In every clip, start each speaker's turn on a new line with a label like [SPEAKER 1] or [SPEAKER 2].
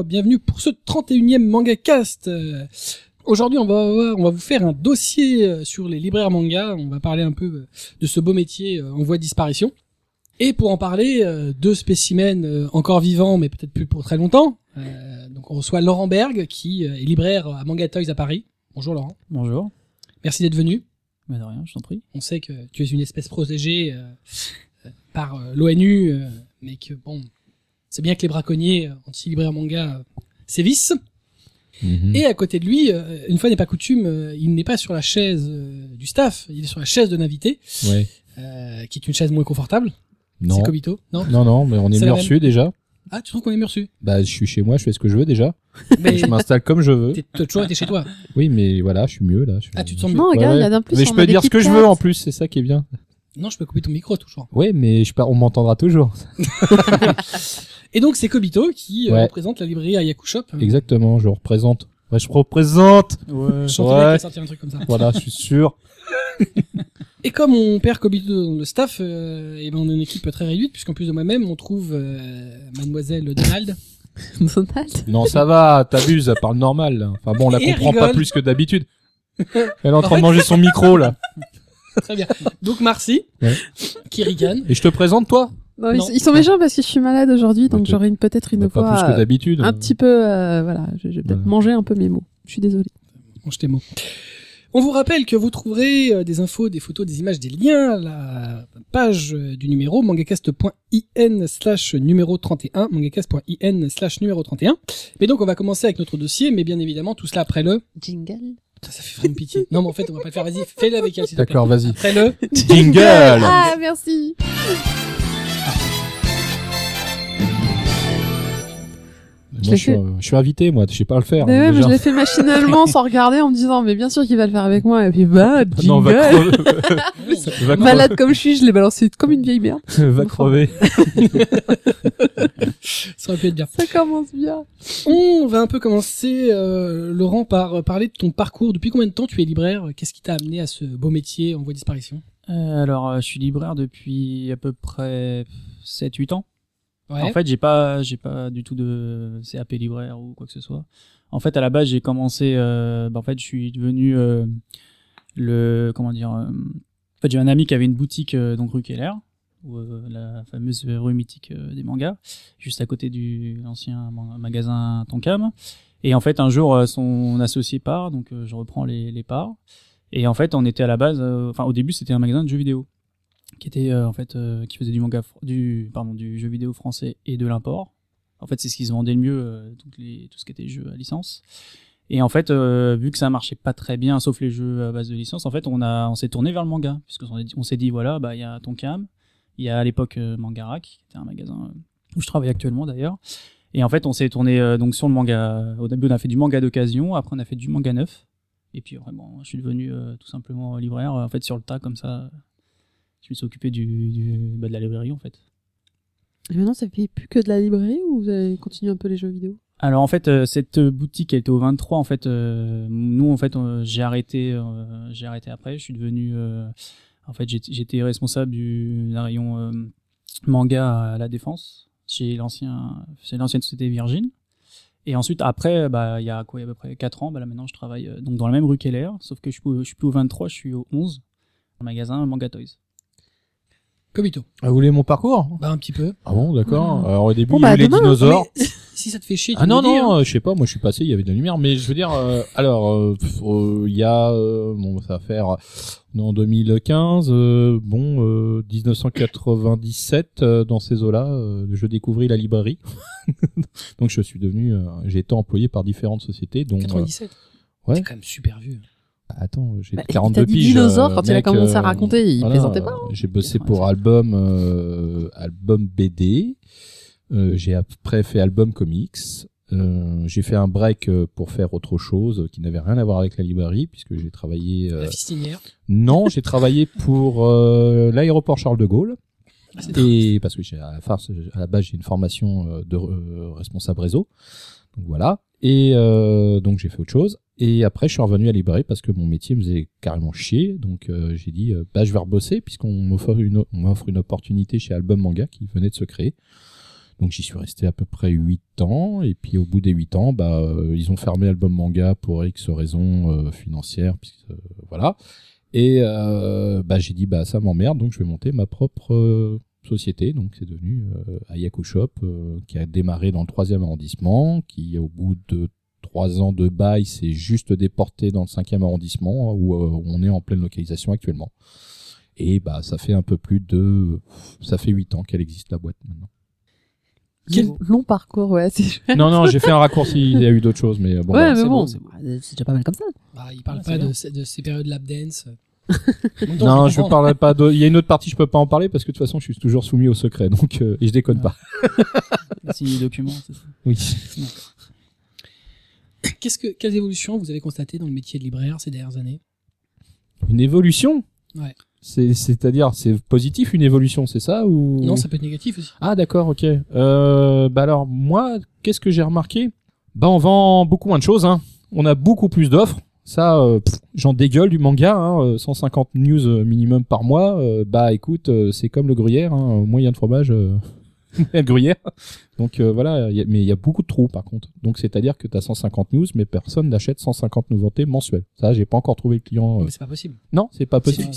[SPEAKER 1] bonjour, bienvenue pour ce 31e Manga Cast. Euh, Aujourd'hui, on va on va vous faire un dossier euh, sur les libraires manga. On va parler un peu euh, de ce beau métier en voie de disparition. Et pour en parler, deux spécimens encore vivants, mais peut-être plus pour très longtemps. Donc on reçoit Laurent Berg, qui est libraire à Manga Toys à Paris. Bonjour Laurent.
[SPEAKER 2] Bonjour.
[SPEAKER 1] Merci d'être venu.
[SPEAKER 2] Mais de rien, je t'en prie.
[SPEAKER 1] On sait que tu es une espèce protégée par l'ONU, mais que bon, c'est bien que les braconniers euh, anti-libraires manga euh, sévissent.
[SPEAKER 3] Mhm.
[SPEAKER 1] Et à côté de lui, euh, une fois n'est pas coutume, euh, il n'est pas sur la chaise euh, du staff, il est sur la chaise de l'invité,
[SPEAKER 3] Ouais.
[SPEAKER 1] euh, qui est une chaise moins confortable.
[SPEAKER 3] Non.
[SPEAKER 1] C'est Kobito, non
[SPEAKER 3] Non, non, mais on est mieux reçu déjà.
[SPEAKER 1] Ah, tu trouves qu'on est mieux reçu
[SPEAKER 3] Bah, je suis chez moi, je fais ce que je veux déjà.
[SPEAKER 1] Mais
[SPEAKER 3] Je m'installe comme je veux.
[SPEAKER 1] t'es- t'as toujours été chez toi.
[SPEAKER 3] Oui, mais voilà, je suis mieux là. Je-
[SPEAKER 1] Ah, tu te sens mieux
[SPEAKER 4] Non, regarde,
[SPEAKER 3] Ouais,
[SPEAKER 4] il y
[SPEAKER 3] ouais.
[SPEAKER 4] a d'un plus.
[SPEAKER 3] Mais je peux dire ce que je veux en plus, c'est ça qui est bien.
[SPEAKER 1] Non, je peux couper ton micro toujours.
[SPEAKER 3] Oui, mais je par- on m'entendra toujours.
[SPEAKER 1] Et donc c'est Kobito qui euh,
[SPEAKER 3] Ouais.
[SPEAKER 1] représente la librairie Ayaku Shop.
[SPEAKER 3] Exactement, je représente. Ouais, je représente.
[SPEAKER 2] Ouais.
[SPEAKER 1] Je
[SPEAKER 3] Ouais.
[SPEAKER 1] sortir un truc comme ça.
[SPEAKER 3] Voilà, je suis sûr.
[SPEAKER 1] Et comme on perd Kobito dans le staff, euh, et ben on a une équipe très réduite puisqu'en plus de moi-même, on trouve euh, Mademoiselle Donald.
[SPEAKER 4] Donald.
[SPEAKER 3] Non, ça va, t'abuses, elle parle normal. là. Enfin bon, on la
[SPEAKER 1] Et
[SPEAKER 3] comprend
[SPEAKER 1] rigole.
[SPEAKER 3] pas plus que d'habitude. Elle est en train de manger son micro là.
[SPEAKER 1] Très bien. Donc Marcy,
[SPEAKER 3] Ouais.
[SPEAKER 1] qui rigane.
[SPEAKER 3] Et je te présente toi.
[SPEAKER 4] Non,
[SPEAKER 1] Non.
[SPEAKER 4] Ils, ils sont méchants parce que je suis malade aujourd'hui, donc j'aurai une peut-être une
[SPEAKER 3] Bah, pas
[SPEAKER 4] voix
[SPEAKER 3] plus que
[SPEAKER 4] euh,
[SPEAKER 3] d'habitude.
[SPEAKER 4] un petit peu, euh, voilà, vais peut-être
[SPEAKER 3] Ouais.
[SPEAKER 4] manger un peu mes mots. Je suis désolée.
[SPEAKER 1] Mange tes mots. On vous rappelle que vous trouverez euh, des infos, des photos, des images, des liens à la page euh, du numéro mangacast.in slash numéro 31, mangacast.in slash numéro 31. Mais donc on va commencer avec notre dossier, mais bien évidemment tout cela après le...
[SPEAKER 4] Jingle.
[SPEAKER 1] Ça, ça fait vraiment pitié. Non mais en fait on va pas le faire, vas-y, fais-le avec elle s'il te plaît.
[SPEAKER 3] D'accord, vas-y.
[SPEAKER 1] Après le...
[SPEAKER 3] Jingle.
[SPEAKER 4] Ah, merci. Je
[SPEAKER 3] je, je suis invité, moi, je sais pas le faire.
[SPEAKER 4] Mais
[SPEAKER 3] hein,
[SPEAKER 4] ouais, mais je l'ai fait machinalement sans regarder en me disant, mais bien sûr qu'il va le faire avec moi. Et puis, bah, jingle.
[SPEAKER 3] Non, va crever. va, crever.
[SPEAKER 4] Malade comme je suis, je l'ai balancé comme une vieille merde.
[SPEAKER 3] va crever.
[SPEAKER 1] Ça aurait pu être bien.
[SPEAKER 4] Ça commence bien.
[SPEAKER 1] On va un peu commencer, euh, Laurent, par euh, parler de ton parcours. Depuis combien de temps tu es libraire? Qu'est-ce qui t'a amené à ce beau métier en voie de disparition?
[SPEAKER 2] Euh, alors, euh, je suis libraire depuis à peu près 7-8 ans.
[SPEAKER 1] Ouais.
[SPEAKER 2] En fait, j'ai pas, j'ai pas du tout de CAP libraire ou quoi que ce soit. En fait, à la base, j'ai commencé, euh, bah, en fait, je suis devenu euh, le, comment dire, euh, en fait, j'ai un ami qui avait une boutique euh, donc rue Keller, ou euh, la fameuse rue mythique euh, des mangas, juste à côté du l'ancien ma- magasin Tonkam. Et en fait, un jour, son associé part, donc euh, je reprends les, les parts. Et en fait, on était à la base, euh, enfin, au début, c'était un magasin de jeux vidéo qui était euh, en fait euh, qui faisait du manga du pardon du jeu vidéo français et de l'import. En fait, c'est ce qui se vendait le mieux euh, toutes les tout ce qui était jeux à licence. Et en fait, euh, vu que ça marchait pas très bien, sauf les jeux à base de licence, en fait, on a on s'est tourné vers le manga puisque on s'est dit, voilà, bah il y a Tonkam, il y a à l'époque euh, Mangarac, qui était un magasin où je travaille actuellement d'ailleurs. Et en fait, on s'est tourné euh, donc sur le manga. Au début, on a fait du manga d'occasion, après on a fait du manga neuf. Et puis vraiment, je suis devenu tout simplement libraire en fait sur le tas comme ça. Je me suis occupé du, du bah, de la librairie en fait.
[SPEAKER 4] Et maintenant, ça fait plus que de la librairie ou vous avez continué un peu les jeux vidéo?
[SPEAKER 2] Alors en fait, euh, cette boutique elle était au 23 en fait. euh, nous en fait, euh, j'ai arrêté, euh, j'ai arrêté après. Je suis devenu, en fait, j'étais- responsable du d'un rayon manga à la défense chez l'ancien, c'est l'ancienne société Virgin. Et ensuite après, bah il y a quoi, il y a à peu près 4 ans, bah là maintenant je travaille donc dans la même rue Keller, sauf que je suis, je suis plus au 23, je suis au 11, dans le magasin Manga Toys.
[SPEAKER 1] Kobito.
[SPEAKER 3] Ah, vous voulez mon parcours?
[SPEAKER 1] Bah un petit peu.
[SPEAKER 3] Ah bon, d'accord. Alors au début,
[SPEAKER 4] Bon,
[SPEAKER 3] il y a
[SPEAKER 4] bah,
[SPEAKER 3] eu les
[SPEAKER 4] demain.
[SPEAKER 3] dinosaures.
[SPEAKER 1] Mais si ça te fait chier, tu
[SPEAKER 3] Ah non non, euh, je sais pas, moi je suis passé, il y avait de la lumière, mais je veux dire, euh, alors euh, pff, euh, il y a, euh, bon ça va faire, on est en 2015, euh, bon euh, 1997 euh, dans ces eaux-là, euh, je découvris la librairie, donc je suis devenu, euh, j'ai été employé par différentes sociétés, dont, euh,
[SPEAKER 1] 97.
[SPEAKER 3] ouais.
[SPEAKER 1] T'es quand même super vieux.
[SPEAKER 3] Attends, j'ai
[SPEAKER 4] Bah,
[SPEAKER 3] 42
[SPEAKER 4] il t'a dit
[SPEAKER 3] piges.
[SPEAKER 4] dinosaure
[SPEAKER 3] euh,
[SPEAKER 4] quand il a
[SPEAKER 3] mec,
[SPEAKER 4] commencé à
[SPEAKER 3] euh,
[SPEAKER 4] raconter, il plaisantait pas, hein.
[SPEAKER 3] J'ai bossé pour album, euh, album BD. Euh, j'ai après fait album comics. Euh, j'ai fait un break euh, pour faire autre chose euh, qui n'avait rien à voir avec la librairie puisque j'ai travaillé. euh,
[SPEAKER 1] La fistinière.
[SPEAKER 3] Non, j'ai travaillé pour euh, l'aéroport Charles de Gaulle.
[SPEAKER 1] Ah, c'est
[SPEAKER 3] Et parce que j'ai à la, farce- à la base j'ai une formation euh, de euh, responsable réseau. Donc voilà. Et euh, donc j'ai fait autre chose. Et après je suis revenu à librairie parce que mon métier me faisait carrément chier. Donc euh, j'ai dit euh, bah je vais rebosser puisqu'on m'offre une on m'offre une opportunité chez Album Manga qui venait de se créer. Donc j'y suis resté à peu près 8 ans et puis au bout des 8 ans, bah euh, ils ont fermé Album Manga pour X raisons euh, financières, puisque, euh, voilà. Et bah j'ai dit bah ça m'emmerde, donc je vais monter ma propre société. Donc c'est devenu euh, Ayaku Shop, euh, qui a démarré dans le troisième arrondissement, qui au bout de trois ans de bail s'est juste déporté dans le cinquième arrondissement où euh, on est en pleine localisation actuellement. Et bah ça fait un peu plus de, ça fait huit ans qu'elle existe la boîte maintenant.
[SPEAKER 4] Quel long parcours, ouais. c'est-
[SPEAKER 3] non non, j'ai fait un raccourci. Il y a eu d'autres choses, mais bon.
[SPEAKER 4] ouais, mais
[SPEAKER 2] c'est
[SPEAKER 4] bon,
[SPEAKER 2] bon.
[SPEAKER 4] c'est c'est déjà pas mal comme ça.
[SPEAKER 1] Bah, il parle
[SPEAKER 2] Ah,
[SPEAKER 1] pas
[SPEAKER 2] c'est
[SPEAKER 1] de, ces- de ces périodes lap dance.
[SPEAKER 3] Non, je parlerai pas de. Il y a une autre partie, je peux pas en parler parce que de toute façon, je suis toujours soumis au secret, donc euh, et je déconne pas.
[SPEAKER 2] Signer les documents, c'est ça.
[SPEAKER 3] Oui.
[SPEAKER 1] Qu'est-ce que, quelles évolutions vous avez constatées dans le métier de libraire ces dernières années?
[SPEAKER 3] Une évolution?
[SPEAKER 1] Ouais.
[SPEAKER 3] C'est, c'est-à-dire, c'est positif une évolution, c'est ça ou?
[SPEAKER 1] Non, ça peut être négatif aussi.
[SPEAKER 3] Ah d'accord, ok. Euh, bah alors moi, qu'est-ce que j'ai remarqué? Bah on vend beaucoup moins de choses. Hein. On a beaucoup plus d'offres. Ça, euh, j'en dégueule du manga. Hein, euh, 150 news euh, minimum par mois. Euh, bah écoute, c'est comme le gruyère. Hein, moyen de fromage, gruyère. Donc euh, voilà, y a- mais il y a beaucoup de trous par contre. Donc c'est-à-dire que tu as 150 news, mais personne n'achète 150 nouveautés mensuelles. Ça, j'ai pas encore trouvé le client. euh,
[SPEAKER 1] Mais c'est pas possible.
[SPEAKER 3] Non, c'est pas possible.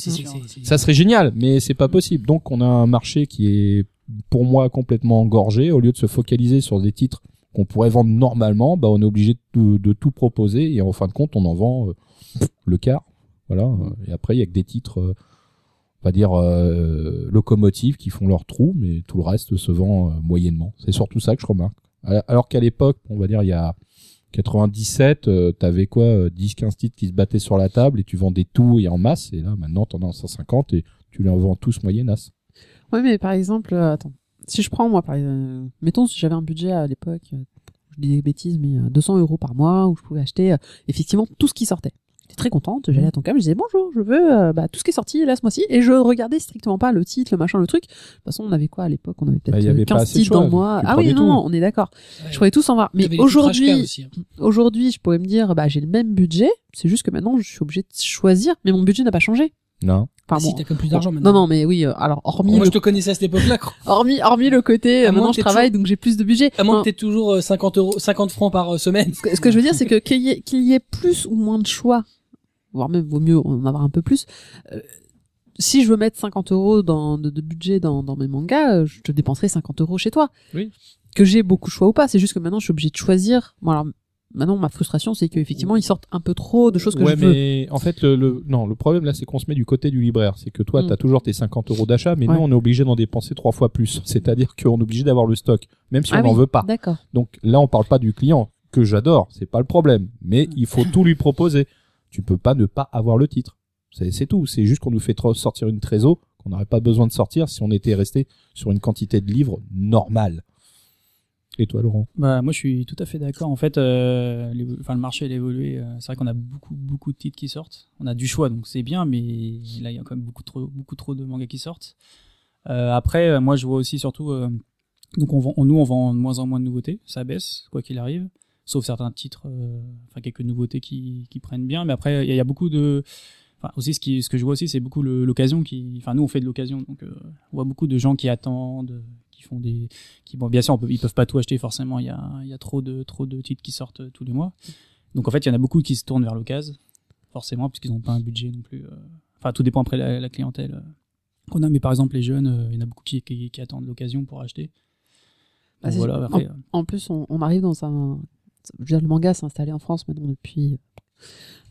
[SPEAKER 3] Ça serait génial, mais c'est pas possible. Donc on a un marché qui est pour moi complètement engorgé. Au lieu de se focaliser sur des titres qu'on pourrait vendre normalement, bah on est obligé de, de tout proposer et en fin de compte on en vend euh, le quart. Voilà. Et après il y a que des titres, euh, on va dire euh, locomotives qui font leur trou, mais tout le reste se vend euh, moyennement. C'est surtout ça que je remarque. Alors qu'à l'époque, on va dire il y a 97, euh, t'avais quoi, euh, 10-15 titres qui se battaient sur la table et tu vendais tout et en masse. Et là, maintenant, t'en as 150 et tu les en vends tous moyennas.
[SPEAKER 4] Ouais, mais par exemple, euh, attends. Si je prends, moi, par mettons, si j'avais un budget à l'époque, euh, je dis des bêtises, mais euh, 200 euros par mois, où je pouvais acheter euh, effectivement tout ce qui sortait. J'étais très contente, j'allais à ton cam, je disais bonjour, je veux euh, bah, tout ce qui est sorti là ce mois-ci, et je regardais strictement pas le titre, le machin, le truc. De toute façon, on avait quoi à l'époque? On avait
[SPEAKER 3] Bah,
[SPEAKER 4] peut-être
[SPEAKER 3] avait
[SPEAKER 4] euh,
[SPEAKER 3] pas
[SPEAKER 4] 15
[SPEAKER 3] assez de
[SPEAKER 4] titres dans
[SPEAKER 3] choix,
[SPEAKER 4] le mois.
[SPEAKER 3] tu
[SPEAKER 4] Ah oui, non, on est d'accord.
[SPEAKER 1] Ouais.
[SPEAKER 4] Je pouvais tout s'en voir. Mais aujourd'hui,
[SPEAKER 1] hein.
[SPEAKER 4] aujourd'hui, je pourrais me dire, bah, j'ai le même budget, c'est juste que maintenant, je suis obligé de choisir, mais mon budget n'a pas changé.
[SPEAKER 3] Non.
[SPEAKER 4] Enfin,
[SPEAKER 1] Ah, si
[SPEAKER 4] bon.
[SPEAKER 1] t'as comme plus d'argent maintenant.
[SPEAKER 4] Non, non, mais oui, euh, alors, hormis,
[SPEAKER 1] Moi,
[SPEAKER 4] le,
[SPEAKER 1] je te connaissais à cette époque-là.
[SPEAKER 4] hormis, hormis le côté, euh, maintenant je travaille, donc j'ai plus de budget.
[SPEAKER 1] À moins que t'aies toujours euh, 50 euros, 50 francs par euh, semaine.
[SPEAKER 4] Ce que, ce que je veux dire, c'est que qu'il y, ait- qu'il y ait plus ou moins de choix, voire même vaut mieux en avoir un peu plus. euh, si je veux mettre 50 euros dans, de, de budget dans, dans mes mangas, euh, je te dépenserai 50 euros chez toi.
[SPEAKER 3] Oui.
[SPEAKER 4] Que j'ai beaucoup de choix ou pas, c'est juste que maintenant je suis obligé de choisir. Bon, alors, maintenant ma frustration, c'est qu'effectivement ils sortent un peu trop de choses que
[SPEAKER 3] ouais,
[SPEAKER 4] je veux.
[SPEAKER 3] mais en fait, le, le- non, le problème là, c'est qu'on se met du côté du libraire. C'est que toi,
[SPEAKER 4] Mm.
[SPEAKER 3] t'as toujours tes 50 euros d'achat, mais
[SPEAKER 4] Ouais.
[SPEAKER 3] nous, on est obligé d'en dépenser trois fois plus. C'est-à-dire qu'on est obligé d'avoir le stock, même si
[SPEAKER 4] Ah
[SPEAKER 3] on n'en
[SPEAKER 4] oui,
[SPEAKER 3] veut pas.
[SPEAKER 4] D'accord.
[SPEAKER 3] Donc là, on parle pas du client que j'adore, c'est pas le problème. Mais il faut tout lui proposer. Tu peux pas ne pas avoir le titre. C'est tout. C'est juste qu'on nous fait sortir une trésor qu'on n'aurait pas besoin de sortir si on était resté sur une quantité de livres normale. Et toi, Laurent?
[SPEAKER 2] Bah, moi, je suis tout à fait d'accord. En fait, euh, le marché, a évolué. Euh, C'est vrai qu'on a beaucoup, beaucoup de titres qui sortent. On a du choix, donc c'est bien, mais là, il y a quand même beaucoup trop, beaucoup trop de mangas qui sortent. Euh, après, moi, je vois aussi surtout, donc on- nous, on vend de moins en moins de nouveautés. Ça baisse, quoi qu'il arrive. Sauf certains titres, euh, enfin, quelques nouveautés qui, qui prennent bien. Mais après, il y, a- il y a beaucoup de, enfin, aussi, ce qui, ce que je vois aussi, c'est beaucoup l'occasion qui, enfin, nous, on fait de l'occasion, donc, euh, on voit beaucoup de gens qui attendent, qui font des, qui bon bien sûr on peut, ils peuvent pas tout acheter forcément. Il y a y a trop de trop de titres qui sortent euh, tous les mois. Donc en fait il y en a beaucoup qui se tournent vers l'occasion forcément puisqu'ils n'ont pas un budget non plus enfin tout dépend après la, la clientèle qu'on a. Mais par exemple les jeunes il y en a beaucoup qui, qui, qui attendent l'occasion pour acheter.
[SPEAKER 4] Bah,
[SPEAKER 2] voilà après,
[SPEAKER 4] En plus, on, on arrive dans un. Je veux dire, le manga s'est installé en France maintenant depuis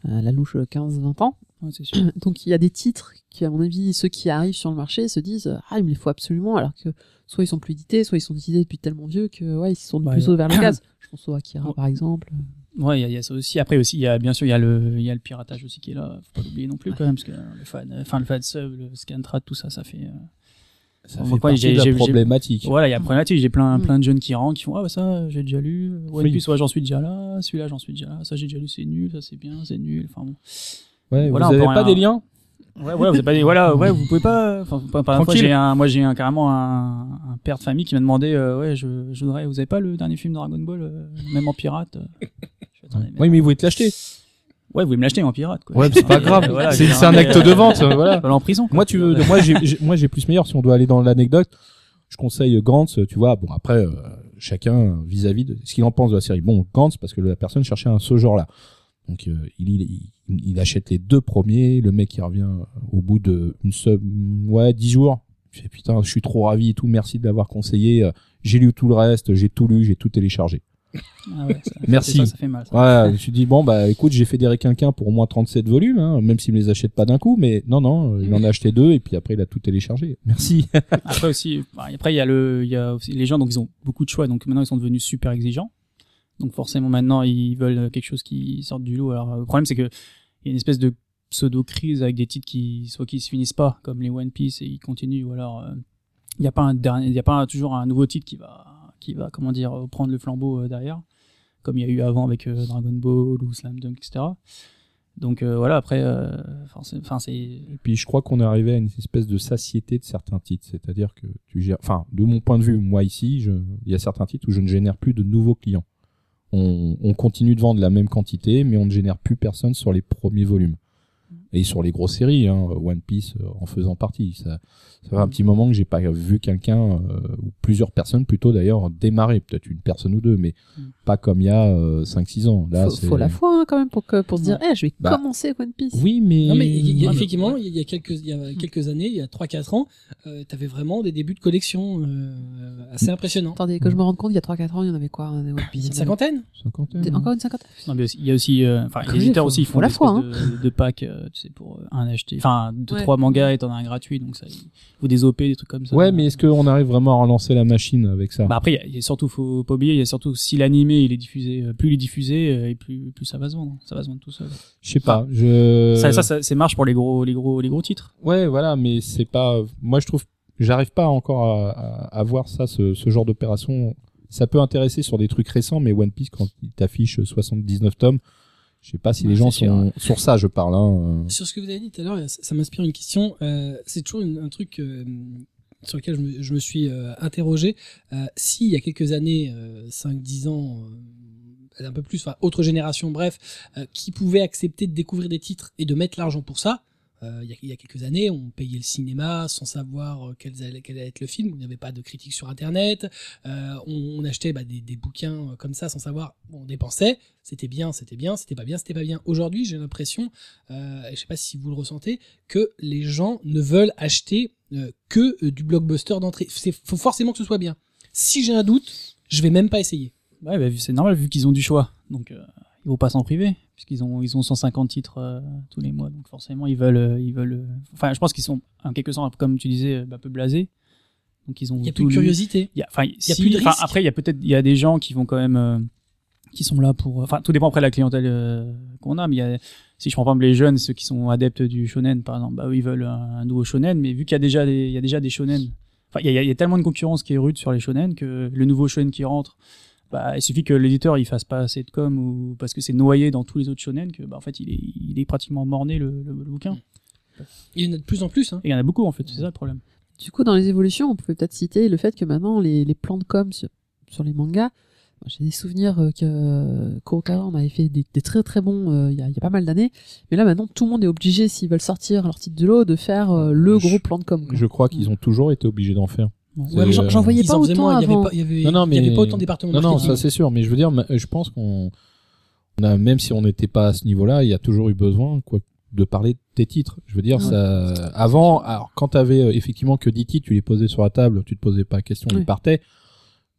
[SPEAKER 4] euh, la louche 15-20 ans.
[SPEAKER 2] ouais, c'est sûr
[SPEAKER 4] Donc il y a des titres qui, à mon avis, ceux qui arrivent sur le marché se disent ah il me les faut absolument, alors que soit ils sont plus édités, soit ils sont édités depuis tellement vieux que ouais ils se sont
[SPEAKER 2] Bah,
[SPEAKER 4] plutôt
[SPEAKER 2] y a-
[SPEAKER 4] vers le gaz. Je pense au Akira
[SPEAKER 2] Ouais.
[SPEAKER 4] par exemple.
[SPEAKER 2] ouais il y a, il y a ça aussi après aussi il y a bien sûr il y a le il y a le piratage aussi qui est là faut pas l'oublier non plus quand même parce que le fan enfin le fan sub le scantrad tout ça ça fait euh,
[SPEAKER 3] Ça fait
[SPEAKER 2] quoi, j'ai-
[SPEAKER 3] de
[SPEAKER 2] j'ai-
[SPEAKER 3] problématique.
[SPEAKER 2] Voilà, il y a problématique. J'ai plein,
[SPEAKER 4] Mm.
[SPEAKER 2] plein de jeunes qui rentrent, qui font, ah, bah, ça, j'ai déjà lu. One. Piece, ouais, j'en suis déjà là. Celui-là, j'en suis déjà là. Ça, j'ai déjà lu, c'est nul. Ça, c'est bien, c'est nul. Enfin, bon.
[SPEAKER 3] Ouais,
[SPEAKER 2] Voilà,
[SPEAKER 3] vous
[SPEAKER 2] on
[SPEAKER 3] avez
[SPEAKER 2] peut
[SPEAKER 3] pas des liens?
[SPEAKER 2] Ouais, vous avez pas dit, voilà, ouais, vous pouvez pas, enfin, par
[SPEAKER 3] Tranquille.
[SPEAKER 2] j'ai un, moi, j'ai un, carrément un, un père de famille qui m'a demandé, euh, ouais, je, je voudrais, vous avez pas le dernier film Dragon Ball, euh, même en pirate? euh Attendez,
[SPEAKER 3] Oui, mais ils voulaient te l'acheter.
[SPEAKER 2] Ouais, vous voulez me l'acheter en pirate, quoi.
[SPEAKER 3] Ouais, c'est pas grave.
[SPEAKER 2] euh, voilà,
[SPEAKER 3] C'est un acte
[SPEAKER 2] euh,
[SPEAKER 3] de vente, voilà.
[SPEAKER 2] Voilà, en prison. quoi.
[SPEAKER 3] Moi, tu veux, moi, j'ai, j'ai- moi, j'ai plus meilleur si on doit aller dans l'anecdote. je conseille Gantz, tu vois. Bon après, euh, chacun vis-à-vis de ce qu'il en pense de la série. Bon, Gantz parce que la personne cherchait un ce genre-là. Donc euh, il, il, il achète les deux premiers, le mec il revient au bout de une semaine, ouais, dix jours. Je fais putain, je suis trop ravi et tout, merci de l'avoir conseillé. Euh, J'ai lu tout le reste, j'ai tout lu, j'ai tout téléchargé.
[SPEAKER 2] Ah ouais, ça-
[SPEAKER 3] Merci.
[SPEAKER 2] Ça, ça fait mal.
[SPEAKER 3] Ouais, je me suis dit bon bah écoute, j'ai fédéré quelqu'un pour au moins 37 volumes, hein, même s'il me les achète pas d'un coup, mais non non, euh, il en a acheté deux et puis après il a tout téléchargé. Merci.
[SPEAKER 2] Après aussi, bah, après il y a le, il y a aussi les gens donc ils ont beaucoup de choix donc maintenant ils sont devenus super exigeants. Donc forcément maintenant ils veulent quelque chose qui sorte du lot. Alors le problème c'est que il y a une espèce de pseudo crise avec des titres qui soit qui se finissent pas comme les One Piece et ils continuent ou alors euh, il y a pas un dernier, il y a pas toujours un nouveau titre qui va qui va comment dire euh, prendre le flambeau euh, derrière comme il y a eu avant avec euh, Dragon Ball ou Slam Dunk etc. Donc voilà après enfin c'est
[SPEAKER 3] Et puis je crois qu'on est arrivé à une espèce de satiété de certains titres, c'est-à-dire que tu gères, enfin de mon point de vue, moi ici, il y a certains titres où je ne génère plus de nouveaux clients. On, on continue de vendre la même quantité, mais on ne génère plus personne sur les premiers volumes. Et sur les grosses séries, hein, One Piece euh, en faisant partie. Ça, ça fait un petit moment que j'ai pas vu quelqu'un, euh, ou plusieurs personnes plutôt d'ailleurs, démarrer, peut-être une personne ou deux, mais
[SPEAKER 2] Mm.
[SPEAKER 3] pas comme il y a 5-6 ans. Là,
[SPEAKER 4] faut, faut la foi hein, quand même pour que pour se dire, eh, je vais
[SPEAKER 3] Bah.
[SPEAKER 4] commencer One Piece.
[SPEAKER 3] Oui, mais...
[SPEAKER 1] Non y a- effectivement, il y a quelques il y a quelques années, il y a 3 4 ans, euh, tu avais vraiment des débuts de collection euh, assez impressionnants.
[SPEAKER 4] Attendez, que je me rende compte, il y a 3-4 ans, il y en avait quoi un One Piece?
[SPEAKER 1] Une cinquantaine
[SPEAKER 3] hein.
[SPEAKER 4] Encore une cinquantaine?
[SPEAKER 2] Non, mais il y a aussi, euh, enfin,
[SPEAKER 4] Faut-
[SPEAKER 2] les éditeurs aussi font
[SPEAKER 4] la
[SPEAKER 2] des
[SPEAKER 4] foi,
[SPEAKER 2] espèces de, de packs, euh, tu sais, pour euh, un acheter, enfin, deux,
[SPEAKER 4] Ouais.
[SPEAKER 2] trois mangas et t'en as un gratuit, donc ça, ou des OP, des trucs comme ça.
[SPEAKER 3] Ouais, mais est-ce qu'on arrive vraiment à relancer la machine avec ça?
[SPEAKER 2] Bah après, il y a- il y, a surtout, faut pas oublier, il y a surtout si l'animé il est diffusé, euh, plus il est diffusé, euh, et plus plus ça va se vendre, ça va se vendre tout seul.
[SPEAKER 3] Je sais pas. Je...
[SPEAKER 2] Ça, ça, ça, c'est marche pour les gros, les gros, les gros titres.
[SPEAKER 3] Ouais, voilà, mais c'est pas. Moi, je trouve. J'arrive pas encore à, à, à voir ça, ce, ce genre d'opération. Ça peut intéresser sur des trucs récents, mais One Piece, quand il t'affiche 79 tomes, je sais pas si
[SPEAKER 2] Ouais,
[SPEAKER 3] les gens
[SPEAKER 2] sûr,
[SPEAKER 3] sont sur ça. Je parle. Hein.
[SPEAKER 1] Sur ce que vous avez dit tout à l'heure, ça, m'inspire une question. Euh, c'est toujours une- un truc euh, sur lequel je me, je me suis euh, interrogé. Euh, si il y a quelques années, euh, 5-10 ans, euh, un peu plus, enfin autre génération, bref, euh, qui pouvait accepter de découvrir des titres et de mettre l'argent pour ça. Euh, il, y a, quelques années, on payait le cinéma sans savoir euh, quel allait, être le film. Il n'y avait pas de critiques sur Internet. Euh, on, achetait bah, des, bouquins comme ça sans savoir. On dépensait. C'était bien, c'était bien. C'était pas bien, c'était pas bien. Aujourd'hui, j'ai l'impression, euh, je sais pas si vous le ressentez, que les gens ne veulent acheter que du blockbuster d'entrée. C'est faut forcément que ce soit bien. Si j'ai un doute, je vais même pas essayer.
[SPEAKER 2] Ouais, bah, c'est normal vu qu'ils ont du choix, donc ils vont pas s'en priver puisqu'ils ont, ils ont 150 titres euh, tous les mois, donc forcément ils veulent, euh, ils veulent. euh, Enfin, je pense qu'ils sont en quelque sorte, comme tu disais, bah, un peu blasés. Donc ils ont.
[SPEAKER 1] Il y a plus de curiosité.
[SPEAKER 2] Il y a, enfin,
[SPEAKER 1] y a
[SPEAKER 2] si-
[SPEAKER 1] plus de
[SPEAKER 2] enfin,
[SPEAKER 1] risque.
[SPEAKER 2] après, il y a peut-être, il y a des gens qui vont quand même, euh, qui sont là pour, enfin, tout dépend après de la clientèle qu'on a, mais il y a, si je prends par exemple les jeunes, ceux qui sont adeptes du shonen, par exemple, bah eux, ils veulent un, un nouveau shonen, mais vu qu'il y a déjà des, il y a déjà des shonen, enfin, il y a, il y a tellement de concurrence qui est rude sur les shonen que le nouveau shonen qui rentre, bah, il suffit que l'éditeur il fasse pas assez de com ou parce que c'est noyé dans tous les autres shonen que, bah, en fait, il est, il est pratiquement morné le, le, le bouquin.
[SPEAKER 1] Il y en a de plus en plus. Hein.
[SPEAKER 2] Et il y en a beaucoup en fait, c'est ça le problème.
[SPEAKER 4] Du coup, dans les évolutions, on pouvait peut-être citer le fait que maintenant, les, les plans de com sur, sur les mangas, j'ai des souvenirs euh, que euh, Kurokawa on avait fait des, des très très bons euh, il y, a, il y a pas mal d'années. Mais là, maintenant, tout le monde est obligé, s'ils veulent sortir leur titre de l'eau, de faire euh, le
[SPEAKER 3] Je-
[SPEAKER 4] gros plan de com. quoi.
[SPEAKER 3] Je crois qu'ils ont toujours été obligés d'en faire.
[SPEAKER 2] Ouais.
[SPEAKER 4] Ouais, mais j'en
[SPEAKER 3] euh,
[SPEAKER 4] j'en voyais pas autant
[SPEAKER 1] moins. Il y avait
[SPEAKER 4] avant.
[SPEAKER 1] pas, il y avait,
[SPEAKER 3] Non, non,
[SPEAKER 1] il y avait
[SPEAKER 3] mais-
[SPEAKER 1] pas autant de départements
[SPEAKER 3] Non, non, ça c'est sûr. Mais je veux dire, je pense qu'on, on a, même si on n'était pas à ce niveau-là, il y a toujours eu besoin, quoi, de parler de tes titres. Je veux dire,
[SPEAKER 4] Ouais.
[SPEAKER 3] ça, avant, alors quand t'avais euh, effectivement que 10 titres, tu les posais sur la table, tu te posais pas la question,
[SPEAKER 4] Oui.
[SPEAKER 3] ils partaient.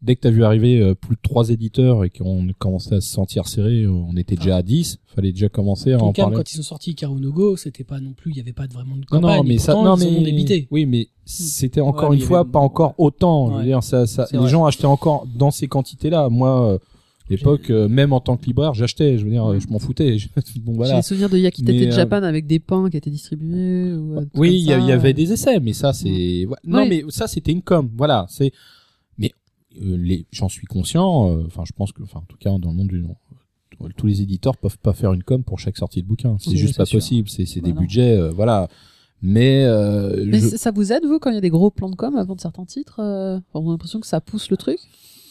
[SPEAKER 3] Dès que t'as vu arriver euh, plus de trois éditeurs et qu'on commençait à se sentir serré, euh, on était déjà à 10, fallait déjà commencer à en
[SPEAKER 1] Tonkam,
[SPEAKER 3] parler.
[SPEAKER 1] quand ils ont sorti Ikaru no Go, c'était pas non plus, il y avait pas vraiment de
[SPEAKER 3] Non,
[SPEAKER 1] campagne.
[SPEAKER 3] non, mais
[SPEAKER 1] et
[SPEAKER 3] ça,
[SPEAKER 1] pourtant,
[SPEAKER 3] non, mais,
[SPEAKER 1] débité.
[SPEAKER 3] oui, mais c'était encore une fois
[SPEAKER 2] avait-
[SPEAKER 3] pas encore autant. Je veux dire, ça, les
[SPEAKER 2] vrai.
[SPEAKER 3] gens achetaient encore dans ces quantités-là. Moi, euh, l'époque, euh, même en tant que libraire, j'achetais. Je veux dire, je m'en foutais. Bon,
[SPEAKER 4] J'ai
[SPEAKER 3] voilà.
[SPEAKER 4] des souvenirs de Yakitate
[SPEAKER 3] euh,
[SPEAKER 4] Japan avec des pains qui étaient distribués. Ou, euh,
[SPEAKER 3] Oui, il y, avait des essais, mais ça, c'est, ouais. non,
[SPEAKER 4] Oui.
[SPEAKER 3] mais ça, c'était une com. Voilà, c'est, les, j'en suis conscient. euh, Enfin, je pense que, enfin, en tout cas, dans le monde du euh, tous les éditeurs peuvent pas faire une com pour chaque sortie de bouquin. C'est
[SPEAKER 2] Oui,
[SPEAKER 3] juste pas
[SPEAKER 2] sûr.
[SPEAKER 3] possible. C'est,
[SPEAKER 2] Bah
[SPEAKER 3] des
[SPEAKER 2] non.
[SPEAKER 3] budgets, euh, voilà. Mais, euh,
[SPEAKER 4] Mais
[SPEAKER 3] je-
[SPEAKER 4] c- ça vous aide, vous, quand il y a des gros plans de com avant de certains titres euh, On a l'impression que ça pousse le truc?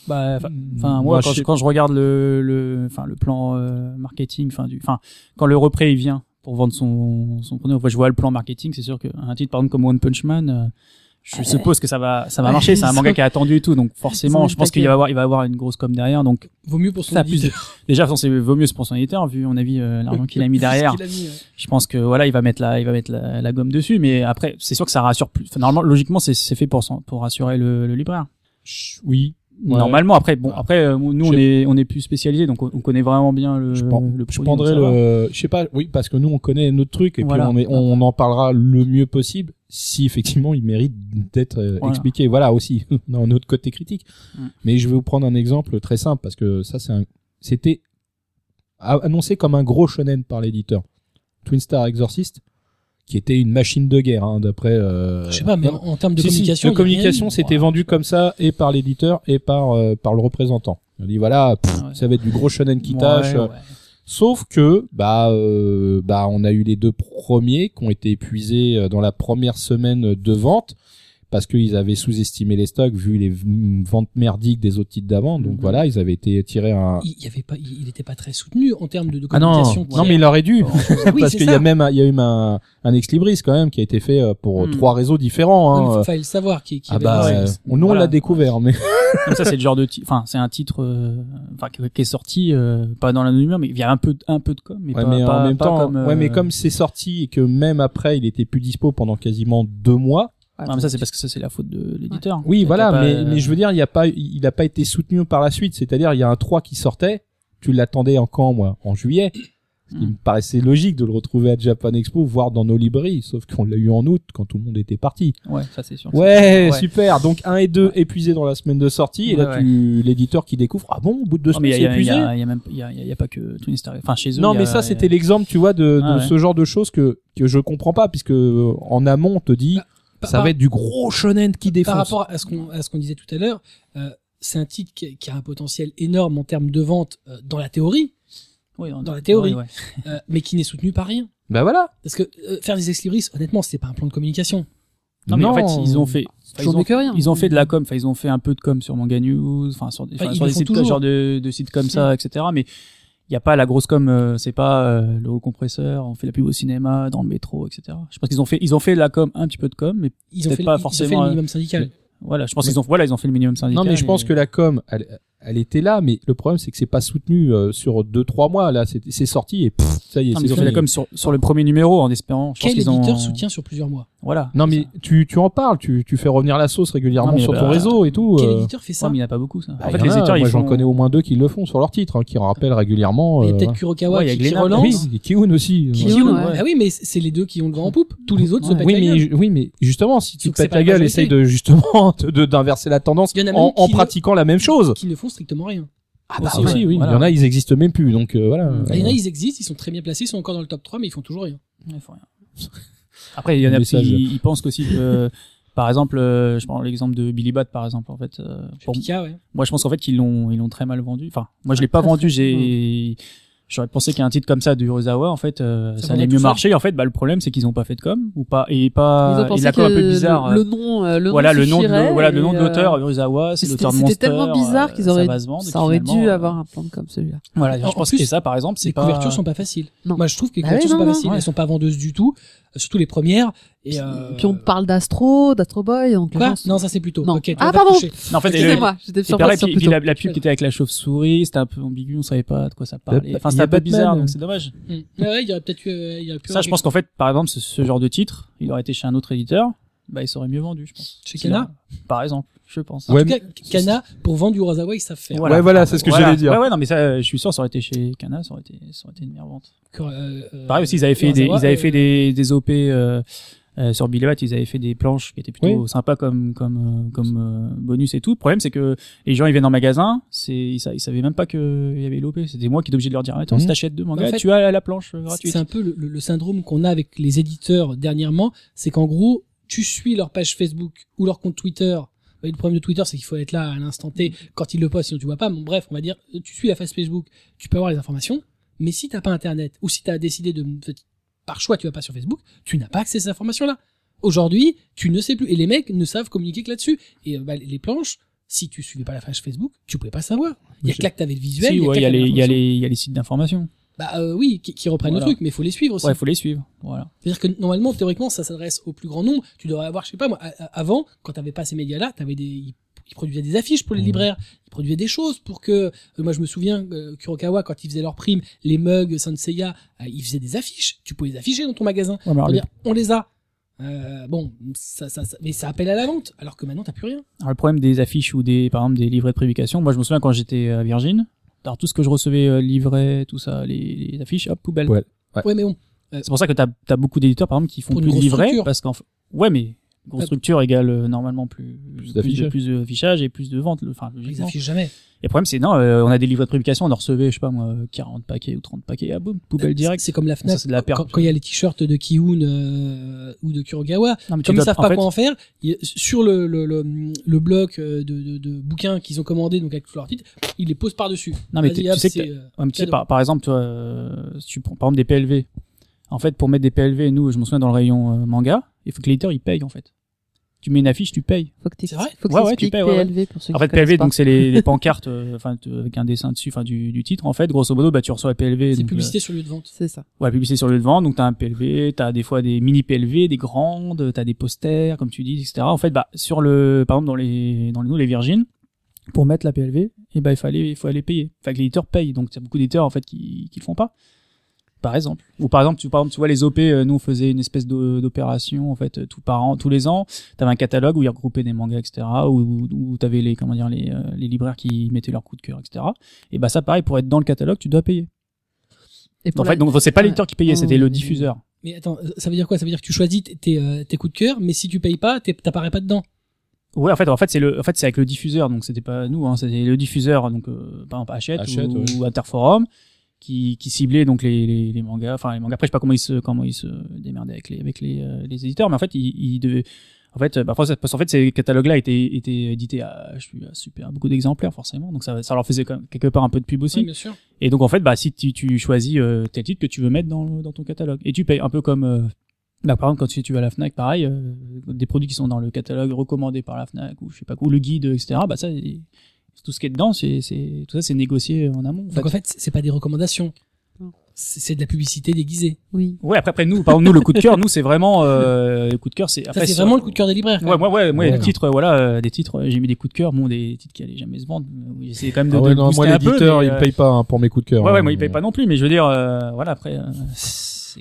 [SPEAKER 2] Bah, enfin,
[SPEAKER 3] Mm,
[SPEAKER 2] moi,
[SPEAKER 3] moi,
[SPEAKER 2] quand,
[SPEAKER 3] je
[SPEAKER 2] je,
[SPEAKER 3] sais-
[SPEAKER 2] quand je regarde le, enfin, le plan euh, marketing, enfin, du, enfin, quand le repré il vient pour vendre son, son produit, enfin, je vois le plan marketing, c'est sûr qu'un titre, par exemple, comme One Punch Man, euh, je suppose que ça va ça va
[SPEAKER 4] Ouais,
[SPEAKER 2] marcher. C'est un manga qui est attendu et tout. Donc forcément je pense qu'il va avoir il va avoir une grosse com derrière. Donc
[SPEAKER 1] Vaut mieux pour son
[SPEAKER 2] ça a plus de... déjà c'est vaut mieux pour son éditeur vu on a vu euh, l'argent qu'il a mis derrière
[SPEAKER 1] a mis, ouais.
[SPEAKER 2] je pense que voilà il va mettre la il va mettre la, la gomme dessus. Mais après c'est sûr que ça rassure plus. Enfin, normalement logiquement c'est c'est fait pour son- pour rassurer le, le libraire.
[SPEAKER 3] Oui. Ouais.
[SPEAKER 2] normalement après bon
[SPEAKER 3] Ah.
[SPEAKER 2] après euh, nous on est on est plus spécialisé donc on, on connaît vraiment bien le
[SPEAKER 3] je,
[SPEAKER 2] le
[SPEAKER 3] je prendrais le, je sais pas, oui, parce que nous on connaît notre truc et
[SPEAKER 2] Voilà.
[SPEAKER 3] puis on, est- on en parlera le mieux possible si effectivement il mérite d'être euh,
[SPEAKER 2] Voilà.
[SPEAKER 3] expliqué. Voilà aussi dans notre côté critique.
[SPEAKER 2] Mm.
[SPEAKER 3] Mais je vais vous prendre un exemple très simple parce que ça c'est un, c'était a- annoncé comme un gros shonen par l'éditeur. Twin Star Exorcist, qui était une machine de guerre hein, d'après. Euh,
[SPEAKER 1] Je sais pas, mais en, en termes de
[SPEAKER 3] si, si,
[SPEAKER 1] communication.
[SPEAKER 3] de
[SPEAKER 1] a
[SPEAKER 3] communication, c'était vendu comme ça et par l'éditeur et par euh, par le représentant. On dit voilà, pff,
[SPEAKER 2] Ouais.
[SPEAKER 3] ça va être du gros shonen qui
[SPEAKER 2] Ouais,
[SPEAKER 3] tâche.
[SPEAKER 2] ouais.
[SPEAKER 3] Sauf que bah euh, bah on a eu les deux premiers qui ont été épuisés euh, dans la première semaine de vente parce qu'ils avaient sous-estimé les stocks vu les ventes merdiques des autres titres d'avant. Donc
[SPEAKER 2] Mhm.
[SPEAKER 3] voilà, ils avaient été tirés un.
[SPEAKER 1] Il y avait pas, il était pas très soutenu en termes de, de
[SPEAKER 3] Ah non, non mais il aurait dû
[SPEAKER 1] Oui,
[SPEAKER 3] parce qu'il y a même il y a eu un, un ex libris quand même qui a été fait euh, pour
[SPEAKER 2] Mhm.
[SPEAKER 3] trois réseaux différents.
[SPEAKER 1] Non,
[SPEAKER 3] Hein.
[SPEAKER 1] faut- fallait le savoir qui, qui
[SPEAKER 3] Ah
[SPEAKER 1] avait
[SPEAKER 3] bah, euh, nous on
[SPEAKER 2] Voilà.
[SPEAKER 3] l'a découvert, mais
[SPEAKER 2] Comme ça, c'est le genre de, enfin, c'est un titre, euh, enfin, qui qui est sorti, euh, pas dans l'anonymat, mais il y a un peu, de- un peu de com, mais
[SPEAKER 3] Ouais,
[SPEAKER 2] pas,
[SPEAKER 3] mais
[SPEAKER 2] pas-
[SPEAKER 3] en même
[SPEAKER 2] pas
[SPEAKER 3] temps,
[SPEAKER 2] comme, euh,
[SPEAKER 3] ouais, mais comme c'est sorti et que même après il était plus dispo pendant quasiment deux mois.
[SPEAKER 2] Non, mais ça, c'est parce que ça, c'est la faute de l'éditeur.
[SPEAKER 3] Oui, voilà,
[SPEAKER 2] pas,
[SPEAKER 3] mais,
[SPEAKER 2] euh,
[SPEAKER 3] mais je veux dire, il y a pas, il a pas été soutenu par la suite. C'est-à-dire, il y a un 3 qui sortait. Tu l'attendais en quand, moi? En juillet. Ce qui
[SPEAKER 2] Hmm.
[SPEAKER 3] me paraissait logique de le retrouver à Japan Expo, voire dans nos librairies. Sauf qu'on l'a eu en août quand tout le monde était parti.
[SPEAKER 2] Ouais, ça, c'est sûr.
[SPEAKER 3] Ouais,
[SPEAKER 2] Ouais.
[SPEAKER 3] super. Donc, 1 et 2 épuisés dans la semaine de sortie. Et là, tu, l'éditeur qui découvre, ah bon, au bout de deux semaines, c'est
[SPEAKER 2] a, il y
[SPEAKER 3] épuisé.
[SPEAKER 2] a, il y a même, il y a, y a- pas que Twin Star. Enfin, chez eux.
[SPEAKER 3] Non, mais ça, c'était l'exemple, tu vois, de, de
[SPEAKER 2] Ah
[SPEAKER 3] ce genre de choses que, que je comprends pas, puisque en amont, on te dit, ça va être du gros shonen qui défonce.
[SPEAKER 1] Par rapport à ce qu'on à ce qu'on disait tout à l'heure, euh, c'est un titre qui, qui a un potentiel énorme en termes de vente euh, dans la théorie,
[SPEAKER 2] Oui,
[SPEAKER 1] dans la théorie.
[SPEAKER 2] ouais, ouais.
[SPEAKER 1] euh, mais qui n'est soutenu par rien.
[SPEAKER 3] Bah voilà.
[SPEAKER 1] Parce que euh, faire des ex libris, honnêtement, c'est pas un plan de communication.
[SPEAKER 2] Non, mais en fait, ils ont fait, ils ont,
[SPEAKER 4] mieux que rien.
[SPEAKER 2] ils ont fait de la com, enfin, ils ont fait un peu de com sur Manga News, enfin, sur
[SPEAKER 1] Enfin,
[SPEAKER 2] sur des
[SPEAKER 1] font
[SPEAKER 2] sites,
[SPEAKER 1] toujours.
[SPEAKER 2] genre de, de sites comme ça, etc. Mais il y a pas la grosse com, euh, c'est pas euh, le haut compresseur, on fait la pub au cinéma, dans le métro, etc. Je pense qu'ils ont fait, ils ont fait la com, un petit peu de com, mais
[SPEAKER 1] Ils ont
[SPEAKER 2] Peut-être
[SPEAKER 1] fait,
[SPEAKER 2] pas
[SPEAKER 1] ils ont fait
[SPEAKER 2] forcément,
[SPEAKER 1] le minimum syndical.
[SPEAKER 2] voilà, je pense qu'ils ont, voilà, ils ont fait le minimum syndical.
[SPEAKER 3] Non, mais je pense
[SPEAKER 2] et-
[SPEAKER 3] que la com, elle, elle était là, mais le problème, c'est que c'est pas soutenu euh, sur deux, trois mois. Là, c'est c'est sorti et pff, ça y est,
[SPEAKER 2] Non, ils ont fait la com sur, sur le premier numéro en espérant. Je pense
[SPEAKER 1] Quel
[SPEAKER 2] ont.
[SPEAKER 1] éditeur soutient sur plusieurs mois
[SPEAKER 2] Voilà.
[SPEAKER 3] Non, mais
[SPEAKER 2] ça.
[SPEAKER 3] tu, tu en parles, tu, tu fais revenir la sauce régulièrement
[SPEAKER 2] Non,
[SPEAKER 3] sur
[SPEAKER 2] bah,
[SPEAKER 3] ton réseau et tout.
[SPEAKER 1] Quel
[SPEAKER 3] euh.
[SPEAKER 1] éditeur fait ça
[SPEAKER 2] Ouais, mais il n'y en a pas beaucoup, ça.
[SPEAKER 3] Bah,
[SPEAKER 2] en fait,
[SPEAKER 3] en
[SPEAKER 2] les
[SPEAKER 3] a,
[SPEAKER 2] éditeurs,
[SPEAKER 3] moi,
[SPEAKER 2] ils
[SPEAKER 3] j'en
[SPEAKER 2] font...
[SPEAKER 3] connais au moins deux qui le font sur leur titre, hein, qui rappellent régulièrement.
[SPEAKER 1] Il y a
[SPEAKER 3] euh,
[SPEAKER 1] peut-être Kurokawa
[SPEAKER 2] ouais, il y a
[SPEAKER 1] qui, qui relance.
[SPEAKER 3] Oui, et Kiun aussi.
[SPEAKER 4] Kiun,
[SPEAKER 3] Ouais.
[SPEAKER 4] Kiun.
[SPEAKER 1] Ah oui, mais c'est les deux qui ont le vent en poupe. Tous les autres se pètent
[SPEAKER 3] Oui,
[SPEAKER 1] la gueule.
[SPEAKER 3] mais, oui, mais justement, si tu pètes la gueule, essaye de justement d'inverser la tendance
[SPEAKER 1] en
[SPEAKER 3] en, en pratiquant la même chose.
[SPEAKER 1] qui ne font strictement rien.
[SPEAKER 3] Ah bah
[SPEAKER 2] Aussi,
[SPEAKER 3] aussi,
[SPEAKER 2] ouais,
[SPEAKER 3] oui.
[SPEAKER 2] voilà.
[SPEAKER 3] Il y en a, ils existent même plus, donc euh, voilà.
[SPEAKER 1] Il y en a, ils existent, ils sont très bien placés, ils sont encore dans le top 3, mais ils font toujours rien.
[SPEAKER 2] Ouais, faut rien. Après, il y en a qui ils, ils pensent qu'aussi que, par exemple, euh, je prends l'exemple de Billy Bat, par exemple, en fait. euh, pour-
[SPEAKER 1] Pika, ouais.
[SPEAKER 2] moi, je pense qu'en fait qu'ils l'ont, ils l'ont très mal vendu. Enfin, moi, je l'ai pas vendu. J'ai, j'aurais pensé qu'un titre comme ça de en fait, euh,
[SPEAKER 1] Ça
[SPEAKER 2] allait mieux marcher. En fait, bah, le problème, c'est qu'ils ont pas fait de com ou pas, et
[SPEAKER 4] Ils
[SPEAKER 2] pas,
[SPEAKER 4] ont pensé
[SPEAKER 2] et la com
[SPEAKER 4] que
[SPEAKER 2] un peu bizarre.
[SPEAKER 4] le,
[SPEAKER 2] euh,
[SPEAKER 4] le nom, euh, le
[SPEAKER 2] voilà,
[SPEAKER 4] nom
[SPEAKER 2] le nom de, voilà, le nom de
[SPEAKER 4] euh,
[SPEAKER 2] l'auteur, Uruzawa, c'est
[SPEAKER 4] C'était
[SPEAKER 2] l'auteur de
[SPEAKER 4] c'était
[SPEAKER 2] Monster.
[SPEAKER 4] tellement bizarre
[SPEAKER 2] euh,
[SPEAKER 4] qu'ils auraient,
[SPEAKER 2] vendre,
[SPEAKER 4] ça aurait dû
[SPEAKER 2] euh,
[SPEAKER 4] avoir un plan comme celui-là.
[SPEAKER 2] Voilà,
[SPEAKER 1] En
[SPEAKER 2] je pense
[SPEAKER 1] plus,
[SPEAKER 2] que c'est ça, par exemple, c'est
[SPEAKER 1] Les couvertures sont pas faciles.
[SPEAKER 4] Non.
[SPEAKER 1] Moi, je trouve que les
[SPEAKER 4] Bah
[SPEAKER 1] couvertures sont
[SPEAKER 4] non,
[SPEAKER 1] pas faciles. Elles sont pas vendeuses du tout, euh, surtout les premières. Et euh...
[SPEAKER 4] Puis on parle d'Astro, d'Astro Boy, donc
[SPEAKER 1] Quoi
[SPEAKER 4] gens
[SPEAKER 1] Non, ça c'est plutôt.
[SPEAKER 4] Non. Ah, pardon.
[SPEAKER 2] Non, en fait,
[SPEAKER 4] Excusez-moi, j'étais sur
[SPEAKER 2] pareil, puis, puis la, la pub qui était avec la chauve-souris, c'était un peu ambigu, on savait pas de quoi ça parlait. Enfin, c'était un peu
[SPEAKER 3] Batman.
[SPEAKER 2] bizarre, donc c'est dommage.
[SPEAKER 1] Hmm. Ouais, ouais, il y aurait peut-être eu, euh, il y aurait pu
[SPEAKER 2] Ça, je pense qu'en fait, par exemple, ce, ce genre de titre, il aurait été chez un autre éditeur, bah, il serait mieux vendu, je pense.
[SPEAKER 1] Chez Kana
[SPEAKER 2] a- Par exemple, je pense.
[SPEAKER 1] En
[SPEAKER 3] Ouais,
[SPEAKER 1] tout cas, Kana, pour vendre du Urasawa, ils savent faire.
[SPEAKER 3] Ouais, voilà, c'est ce que
[SPEAKER 2] Voilà.
[SPEAKER 3] j'allais dire.
[SPEAKER 2] Ouais, ouais, non, mais ça, euh, je suis sûr, ça aurait été chez Kana, ça aurait été, ça aurait été une meilleure vente.
[SPEAKER 1] Euh, euh,
[SPEAKER 2] Pareil aussi, ils avaient fait des, ils avaient
[SPEAKER 1] euh,
[SPEAKER 2] fait des, des OP, euh, euh, sur Billy ils avaient fait des planches qui étaient plutôt
[SPEAKER 3] Oui.
[SPEAKER 2] sympas comme comme euh, comme euh, bonus et tout. Le problème c'est que les gens ils viennent en magasin, c'est ils, sa- ils savaient même pas que il y avait l'OP. C'était moi qui étais obligé de leur dire attends
[SPEAKER 3] Mhm.
[SPEAKER 2] si t'achètes deux mangas,
[SPEAKER 1] En fait,
[SPEAKER 2] tu as la planche euh, gratuite.
[SPEAKER 1] C'est un peu le- le syndrome qu'on a avec les éditeurs dernièrement, c'est qu'en gros, tu suis leur page Facebook ou leur compte Twitter. Le problème de Twitter, c'est qu'il faut être là à l'instant T quand ils le postent, sinon tu vois pas. Bon, bref, on va dire, tu suis la page Facebook, tu peux avoir les informations, mais si t'as pas Internet ou si t'as décidé de, par choix, tu vas pas sur Facebook, tu n'as pas accès à ces informations-là. Aujourd'hui, tu ne sais plus, et les mecs ne savent communiquer que là-dessus. Et euh, bah, les planches, si tu suivais pas la page Facebook, tu pouvais pas savoir. Il y a que là que t'avais le visuel.
[SPEAKER 2] Si,
[SPEAKER 1] il y
[SPEAKER 2] ouais, il il il y a les sites d'information.
[SPEAKER 1] Bah euh, oui, qui, qui reprennent
[SPEAKER 2] Voilà.
[SPEAKER 1] le truc, mais il faut les suivre aussi.
[SPEAKER 2] Ouais, faut les suivre. Voilà.
[SPEAKER 1] C'est-à-dire que normalement, théoriquement, ça s'adresse au plus grand nombre. Tu devrais avoir, je sais pas moi, avant, quand t'avais pas ces médias-là, t'avais des, ils, ils produisaient des affiches pour les
[SPEAKER 3] Mhm.
[SPEAKER 1] libraires, ils produisaient des choses pour que, euh, moi je me souviens, euh, Kurokawa, quand ils faisaient leurs primes, les mugs Sanseiya, euh, ils faisaient des affiches. Tu pouvais les afficher dans ton magasin.
[SPEAKER 2] Ouais, alors,
[SPEAKER 1] on les a. Euh, bon, ça, ça, ça- mais ça appelle à la vente, alors que maintenant t'as plus rien.
[SPEAKER 2] Alors, le problème des affiches ou des, par exemple, des livrets de prédication, moi je me souviens quand j'étais à Virgin, alors tout ce que je recevais, euh, tout ça, les, les affiches, hop, poubelle.
[SPEAKER 3] Ouais. Ouais.
[SPEAKER 1] Ouais, mais bon.
[SPEAKER 2] C'est pour ça que t'as as beaucoup d'éditeurs, par exemple, qui font plus de
[SPEAKER 1] structure.
[SPEAKER 2] parce qu'en fait, ouais, mais grosse
[SPEAKER 1] Ouais.
[SPEAKER 2] structure égale euh, normalement plus, plus, de,
[SPEAKER 3] d'affichage.
[SPEAKER 2] plus de affichage et plus de ventes, le- enfin,
[SPEAKER 1] Ils affichent jamais.
[SPEAKER 2] Et le problème, c'est non, euh, on a des livrets de prédication, on en recevait, je sais pas moi, 40 paquets ou 30 paquets, ah boum, poubelle direct.
[SPEAKER 1] C'est comme la Fnac.
[SPEAKER 2] Ça, c'est de la perte.
[SPEAKER 1] quand il y a les t-shirts de Kiun euh, ou de Kurokawa,
[SPEAKER 2] Non, mais tu
[SPEAKER 1] comme ils
[SPEAKER 2] dois-
[SPEAKER 1] savent
[SPEAKER 2] en
[SPEAKER 1] pas
[SPEAKER 2] fait,
[SPEAKER 1] quoi en faire, sur le, le, le, le bloc euh, de, de, de bouquins qu'ils ont commandé, donc avec tous leurs titres, ils les posent par-dessus.
[SPEAKER 2] Non, mais t'es- tu sais que
[SPEAKER 1] euh,
[SPEAKER 2] Ouais, mais tu sais, par, par exemple, toi, euh, si tu prends par exemple des PLV, en fait, pour mettre des PLV, nous, je me souviens dans le rayon euh, manga, il faut que l'éditeur il paye en fait. Tu mets une affiche, tu payes.
[SPEAKER 4] Faut que
[SPEAKER 1] C'est vrai
[SPEAKER 4] Faut que
[SPEAKER 2] Ouais, ouais, tu payes, ouais, ouais.
[SPEAKER 4] PLV pour ceux
[SPEAKER 2] En
[SPEAKER 4] qui
[SPEAKER 2] fait, PLV, donc c'est les, les pancartes, euh, enfin, avec un dessin dessus, enfin, du, du titre. En fait, grosso modo, bah, tu reçois la PLV.
[SPEAKER 1] c'est
[SPEAKER 2] donc,
[SPEAKER 1] publicité sur le lieu de vente.
[SPEAKER 4] C'est ça.
[SPEAKER 2] euh, ouais, publicité sur le lieu de vente. Donc, t'as un PLV, t'as des fois des mini PLV, des grandes, t'as des posters, comme tu dis, etc. En fait, bah, sur le, par exemple, dans les, dans les, nous, les Virgin, pour mettre la PLV, et ben, il fallait, il faut aller payer. Enfin, que l'éditeur paye. Donc, il y a beaucoup d'éditeurs, en fait, qui, qui le font pas. Par exemple. Ou par exemple, tu, par exemple, tu vois, les OP, euh, nous, on faisait une espèce d'o- d'opération, en fait, euh, tout par an, tous les ans. T'avais un catalogue où ils regroupaient des mangas, etc. Où, où t'avais les, comment dire, les, euh, les libraires qui mettaient leur coup de cœur, etc. Et bah, ça, pareil, pour être dans le catalogue, tu dois payer.
[SPEAKER 4] Et
[SPEAKER 2] En fait,
[SPEAKER 4] la-
[SPEAKER 2] donc, c'est pas l'éditeur qui payait, c'était le diffuseur.
[SPEAKER 1] Mais attends, ça veut dire quoi? Ça veut dire que tu choisis tes, tes, euh, tes coups de cœur, mais si tu payes pas, t'apparais pas dedans.
[SPEAKER 2] Ouais, en fait, en fait, c'est le, en fait, c'est avec le diffuseur, donc c'était pas nous, hein, c'était le diffuseur, donc euh, par exemple Hachette,
[SPEAKER 3] Hachette,
[SPEAKER 2] ou,
[SPEAKER 3] ouais.
[SPEAKER 2] ou Interforum, qui, qui ciblait donc les, les, les mangas, enfin les mangas. Après, je sais pas comment ils se, comment ils se démerdaient avec les, avec les, euh, les éditeurs, mais en fait, ils, ils devaient, en fait, bah, parce qu'en fait, ces catalogues-là étaient, étaient édités à, je suis à super beaucoup d'exemplaires forcément, donc ça, ça leur faisait quand même quelque part un peu de pub aussi.
[SPEAKER 1] Oui, bien sûr.
[SPEAKER 2] Et donc en fait, bah si tu, tu choisis euh, tel titre que tu veux mettre dans, dans ton catalogue et tu payes un peu comme euh, bah, par exemple quand tu, tu vas à la Fnac, pareil, euh, des produits qui sont dans le catalogue recommandé par la Fnac ou je sais pas quoi, ou le guide, etc. Bah ça, tout ce qui est dedans, c'est c'est tout ça, c'est négocié en amont. en
[SPEAKER 1] Donc en
[SPEAKER 2] fait.
[SPEAKER 1] fait, c'est pas des recommandations. C'est c'est de la publicité déguisée.
[SPEAKER 4] Oui.
[SPEAKER 2] Ouais, après, après nous, par exemple nous le coup de cœur, nous c'est vraiment euh, le coup de cœur, c'est
[SPEAKER 1] c'est vraiment le coup de cœur des libraires.
[SPEAKER 2] Ouais, ouais, ouais, moi,
[SPEAKER 3] Ouais.
[SPEAKER 2] des titres, euh, voilà, euh, des titres, euh, j'ai mis des coups de cœur, bon, des titres qui allaient jamais se vendre. euh, J'essaie quand même de,
[SPEAKER 3] Ah
[SPEAKER 2] de
[SPEAKER 3] ouais,
[SPEAKER 2] le
[SPEAKER 3] non,
[SPEAKER 2] booster
[SPEAKER 3] moi
[SPEAKER 2] un peu,
[SPEAKER 3] l'éditeur, il
[SPEAKER 2] euh,
[SPEAKER 3] me paye pas hein, pour mes coups de cœur.
[SPEAKER 2] Ouais, ouais,
[SPEAKER 3] hein.
[SPEAKER 2] moi il paye pas non plus, mais je veux dire, euh, voilà, après.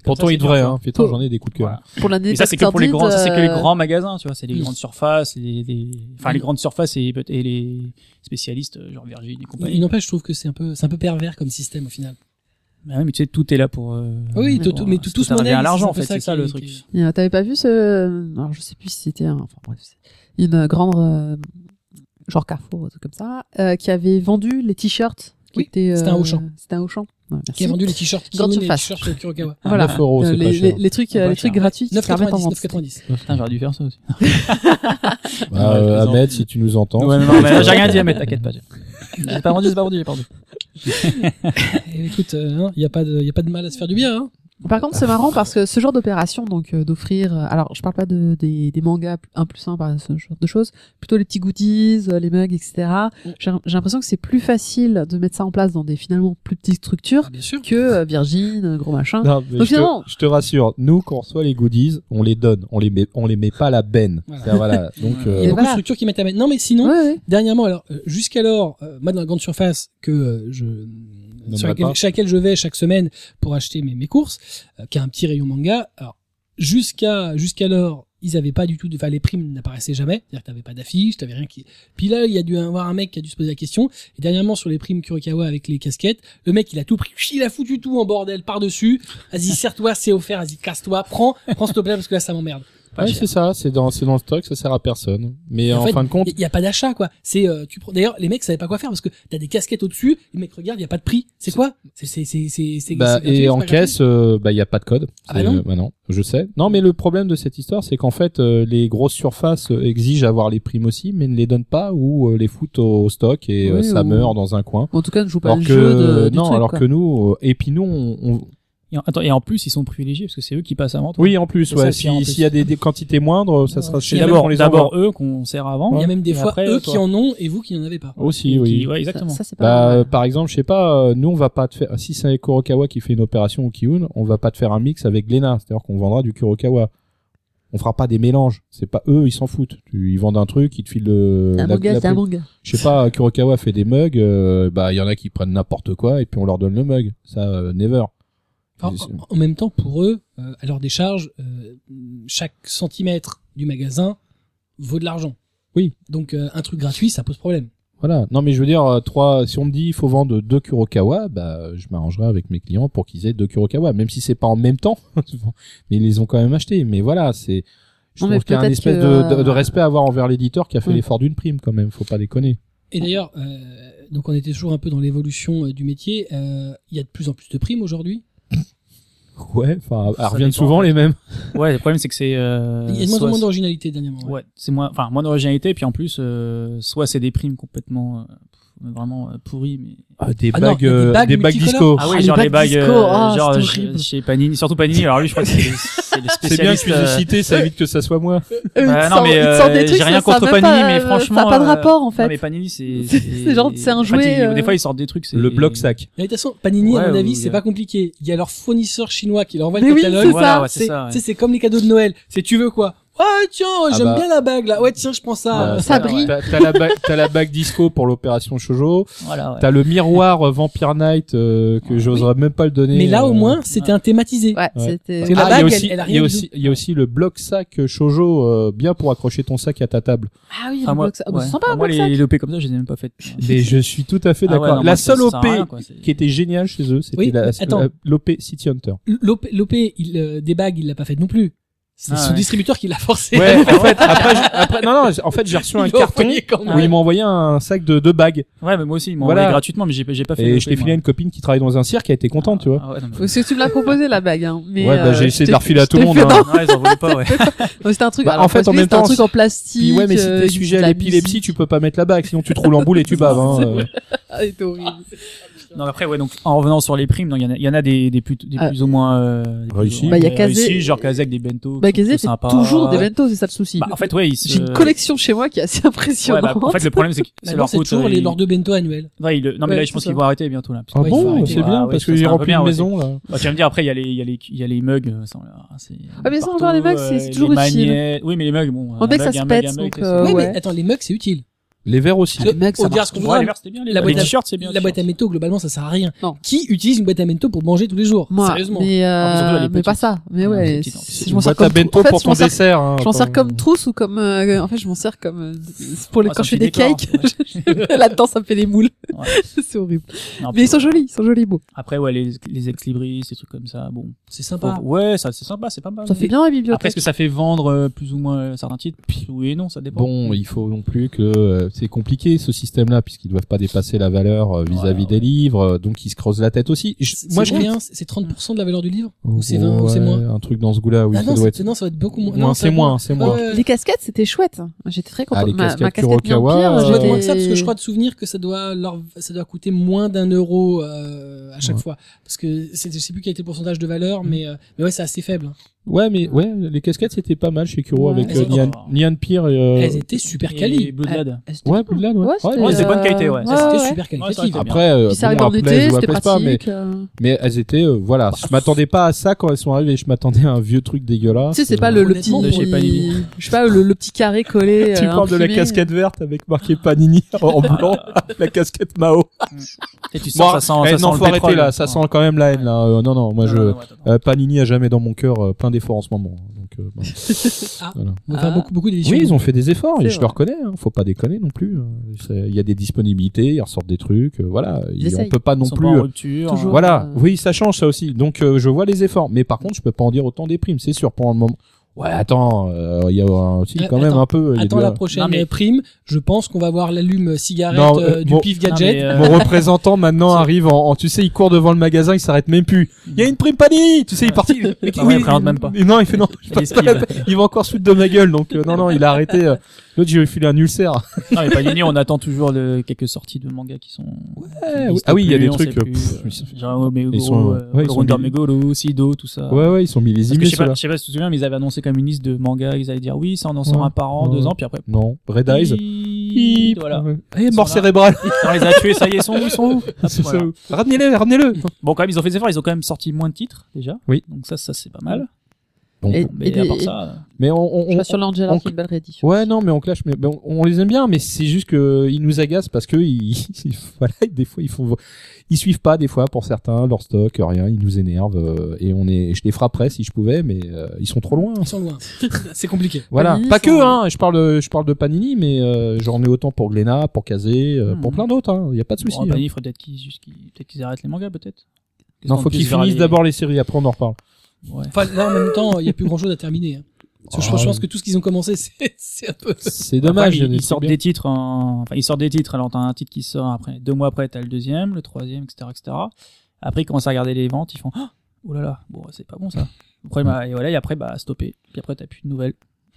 [SPEAKER 3] Pourtant, il devrait, hein. Putain, j'en ai des coups de cœur.
[SPEAKER 2] Voilà.
[SPEAKER 4] Pour l'année
[SPEAKER 2] ça, c'est que pour les grands, ça, c'est que les
[SPEAKER 4] euh,
[SPEAKER 2] grands magasins, tu vois, c'est les
[SPEAKER 1] Oui.
[SPEAKER 2] grandes surfaces, les, les- enfin,
[SPEAKER 1] Oui.
[SPEAKER 2] les grandes surfaces et, les spécialistes, euh, genre Virgin et
[SPEAKER 1] Il
[SPEAKER 2] compagnie.
[SPEAKER 1] n'empêche, je trouve que c'est un peu, c'est un peu pervers comme système au final.
[SPEAKER 2] Bah ouais, mais tu sais, tout est là pour, euh,
[SPEAKER 1] Oui,
[SPEAKER 2] pour,
[SPEAKER 1] tout- mais tout- tout se monnaie,
[SPEAKER 2] à l'argent, en fait,
[SPEAKER 1] ça
[SPEAKER 2] c'est ça le truc.
[SPEAKER 4] euh, T'avais pas vu ce, alors je sais plus si c'était, un- enfin bref, c'est une grande, euh, genre Carrefour, un truc comme ça, euh, qui avait vendu les t-shirts. qui
[SPEAKER 1] Oui,
[SPEAKER 4] étaient,
[SPEAKER 1] c'était un Auchan.
[SPEAKER 4] C'était un Auchan. Ouais, merci.
[SPEAKER 1] Qui a vendu les t-shirts qui
[SPEAKER 4] Grande
[SPEAKER 1] les t-shirts de Kurokawa.
[SPEAKER 4] Voilà.
[SPEAKER 3] 9 euros,
[SPEAKER 4] Euh,
[SPEAKER 3] c'est
[SPEAKER 4] les,
[SPEAKER 3] pas
[SPEAKER 4] les,
[SPEAKER 3] cher.
[SPEAKER 4] les trucs,
[SPEAKER 2] Pas
[SPEAKER 4] euh, les trucs gratuits qui se permettent en
[SPEAKER 1] 9,90,
[SPEAKER 4] vente.
[SPEAKER 1] 9,90.
[SPEAKER 2] Putain, j'aurais dû faire ça aussi.
[SPEAKER 3] Bah, euh, Ahmed, si tu nous entends.
[SPEAKER 2] Ouais, non, non, mais j'ai rien dit, mais t'inquiète pas. J'ai j'ai pas vendu, c'est pas vendu, j'ai pas vendu.
[SPEAKER 1] Eh, écoute, il y a pas de, y a pas de mal à se faire du bien. Hein.
[SPEAKER 4] Par contre, c'est marrant parce que ce genre d'opération, donc euh, d'offrir, euh, alors je parle pas de, des, des mangas 1 plus 1 par ce genre de choses, plutôt les petits goodies, euh, les mugs, etc. J'ai j'ai l'impression que c'est plus facile de mettre ça en place dans des finalement plus petites structures
[SPEAKER 1] Ah, bien sûr.
[SPEAKER 4] que euh, Virgin, euh, gros machin.
[SPEAKER 3] Non, mais
[SPEAKER 4] Donc
[SPEAKER 3] je, te, je te rassure, nous, quand on reçoit les goodies, on les donne, on les met, on les met pas à la benne.
[SPEAKER 1] Voilà.
[SPEAKER 3] C'est-à-dire, voilà. Donc,
[SPEAKER 1] Il y a
[SPEAKER 3] euh,
[SPEAKER 4] Et
[SPEAKER 1] beaucoup
[SPEAKER 4] voilà.
[SPEAKER 1] de structures qui mettent à mettre. Non, mais sinon,
[SPEAKER 4] Ouais, ouais.
[SPEAKER 1] dernièrement, alors euh, jusqu'alors, euh, moi dans la grande surface que euh, je sur laquelle, chez laquelle je vais chaque semaine pour acheter mes, mes courses, euh, qui a un petit rayon manga. Alors jusqu'à jusqu'alors, ils avaient pas du tout, de, enfin les primes n'apparaissaient jamais, c'est-à-dire que t'avais pas d'affiche, t'avais rien qui. Puis là, il y a dû avoir un mec qui a dû se poser la question. Et dernièrement sur les primes Kurokawa avec les casquettes, le mec il a tout pris, il a foutu tout en bordel par dessus. Vas-y, serre-toi, c'est offert, vas-y, casse-toi, prends, prends s'il te plaît parce que là ça m'emmerde. Pas
[SPEAKER 3] ouais, c'est ça, c'est dans, c'est dans le stock, ça sert à personne. Mais
[SPEAKER 1] En
[SPEAKER 3] en,
[SPEAKER 1] fait,
[SPEAKER 3] fin de compte,
[SPEAKER 1] Il y a pas d'achat quoi. C'est euh, tu prends d'ailleurs les mecs savaient pas quoi faire parce que t'as des casquettes au-dessus, les mecs regardent, il y a pas de prix. C'est quoi? C'est c'est c'est c'est c'est
[SPEAKER 3] bah, et
[SPEAKER 1] c'est
[SPEAKER 3] en caisse, euh, bah, il y a pas de code.
[SPEAKER 1] Ah bah
[SPEAKER 3] C'est-
[SPEAKER 1] non.
[SPEAKER 3] euh, bah non, je sais. Non, mais le problème de cette histoire, c'est qu'en fait, euh, les grosses surfaces euh, exigent avoir les primes aussi, mais ne les donnent pas ou euh, les foutent au stock et euh,
[SPEAKER 4] Oui,
[SPEAKER 3] ça
[SPEAKER 4] ou-
[SPEAKER 3] meurt dans un coin.
[SPEAKER 4] En tout cas, ne joue pas
[SPEAKER 3] Alors
[SPEAKER 4] le
[SPEAKER 3] que
[SPEAKER 4] jeu de, du
[SPEAKER 3] non,
[SPEAKER 4] truc,
[SPEAKER 3] alors
[SPEAKER 4] quoi.
[SPEAKER 3] que nous, euh, et puis nous, on, on-
[SPEAKER 2] Et en, attends, et en plus, ils sont privilégiés parce que c'est eux qui passent avant toi.
[SPEAKER 3] Oui, en plus, ouais.
[SPEAKER 2] ça,
[SPEAKER 3] Si-
[SPEAKER 2] puis en plus.
[SPEAKER 3] S'il y a des, des quantités moindres, ça sera
[SPEAKER 1] Ouais.
[SPEAKER 3] chez
[SPEAKER 2] d'abord,
[SPEAKER 3] qu'on les
[SPEAKER 2] d'abord eux qu'on sert avant.
[SPEAKER 1] Il y a même des
[SPEAKER 2] Et
[SPEAKER 1] fois
[SPEAKER 2] après,
[SPEAKER 1] eux qui en ont et vous qui n'en avez pas.
[SPEAKER 3] Aussi,
[SPEAKER 2] Qui-
[SPEAKER 3] oui.
[SPEAKER 2] ouais, exactement.
[SPEAKER 4] ça, c'est pas
[SPEAKER 3] Bah, euh, par exemple, je sais pas, euh, nous on va pas te faire, si c'est Kurokawa qui fait une opération au Kiun, on va pas te faire un mix avec Glénat, c'est-à-dire qu'on vendra du Kurokawa. On fera pas des mélanges, c'est pas eux, ils s'en foutent. Tu, ils vendent un truc, ils te filent le,
[SPEAKER 4] C'est un
[SPEAKER 3] la-
[SPEAKER 4] manga,
[SPEAKER 3] la
[SPEAKER 4] c'est un manga.
[SPEAKER 3] Je sais pas, Kurokawa fait des mugs, euh, bah il y en a qui prennent n'importe quoi et puis on leur donne le mug. Ça, euh, never.
[SPEAKER 1] En, en même temps, pour eux, euh, à leur décharge, euh, chaque centimètre du magasin vaut de l'argent.
[SPEAKER 3] Oui.
[SPEAKER 1] Donc euh, un truc gratuit, ça pose problème.
[SPEAKER 3] Voilà. Non, mais je veux dire, trois, si on me dit il faut vendre deux Kurokawa, bah, je m'arrangerai avec mes clients pour qu'ils aient deux Kurokawa, même si c'est pas en même temps. mais ils les ont quand même achetés. Mais voilà, c'est, je
[SPEAKER 4] Non,
[SPEAKER 3] trouve qu'il y a un espèce
[SPEAKER 4] que,
[SPEAKER 3] de, de, de respect à avoir envers l'éditeur qui a fait l'effort d'une prime quand même. Faut pas déconner.
[SPEAKER 1] Et d'ailleurs, euh, donc on était toujours un peu dans l'évolution euh, du métier. Euh, Il y a de plus en plus de primes aujourd'hui.
[SPEAKER 3] Ouais. Enfin, elles reviennent souvent
[SPEAKER 2] en fait.
[SPEAKER 3] les mêmes.
[SPEAKER 2] Ouais, le problème c'est que c'est. Euh,
[SPEAKER 1] Il y a de moins moins d'originalité dernièrement. ouais.
[SPEAKER 2] Ouais, c'est moins, enfin moins d'originalité, et puis en plus, euh, soit c'est des primes complètement euh, vraiment euh, pourries, mais
[SPEAKER 3] des
[SPEAKER 1] Ah
[SPEAKER 3] bagues,
[SPEAKER 1] des
[SPEAKER 3] euh,
[SPEAKER 1] bagues
[SPEAKER 3] des bagues disco.
[SPEAKER 2] ah
[SPEAKER 4] Ah,
[SPEAKER 2] oui,
[SPEAKER 4] les
[SPEAKER 2] genre les
[SPEAKER 4] bagues
[SPEAKER 2] bagues,
[SPEAKER 4] disco,
[SPEAKER 2] euh,
[SPEAKER 4] ah,
[SPEAKER 2] genre
[SPEAKER 4] c'est
[SPEAKER 2] chez, Panini, surtout Panini. Alors lui, je crois que c'est c'est le
[SPEAKER 3] C'est bien que
[SPEAKER 2] spécialiste.
[SPEAKER 3] tu
[SPEAKER 2] euh,
[SPEAKER 3] cités, ça évite que ça soit moi.
[SPEAKER 2] Bah, non, mais, euh, j'ai rien contre Panini,
[SPEAKER 4] pas,
[SPEAKER 2] mais
[SPEAKER 4] euh,
[SPEAKER 2] franchement,
[SPEAKER 4] Ça n'a pas de
[SPEAKER 2] euh,
[SPEAKER 4] rapport, en fait.
[SPEAKER 2] Non mais Panini, c'est
[SPEAKER 4] C'est- genre- c'est un jouet, euh,
[SPEAKER 2] Des fois, ils sortent des trucs.
[SPEAKER 3] Le bloc sac.
[SPEAKER 1] Mais de toute façon, Panini, à mon avis, c'est pas compliqué. Il y a leur fournisseur chinois qui leur envoie
[SPEAKER 4] Mais
[SPEAKER 1] le
[SPEAKER 4] oui,
[SPEAKER 1] catalogue.
[SPEAKER 4] c'est
[SPEAKER 2] Voilà,
[SPEAKER 4] ça.
[SPEAKER 2] ouais, c'est
[SPEAKER 1] C'est
[SPEAKER 2] ça.
[SPEAKER 1] tu
[SPEAKER 2] ouais.
[SPEAKER 1] sais, c'est comme les cadeaux de Noël. C'est tu veux quoi Ouais, tiens,
[SPEAKER 3] Ah
[SPEAKER 1] j'aime
[SPEAKER 3] bah.
[SPEAKER 1] bien la bague là. Ouais, tiens, je prends ça.
[SPEAKER 3] Bah,
[SPEAKER 4] ça brille.
[SPEAKER 3] T'as la bague, t'as la bague disco pour l'opération Shoujo.
[SPEAKER 2] Voilà, ouais.
[SPEAKER 3] T'as le miroir euh, Vampire Night euh, que j'oserais même pas le donner.
[SPEAKER 1] Mais là, au
[SPEAKER 3] euh,
[SPEAKER 1] moins, c'était un thématisé.
[SPEAKER 4] Ouais,
[SPEAKER 3] Ouais.
[SPEAKER 4] c'était.
[SPEAKER 1] La
[SPEAKER 3] Ah, il y a
[SPEAKER 1] bague,
[SPEAKER 3] aussi,
[SPEAKER 1] elle- elle a
[SPEAKER 3] il y
[SPEAKER 1] rien
[SPEAKER 3] a aussi, il y a aussi le bloc sac Shoujo euh, bien pour accrocher ton sac à ta table.
[SPEAKER 4] Ah oui,
[SPEAKER 2] Ah,
[SPEAKER 4] le
[SPEAKER 2] moi,
[SPEAKER 4] bloc sac. Ah, bah,
[SPEAKER 2] ouais.
[SPEAKER 4] c'est sympa,
[SPEAKER 2] Ah,
[SPEAKER 4] un
[SPEAKER 2] moi,
[SPEAKER 4] bloc
[SPEAKER 2] les,
[SPEAKER 4] sac.
[SPEAKER 2] les OP comme ça, je les ai même pas faites.
[SPEAKER 3] Mais je suis tout à fait
[SPEAKER 2] Ah ouais,
[SPEAKER 3] d'accord. la seule OP
[SPEAKER 2] rien, quoi,
[SPEAKER 3] qui était géniale chez eux, c'était
[SPEAKER 1] Oui,
[SPEAKER 3] la, la- l'OP City Hunter.
[SPEAKER 1] L'OP, l'OP, il, des bagues, il l'a pas fait non plus. C'est
[SPEAKER 2] Ah,
[SPEAKER 1] son
[SPEAKER 2] ouais.
[SPEAKER 1] distributeur qui l'a forcé.
[SPEAKER 3] Ouais, en fait, après, non, non, en fait, j'ai reçu un
[SPEAKER 1] Il
[SPEAKER 3] carton
[SPEAKER 1] envoyé quand même.
[SPEAKER 3] où ils m'ont envoyé un sac de deux bagues.
[SPEAKER 2] Ouais, mais moi aussi, ils m'ont
[SPEAKER 3] Voilà.
[SPEAKER 2] envoyé gratuitement, mais j'ai j'ai pas fait.
[SPEAKER 3] Et je l'ai filé à une copine qui travaille dans un cirque qui a été contente, tu vois.
[SPEAKER 2] Ah ouais, non, mais-
[SPEAKER 4] Parce que tu me l'as proposé la bague, hein. Mais
[SPEAKER 3] Ouais, bah,
[SPEAKER 4] euh,
[SPEAKER 3] j'ai essayé de la refiler à tout le monde, hein.
[SPEAKER 4] non,
[SPEAKER 2] Ouais, ils en voulaient pas, ouais.
[SPEAKER 4] C'était un truc.
[SPEAKER 3] Bah,
[SPEAKER 4] alors,
[SPEAKER 3] en fait, en
[SPEAKER 4] parce que
[SPEAKER 3] même
[SPEAKER 4] c'était un
[SPEAKER 3] temps,
[SPEAKER 4] truc en plastique.
[SPEAKER 3] Ouais, mais si
[SPEAKER 4] euh,
[SPEAKER 3] t'es
[SPEAKER 4] qui
[SPEAKER 3] sujet à
[SPEAKER 4] de
[SPEAKER 3] l'épilepsie, tu peux pas mettre la bague, sinon tu te roules en boule et tu baves. Hein. Euh.
[SPEAKER 4] Ah, c'est horrible.
[SPEAKER 2] Non, après, ouais, donc, en revenant sur les primes, il y en a, il y en a des, des plus, des
[SPEAKER 4] Ah.
[SPEAKER 2] plus ou moins, euh,
[SPEAKER 3] Réussis.
[SPEAKER 4] Bah, il y a
[SPEAKER 2] réussis,
[SPEAKER 4] Kazé-
[SPEAKER 2] genre Kazé avec des bento.
[SPEAKER 4] Bah, Kazé
[SPEAKER 2] sympas.
[SPEAKER 4] toujours des bentos, c'est ça le souci.
[SPEAKER 2] Bah, en fait, ouais, ils se...
[SPEAKER 4] J'ai une collection chez moi qui est assez
[SPEAKER 2] Ouais,
[SPEAKER 4] impressionnante.
[SPEAKER 2] bah, en fait, le problème, c'est que c'est leur
[SPEAKER 1] c'est
[SPEAKER 2] coûte.
[SPEAKER 1] toujours
[SPEAKER 2] euh,
[SPEAKER 1] les
[SPEAKER 2] ils-
[SPEAKER 1] lors de bento annuels.
[SPEAKER 2] Ouais, le- non, mais
[SPEAKER 1] Ouais,
[SPEAKER 2] là, je
[SPEAKER 1] c'est
[SPEAKER 2] pense qu'ils vont arrêter bientôt, là. parce
[SPEAKER 3] Ah
[SPEAKER 1] Ouais, il
[SPEAKER 3] bon, c'est
[SPEAKER 2] Ah
[SPEAKER 3] bien
[SPEAKER 2] ouais,
[SPEAKER 3] parce
[SPEAKER 2] ça
[SPEAKER 3] que j'ai
[SPEAKER 2] serait un peu
[SPEAKER 3] rempli
[SPEAKER 2] bien,
[SPEAKER 3] une
[SPEAKER 2] ouais,
[SPEAKER 3] maison là.
[SPEAKER 2] Bah, tu vas me dire, après, il y a les, il y a les, il y a les mugs, euh, c'est.
[SPEAKER 4] Ah, mais ça, encore, les mugs, c'est- c'est
[SPEAKER 2] euh,
[SPEAKER 4] toujours utile.
[SPEAKER 2] Oui, mais les mugs, bon.
[SPEAKER 4] Que
[SPEAKER 2] mug,
[SPEAKER 4] ça se pète,
[SPEAKER 2] c'est-
[SPEAKER 4] euh,
[SPEAKER 1] ouais,
[SPEAKER 4] ouais.
[SPEAKER 1] mais attends, les mugs, c'est utile.
[SPEAKER 3] Les verres aussi.
[SPEAKER 4] Les mecs, ça marche
[SPEAKER 1] voudra.
[SPEAKER 2] les verres, c'était bien. Les
[SPEAKER 1] La boîte
[SPEAKER 2] t-shirts, c'est bien.
[SPEAKER 1] La boîte à métaux, globalement, ça sert à rien.
[SPEAKER 4] Non.
[SPEAKER 1] Qui utilise une boîte à métaux pour manger tous les jours?
[SPEAKER 4] Moi,
[SPEAKER 1] Sérieusement.
[SPEAKER 4] mais,
[SPEAKER 2] Ah,
[SPEAKER 4] euh,
[SPEAKER 2] est
[SPEAKER 4] mais pas ça. Mais
[SPEAKER 2] Ouais,
[SPEAKER 4] je m'en sers
[SPEAKER 3] boîte à
[SPEAKER 4] comme
[SPEAKER 3] bento
[SPEAKER 4] en fait,
[SPEAKER 3] pour ton dessert. hein,
[SPEAKER 4] Je m'en sers comme trousse ou comme euh, en fait je m'en sers comme euh, pour les
[SPEAKER 2] Ah,
[SPEAKER 4] quand je fais des
[SPEAKER 2] décor,
[SPEAKER 4] cakes là-dedans ça me fait des moules
[SPEAKER 2] Ouais.
[SPEAKER 4] c'est horrible
[SPEAKER 2] Non,
[SPEAKER 4] mais ils sont jolis ils sont jolis beaux
[SPEAKER 2] Après, ouais, les, les ex-libris, ces trucs comme ça, bon.
[SPEAKER 1] C'est sympa.
[SPEAKER 2] Ouais, ça, c'est sympa, c'est pas mal.
[SPEAKER 4] ça fait bien la
[SPEAKER 2] Après,
[SPEAKER 4] bibliothèque
[SPEAKER 2] est-ce que ça fait vendre euh, plus ou moins euh, certains titres? Oui et non, ça dépend.
[SPEAKER 3] Bon, il faut non plus que euh, c'est compliqué ce système-là puisqu'ils doivent pas dépasser la valeur euh, vis-à-vis
[SPEAKER 2] Ouais,
[SPEAKER 3] des
[SPEAKER 2] ouais.
[SPEAKER 3] livres, euh, donc ils se creusent la tête aussi. Je-
[SPEAKER 1] C'est
[SPEAKER 3] moi, je
[SPEAKER 1] combien C'est 30% de la valeur du livre Ou c'est 20 ou
[SPEAKER 3] Ouais,
[SPEAKER 1] c'est moins
[SPEAKER 3] Un truc dans ce goût-là, oui,
[SPEAKER 1] Ah
[SPEAKER 3] ça
[SPEAKER 1] non,
[SPEAKER 3] doit
[SPEAKER 1] c'est-
[SPEAKER 3] être.
[SPEAKER 1] non, ça va être beaucoup moins.
[SPEAKER 3] Moins,
[SPEAKER 1] Non,
[SPEAKER 3] c'est
[SPEAKER 1] ça
[SPEAKER 3] moins, c'est
[SPEAKER 1] moins. ouais.
[SPEAKER 4] les casquettes c'était chouette j'étais très contente
[SPEAKER 3] Ah, les
[SPEAKER 4] ma,
[SPEAKER 3] casquettes
[SPEAKER 4] ma casquette
[SPEAKER 3] Kurokawa, euh,
[SPEAKER 1] Ça doit être
[SPEAKER 4] j'étais-
[SPEAKER 1] moins que ça parce que je crois de souvenir que ça doit leur ça doit coûter moins d'un euro euh, à chaque
[SPEAKER 3] Ouais.
[SPEAKER 1] fois parce que c'est je sais plus quel était le pourcentage de valeur mais euh, mais ouais c'est assez faible.
[SPEAKER 3] Ouais, mais ouais, les casquettes c'était pas mal chez Kuro
[SPEAKER 4] Ouais.
[SPEAKER 3] avec euh, Nian, Nian Peer et. euh,
[SPEAKER 1] Elles étaient super
[SPEAKER 2] Et
[SPEAKER 1] quali.
[SPEAKER 2] Bloodlad.
[SPEAKER 4] Ah, c'était
[SPEAKER 3] Ouais,
[SPEAKER 4] cool.
[SPEAKER 3] Bloodlad, ouais.
[SPEAKER 4] ouais
[SPEAKER 3] Ouais,
[SPEAKER 4] c'était
[SPEAKER 2] ouais, c'est bonne qualité, ouais.
[SPEAKER 4] euh,
[SPEAKER 1] Ça c'était
[SPEAKER 4] ouais.
[SPEAKER 1] super
[SPEAKER 2] Ouais,
[SPEAKER 1] qualitatif.
[SPEAKER 3] Après, euh,
[SPEAKER 4] ça
[SPEAKER 3] bon,
[SPEAKER 4] en été c'était
[SPEAKER 3] pas, mais
[SPEAKER 4] pratique euh.
[SPEAKER 3] mais elles étaient euh, voilà. Je m'attendais pas à ça quand elles sont arrivées. Je m'attendais à un vieux truc dégueulasse.
[SPEAKER 4] tu sais c'est pas le, le petit je sais pas le, le petit carré collé
[SPEAKER 3] Tu
[SPEAKER 4] euh,
[SPEAKER 3] parles de la casquette verte avec marqué Panini en blanc, la casquette Mao.
[SPEAKER 2] Et tu sens, ça sent,
[SPEAKER 3] eh,
[SPEAKER 2] ça
[SPEAKER 3] non,
[SPEAKER 2] sent
[SPEAKER 3] faut
[SPEAKER 2] le
[SPEAKER 3] arrêter
[SPEAKER 2] pétrole.
[SPEAKER 3] là, ça sent quand même la haine là. Euh, non, non, moi je euh, Panini a jamais dans mon cœur euh, plein d'efforts en ce moment. Donc, euh, bon.
[SPEAKER 1] Ah.
[SPEAKER 3] Voilà.
[SPEAKER 1] On va faire
[SPEAKER 4] Ah.
[SPEAKER 1] beaucoup beaucoup d'éditions.
[SPEAKER 3] Oui, ils ont fait des efforts et je le reconnais. Hein, faut pas déconner non plus. c'est- Il y a des disponibilités, ils ressortent des trucs. euh, voilà,
[SPEAKER 4] Ils
[SPEAKER 3] on peut pas non plus.
[SPEAKER 2] pas en
[SPEAKER 3] euh,
[SPEAKER 2] rupture.
[SPEAKER 4] toujours.
[SPEAKER 3] Voilà,
[SPEAKER 4] Euh,
[SPEAKER 3] oui, ça change ça aussi. Donc euh, je vois les efforts, mais par contre, je peux pas en dire autant des primes, c'est sûr. Pour le moment, Ouais, attends, euh, il y a un- aussi
[SPEAKER 1] Euh,
[SPEAKER 3] quand même un peu. il
[SPEAKER 1] Attends la prochaine
[SPEAKER 2] Non, mais-
[SPEAKER 1] prime, je pense qu'on va voir l'allume cigarette
[SPEAKER 3] Non,
[SPEAKER 1] euh, du pif
[SPEAKER 2] Non,
[SPEAKER 1] gadget.
[SPEAKER 2] mais, euh,
[SPEAKER 3] Mon représentant maintenant arrive en, en- tu sais, il court devant le magasin, il s'arrête même plus. Il y a une prime Panini, tu sais, il est parti. Mais
[SPEAKER 2] Ah ouais, il présente même pas.
[SPEAKER 3] Non, il fait non,
[SPEAKER 2] Il
[SPEAKER 3] il va encore se foutre de ma gueule, donc euh, non, non, il a arrêté. euh. L'autre, j'ai filé un ulcère.
[SPEAKER 2] Non, mais Panini, on attend toujours le, quelques sorties de manga qui sont. qui
[SPEAKER 3] oui.
[SPEAKER 2] existent
[SPEAKER 3] Ah oui, il y a des trucs,
[SPEAKER 2] genre Omegoro,
[SPEAKER 3] ils sont- ouais, ils sont
[SPEAKER 2] Wonder
[SPEAKER 3] mis-
[SPEAKER 2] Megoro, Sido, tout ça.
[SPEAKER 3] Ouais, ouais, ils sont mis les
[SPEAKER 2] Parce que je
[SPEAKER 3] imés,
[SPEAKER 2] sais pas,
[SPEAKER 3] ceux-là.
[SPEAKER 2] je sais pas si tu te souviens, mais ils avaient annoncé comme une liste de mangas, ils allaient dire oui, ça en en sort
[SPEAKER 3] Ouais.
[SPEAKER 2] un par an,
[SPEAKER 3] Ouais.
[SPEAKER 2] deux ans, puis après.
[SPEAKER 3] Non, Red Eyes.
[SPEAKER 2] Voilà. Ils
[SPEAKER 3] mort cérébrale.
[SPEAKER 2] On les a tués, ça y est, ils sont où, ils sont où voilà.
[SPEAKER 3] Ramenez-le, ramenez-le.
[SPEAKER 2] Bon, quand même, ils ont fait des efforts, ils ont quand même sorti moins de titres, déjà.
[SPEAKER 3] Oui.
[SPEAKER 2] Donc ça, ça, c'est pas mal.
[SPEAKER 3] Bon.
[SPEAKER 4] Et-
[SPEAKER 2] Mais
[SPEAKER 4] des-
[SPEAKER 2] à part
[SPEAKER 4] et-
[SPEAKER 2] ça, euh,
[SPEAKER 3] Mais on, on,
[SPEAKER 4] Je
[SPEAKER 3] on-
[SPEAKER 4] vois sur l'Angela qui est une belle réédition.
[SPEAKER 3] Ouais, non, mais on clash, mais, on, on les aime bien, mais c'est juste que ils nous agacent parce que ils, ils- voilà, des fois ils font, ils suivent pas des fois pour certains leur stock, rien, ils nous énervent euh, et on est, je les frapperais si je pouvais, mais euh, ils sont trop loin.
[SPEAKER 1] Ils sont loin. c'est compliqué.
[SPEAKER 3] Voilà,
[SPEAKER 4] Panini
[SPEAKER 3] pas
[SPEAKER 4] sont-
[SPEAKER 3] que, hein. Je parle de, je parle de Panini, mais euh, j'en ai autant pour Glénat, pour Kazé, euh, pour plein d'autres. Hein. Y a pas de souci.
[SPEAKER 2] bon,
[SPEAKER 3] hein.
[SPEAKER 2] Panini, il faudrait peut-être qu'ils qu'ils- peut-être qu'ils arrêtent les mangas, peut-être.
[SPEAKER 3] Non, faut qu'ils finissent d'abord les séries, après on en reparle.
[SPEAKER 2] Ouais.
[SPEAKER 1] Enfin, là, en même temps, il y a plus grand chose à terminer. hein. Parce que je,
[SPEAKER 3] Ah,
[SPEAKER 1] je pense que tout ce qu'ils ont commencé, c'est c'est un peu.
[SPEAKER 3] C'est dommage.
[SPEAKER 2] Après, ils,
[SPEAKER 3] des
[SPEAKER 2] ils sortent
[SPEAKER 3] bien.
[SPEAKER 2] des titres en... enfin, ils sortent des titres, alors t'as un titre qui sort après, deux mois après t'as le deuxième, le troisième, etc., etc. Après, ils commencent à regarder les ventes, ils font, ah, oh là là, bon, c'est pas bon ça. Après, bah, et voilà, et après, bah, stopper. Puis après, t'as plus de nouvelles.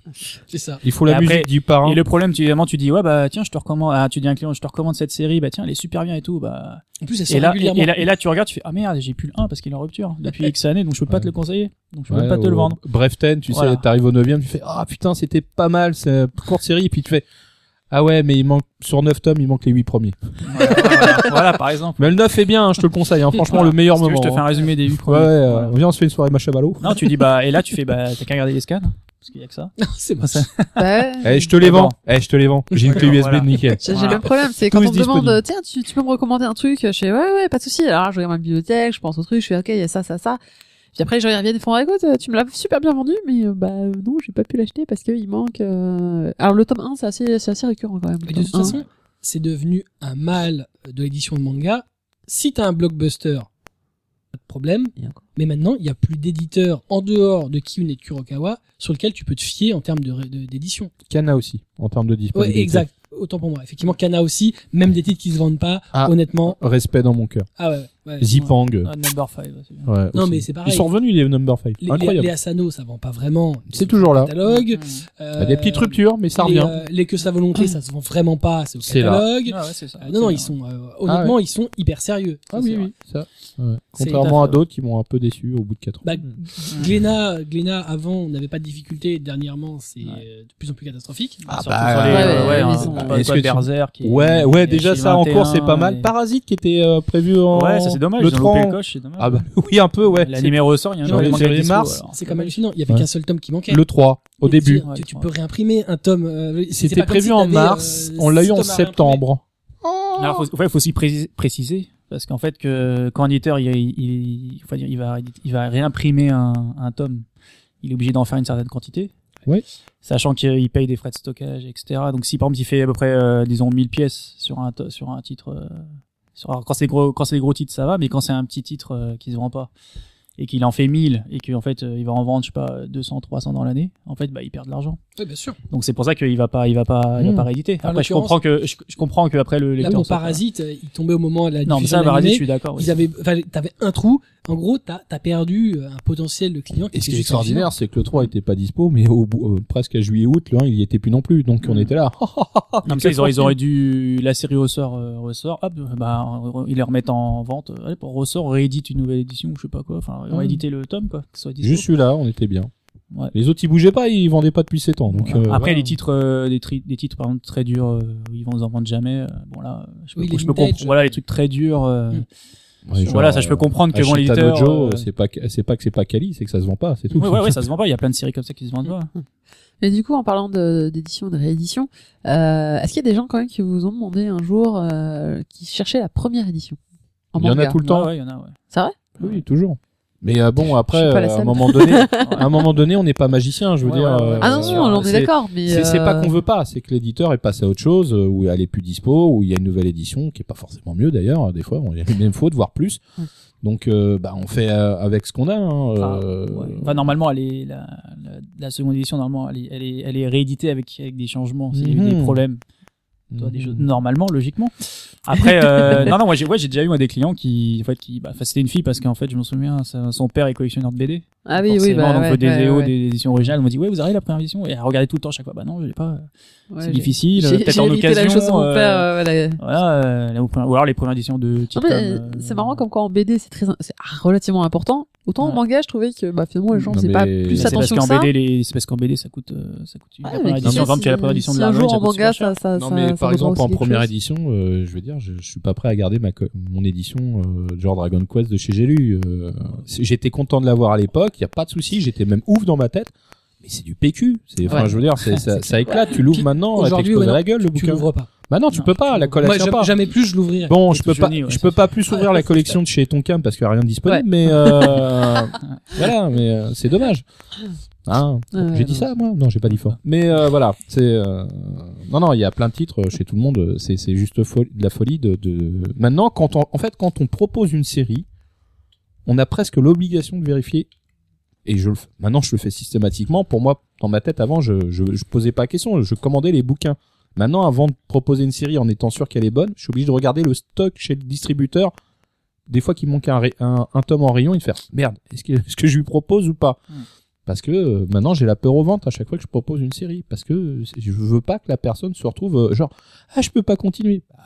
[SPEAKER 1] C'est ça.
[SPEAKER 3] Il faut la
[SPEAKER 2] Et après-
[SPEAKER 3] musique du parrain.
[SPEAKER 2] Et le problème, tu, évidemment, tu dis, ouais, bah, tiens, je te recommande, ah, tu dis à un client, je te recommande cette série, bah, tiens, elle est super bien et tout, bah,
[SPEAKER 1] En plus, elle
[SPEAKER 2] et là, et,
[SPEAKER 1] régulièrement.
[SPEAKER 2] et là, et là, tu regardes, tu fais, ah merde, j'ai plus le 1 parce qu'il est en rupture depuis X années, donc je peux pas
[SPEAKER 3] Ouais.
[SPEAKER 2] te le conseiller. Donc je peux
[SPEAKER 3] Ouais,
[SPEAKER 2] même pas te le vendre.
[SPEAKER 3] Bref, ten, tu
[SPEAKER 2] Voilà.
[SPEAKER 3] sais, t'arrives au 9 tu fais ah putain c'était pas mal, c'est une courte série, et puis tu fais ah ouais mais il manque sur 9 tomes il manque les 8 premiers.
[SPEAKER 2] Voilà, voilà, voilà, par exemple.
[SPEAKER 3] Mais le 9 est bien, hein, je te le conseille, hein, franchement
[SPEAKER 2] Voilà.
[SPEAKER 3] le meilleur
[SPEAKER 2] Si tu veux,
[SPEAKER 3] moment.
[SPEAKER 2] je te fais un
[SPEAKER 3] hein.
[SPEAKER 2] résumé des 8
[SPEAKER 3] Ouais,
[SPEAKER 2] premiers.
[SPEAKER 3] ouais, euh,
[SPEAKER 2] Voilà.
[SPEAKER 3] viens on se fait une soirée machabalo.
[SPEAKER 2] Non, tu dis, bah, et là, tu fais, bah, t'as qu'à regarder les scans. Parce qu'il y a que ça.
[SPEAKER 1] c'est bon.
[SPEAKER 2] Ça-
[SPEAKER 4] Ouais.
[SPEAKER 3] Eh je te les
[SPEAKER 2] Mais
[SPEAKER 3] vends. Eh je te les vends. J'ai une clé USB
[SPEAKER 2] Voilà.
[SPEAKER 3] de nickel.
[SPEAKER 4] J'ai le même problème, c'est quand on me demande, tiens, tu, tu peux me recommander un truc, je fais, ouais, ouais, pas de souci. Alors, je regarde ma bibliothèque, je pense au truc, je fais, ok, il y a ça, ça, ça. Puis après, je reviens, ils font, écoute, tu me l'as super bien vendu, mais, euh, bah, non, j'ai pas pu l'acheter parce qu'il manque, euh... alors le tome 1, c'est assez, c'est assez récurrent quand même.
[SPEAKER 1] Et de toute
[SPEAKER 4] tome 1.
[SPEAKER 1] façon, c'est devenu un mal de l'édition de manga. Si t'as un blockbuster, pas de problème.
[SPEAKER 4] Et encore.
[SPEAKER 1] Mais maintenant, il y a plus d'éditeurs en dehors de Kiyun et de Kurokawa sur lequel tu peux te fier en termes de ré- de- d'édition.
[SPEAKER 3] Kana aussi en termes de
[SPEAKER 1] Ouais,
[SPEAKER 3] disponibilité.
[SPEAKER 1] exact. Autant pour moi. Effectivement, Kana aussi, même des titres qui se vendent pas,
[SPEAKER 3] Ah.
[SPEAKER 1] honnêtement.
[SPEAKER 3] Respect dans mon cœur.
[SPEAKER 1] Ah ouais, ouais.
[SPEAKER 3] Zipang.
[SPEAKER 2] Ah, number 5, c'est bien.
[SPEAKER 3] Ouais,
[SPEAKER 1] Non,
[SPEAKER 3] aussi.
[SPEAKER 1] mais c'est pareil.
[SPEAKER 3] Ils sont revenus les number 5.
[SPEAKER 1] Les, les,
[SPEAKER 3] Incroyable.
[SPEAKER 1] les Asano, ça vend pas vraiment.
[SPEAKER 3] C'est toujours là.
[SPEAKER 1] Catalogue.
[SPEAKER 2] Mmh.
[SPEAKER 3] Il y a des petites ruptures mais ça
[SPEAKER 1] les,
[SPEAKER 3] revient.
[SPEAKER 1] euh, les que sa volonté, ça se vend vraiment pas, c'est au
[SPEAKER 3] C'est là.
[SPEAKER 1] catalogue.
[SPEAKER 2] Ah ouais, c'est ça.
[SPEAKER 1] Euh, non, non, ils sont, euh, honnêtement, ils sont hyper sérieux.
[SPEAKER 3] Ah
[SPEAKER 1] Ça,
[SPEAKER 3] oui oui, ça. Ouais. Contrairement
[SPEAKER 2] à
[SPEAKER 3] d'autres qui m'ont un peu déçu au bout de 4 ans.
[SPEAKER 1] Bah. Glénat, Glénat, avant, on n'avait pas de difficultés. Dernièrement, c'est
[SPEAKER 2] Ouais.
[SPEAKER 1] euh, de plus en plus catastrophique.
[SPEAKER 3] Ah bah,
[SPEAKER 2] les,
[SPEAKER 3] ouais,
[SPEAKER 2] euh,
[SPEAKER 4] ouais,
[SPEAKER 2] ouais,
[SPEAKER 3] Ouais, ouais, déjà ça en
[SPEAKER 2] 21,
[SPEAKER 3] cours c'est pas mal. Parasite qui était euh, prévu en
[SPEAKER 2] Ouais, ça c'est dommage,
[SPEAKER 3] le
[SPEAKER 2] ils ont loupé
[SPEAKER 3] 30.
[SPEAKER 2] le coche, c'est dommage.
[SPEAKER 3] Ah bah oui, un peu ouais.
[SPEAKER 2] L'animé ressort, il y a un
[SPEAKER 1] Non,
[SPEAKER 3] séries
[SPEAKER 2] dispo,
[SPEAKER 3] mars.
[SPEAKER 1] C'est comme hallucinant. Il y avait
[SPEAKER 3] Ouais.
[SPEAKER 1] qu'un seul tome qui manquait.
[SPEAKER 3] Le 3 au
[SPEAKER 1] Et
[SPEAKER 3] début.
[SPEAKER 1] tu-
[SPEAKER 2] Ouais,
[SPEAKER 1] tu, peux réimprimer un tome. euh, c'était
[SPEAKER 3] prévu
[SPEAKER 1] si
[SPEAKER 3] en mars,
[SPEAKER 1] euh,
[SPEAKER 3] on l'a eu en septembre.
[SPEAKER 2] Alors, faut, ouais, faut aussi préciser, préciser, parce qu'en fait, que quand un éditeur, il, il, il, faut dire, il va, il va réimprimer un, un tome, il est obligé d'en faire une certaine quantité.
[SPEAKER 3] Oui.
[SPEAKER 2] Sachant qu'il paye des frais de stockage, etc. Donc, si par exemple, il fait à peu près, euh, disons, 1000 pièces sur un, sur un titre, euh, alors, quand c'est gros, quand c'est des gros titres, ça va, mais quand c'est un petit titre euh, qui se vend pas, et qu'il en fait 1000, et qu'en fait, euh, il va en vendre, je sais pas, 200, 300 dans l'année, en fait, bah, il perd de l'argent.
[SPEAKER 1] Oui, bien sûr.
[SPEAKER 2] Donc, c'est pour ça qu'il va pas, il va pas, il va
[SPEAKER 3] Mmh.
[SPEAKER 2] pas rééditer. Après, je comprends que, je, je comprends que après le
[SPEAKER 1] Là,
[SPEAKER 2] lecteur pas-
[SPEAKER 1] Parasite, euh, il tombait au moment de la
[SPEAKER 2] non, mais ça, Parasite, je suis d'accord. oui.
[SPEAKER 1] Ils avaient, enfin, t'avais un trou. En gros, t'as, t'as perdu euh, un potentiel de client
[SPEAKER 3] Et ce qui est extraordinaire, c'est que le 3 était pas dispo, mais au bout, euh, presque à juillet-aut, le 1 il y était plus non plus, donc on
[SPEAKER 2] Mm.
[SPEAKER 3] était là.
[SPEAKER 2] Non, mais ça, ils auraient, ils auraient dû, la série ressort, euh, ressort, hop, bah, ils les remettent en vente, allez, pour ressort, réédite une nouvelle édition, ou je sais pas quoi, enfin,
[SPEAKER 3] Mm.
[SPEAKER 2] rééditer le tome, quoi, que ce soit dispo.
[SPEAKER 3] Juste celui-là, on était bien.
[SPEAKER 2] Ouais.
[SPEAKER 3] Les autres ils bougeaient pas, ils vendaient pas depuis 7 ans. Donc
[SPEAKER 2] Voilà.
[SPEAKER 3] euh,
[SPEAKER 2] Après, les titres, euh, des, tri- des titres, par exemple, très durs, euh, ils vont en vendre jamais, euh, bon, là, je peux,
[SPEAKER 1] Oui,
[SPEAKER 2] je comprendre, voilà, les trucs très durs, euh,
[SPEAKER 1] Mm.
[SPEAKER 3] Ouais,
[SPEAKER 2] voilà, ça, je peux
[SPEAKER 3] euh,
[SPEAKER 2] comprendre que bon,
[SPEAKER 3] Ashita
[SPEAKER 2] l'éditeur,
[SPEAKER 3] Dojo,
[SPEAKER 2] euh,
[SPEAKER 3] c'est pas que- c'est pas que c'est pas quali, c'est que ça se vend pas, c'est tout.
[SPEAKER 2] ouais, ouais, ouais, ça se vend pas, il y a plein de séries comme ça qui se vendent pas.
[SPEAKER 4] Et du coup, en parlant de- d'édition et de réédition, euh, est-ce qu'il y a des gens quand même qui vous ont demandé un jour, euh, qui cherchaient la première édition en
[SPEAKER 3] Il y en a tout le temps.
[SPEAKER 2] Ouais, ouais, il y en a, ouais.
[SPEAKER 4] C'est vrai?
[SPEAKER 3] Oui, toujours. Mais euh, bon, après, euh, à un moment donné, à un moment donné, on n'est pas magicien, je veux
[SPEAKER 2] Ouais,
[SPEAKER 3] dire.
[SPEAKER 2] ouais, ouais.
[SPEAKER 3] euh,
[SPEAKER 4] Ah non, non, on
[SPEAKER 3] c'est-
[SPEAKER 4] est d'accord, mais
[SPEAKER 3] C'est pas
[SPEAKER 4] euh,
[SPEAKER 3] qu'on veut pas, c'est que l'éditeur est passé à autre chose, où elle est plus dispo, où il y a une nouvelle édition qui est pas forcément mieux d'ailleurs. Des fois, il y a même faute, voire plus. Donc, euh, bah, on fait avec ce qu'on a. Hein,
[SPEAKER 2] Enfin, ouais. Enfin, normalement, elle est, la, la, la seconde édition, normalement, elle est, elle est, elle est rééditée avec, avec des changements. S'il y a eu des
[SPEAKER 3] Mhm.
[SPEAKER 2] problèmes, toi, des choses, normalement, logiquement. Après, euh, non, non, moi, j'ai, ouais, j'ai déjà eu moi, des clients qui, en fait, qui, bah, c'était une fille parce qu'en fait, je me souviens, sa- son père est collectionneur de BD.
[SPEAKER 4] Ah oui, oui,
[SPEAKER 2] Forcément,
[SPEAKER 4] bah,
[SPEAKER 2] donc,
[SPEAKER 4] ouais,
[SPEAKER 2] des
[SPEAKER 4] ouais,
[SPEAKER 2] EO,
[SPEAKER 4] ouais.
[SPEAKER 2] des éditions originales. On m'a dit, ouais, vous avez la première édition? Et elle regardait tout le temps chaque fois. Bah non, je l'ai pas.
[SPEAKER 4] Ouais,
[SPEAKER 2] c'est
[SPEAKER 4] j'ai-
[SPEAKER 2] difficile.
[SPEAKER 4] J'ai
[SPEAKER 2] Peut-être
[SPEAKER 4] j'ai
[SPEAKER 2] en
[SPEAKER 4] hérité
[SPEAKER 2] occasion.
[SPEAKER 4] la même chose de mon
[SPEAKER 2] euh,
[SPEAKER 4] père. euh, voilà.
[SPEAKER 2] Voilà, euh, la- ou alors les premières éditions de
[SPEAKER 4] Non, mais, euh,
[SPEAKER 2] euh,
[SPEAKER 4] c'est marrant comme quand en BD c'est très c'est relativement important. Autant en
[SPEAKER 2] Ouais.
[SPEAKER 4] manga, je trouvais que bah, finalement les gens faisaient pas
[SPEAKER 3] Mais
[SPEAKER 4] plus
[SPEAKER 2] c'est parce
[SPEAKER 4] attention que ça.
[SPEAKER 2] BD, les... c'est parce qu'en BD, ça coûte, euh, ça coûte. la
[SPEAKER 4] Ouais,
[SPEAKER 2] première édition, par exemple, tu as la
[SPEAKER 4] si-
[SPEAKER 2] première édition de
[SPEAKER 4] si
[SPEAKER 2] la
[SPEAKER 4] un jour en manga, ça, ça,
[SPEAKER 3] Non
[SPEAKER 4] ça,
[SPEAKER 3] mais
[SPEAKER 4] ça
[SPEAKER 3] par exemple en première
[SPEAKER 4] chose.
[SPEAKER 3] édition, euh, je veux dire, je, je suis pas prêt à garder ma mon édition euh, genre Dragon Quest de chez J'ai lu. euh, j'étais content de l'avoir à l'époque, il y a pas de souci, j'étais même ouf dans ma tête. Mais c'est du PQ, c'est enfin
[SPEAKER 4] Ouais.
[SPEAKER 3] je veux dire, ça, ça éclate, tu l'ouvres maintenant, elle
[SPEAKER 1] aujourd'hui,
[SPEAKER 3] t'explose
[SPEAKER 1] ouais,
[SPEAKER 3] à la gueule le
[SPEAKER 1] tu
[SPEAKER 3] bouquin.
[SPEAKER 1] l'ouvres pas.
[SPEAKER 3] Bah non, tu
[SPEAKER 2] Non,
[SPEAKER 3] peux pas, la
[SPEAKER 1] Moi,
[SPEAKER 3] collection
[SPEAKER 1] jamais,
[SPEAKER 3] pas.
[SPEAKER 1] jamais plus je l'ouvrirai.
[SPEAKER 3] Bon, je peux pas,
[SPEAKER 2] génie, ouais,
[SPEAKER 3] je peux pas plus ouvrir la collection de chez Tonkam parce qu'il y a rien de disponible, mais euh, voilà, mais euh, c'est dommage. Hein,
[SPEAKER 4] Ouais,
[SPEAKER 3] j'ai dit
[SPEAKER 4] non.
[SPEAKER 3] ça moi? Non, j'ai pas dit fort. Mais euh, voilà, c'est euh, non non, il y a plein de titres chez tout le monde. C'est c'est juste de la folie de, de... Maintenant, quand on en fait quand on propose une série, on a presque l'obligation de vérifier. Et je le fais- maintenant je le fais systématiquement. Pour moi, dans ma tête avant, je je, je posais pas question, je commandais les bouquins. Maintenant, avant de proposer une série en étant sûr qu'elle est bonne, je suis obligé de regarder le stock chez le distributeur. Des fois qu'il manque un, ray- un, un tome en rayon, et de faire merde, est-ce que, je lui propose ou pas
[SPEAKER 2] Hmm.
[SPEAKER 3] Parce que euh, maintenant j'ai la peur au ventre à chaque fois que je propose une série, parce que je veux pas que la personne se retrouve euh, genre ah je peux pas continuer. Bah,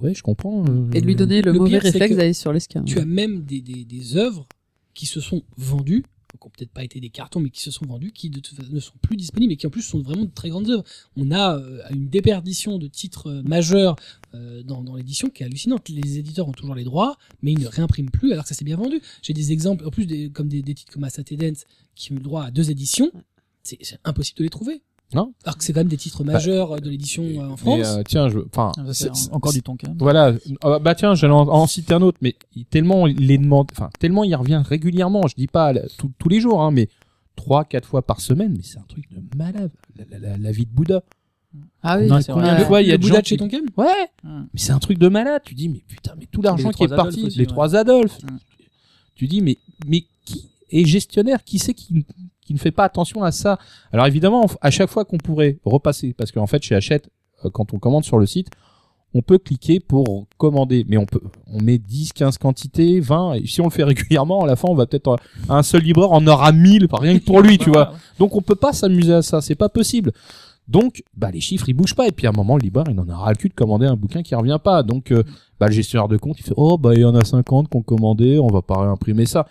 [SPEAKER 3] ouais, je comprends. euh,
[SPEAKER 4] Et de lui donner le,
[SPEAKER 1] Le
[SPEAKER 4] mauvais
[SPEAKER 1] pire,
[SPEAKER 4] réflexe d'aller sur l'escalier.
[SPEAKER 1] Tu as même des, des, des œuvres qui se sont vendues, qui ont peut-être pas été des cartons, mais qui se sont vendues, qui de toute façon ne sont plus disponibles et qui en plus sont vraiment de très grandes œuvres. On a euh, une déperdition de titres euh, majeurs euh, dans, dans l'édition qui est hallucinante. Les éditeurs ont toujours les droits, mais ils ne réimpriment plus alors que ça s'est bien vendu. J'ai des exemples, en plus des, comme des, des titres comme Asate Dance qui ont le droit à deux éditions. C'est impossible de les trouver.
[SPEAKER 3] Non.
[SPEAKER 1] Alors que c'est quand même des titres majeurs euh, de l'édition euh, en
[SPEAKER 3] mais,
[SPEAKER 1] France.
[SPEAKER 3] euh, tiens, je, enfin,
[SPEAKER 2] Ah, encore du ton quand même.
[SPEAKER 3] Voilà. Ah, bah tiens, j'allais en, en citer un autre, mais tellement il les demande, enfin tellement il revient régulièrement. Je dis pas tous- tous les jours, hein, mais trois, quatre fois par semaine. Mais c'est un truc de malade. La, la- la- la vie de Bouddha.
[SPEAKER 4] Ah oui.
[SPEAKER 2] Non, c'est
[SPEAKER 3] Combien
[SPEAKER 2] vrai.
[SPEAKER 3] de fois il y a de
[SPEAKER 1] Bouddha
[SPEAKER 3] gens
[SPEAKER 1] chez Tonkam
[SPEAKER 3] Ouais.
[SPEAKER 2] Hum.
[SPEAKER 3] Mais c'est un truc de malade. Tu dis mais putain, mais tout l'argent qui est parti,
[SPEAKER 2] Adolphe aussi,
[SPEAKER 3] les
[SPEAKER 2] ouais.
[SPEAKER 3] trois Adolphes.
[SPEAKER 2] Mm.
[SPEAKER 3] Tu dis mais mais qui est gestionnaire Qui c'est qui qui ne fait pas attention à ça Alors évidemment, à chaque fois qu'on pourrait repasser, parce qu'en fait chez Hachette, euh, quand on commande sur le site, on peut cliquer pour commander, mais on peut, on met 10, 15 quantités, 20, et si on le fait régulièrement, à la fin, on va peut-être, un seul libraire en aura 1000, rien que pour lui, tu vois. Donc on peut pas s'amuser à ça, c'est pas possible. Donc, bah les chiffres ils bougent pas et puis à un moment le libraire il en a ras le cul de commander un bouquin qui revient pas. Donc euh, bah le gestionnaire de compte il fait oh bah il y en a 50 qu'on commandé, on va pas réimprimer ça.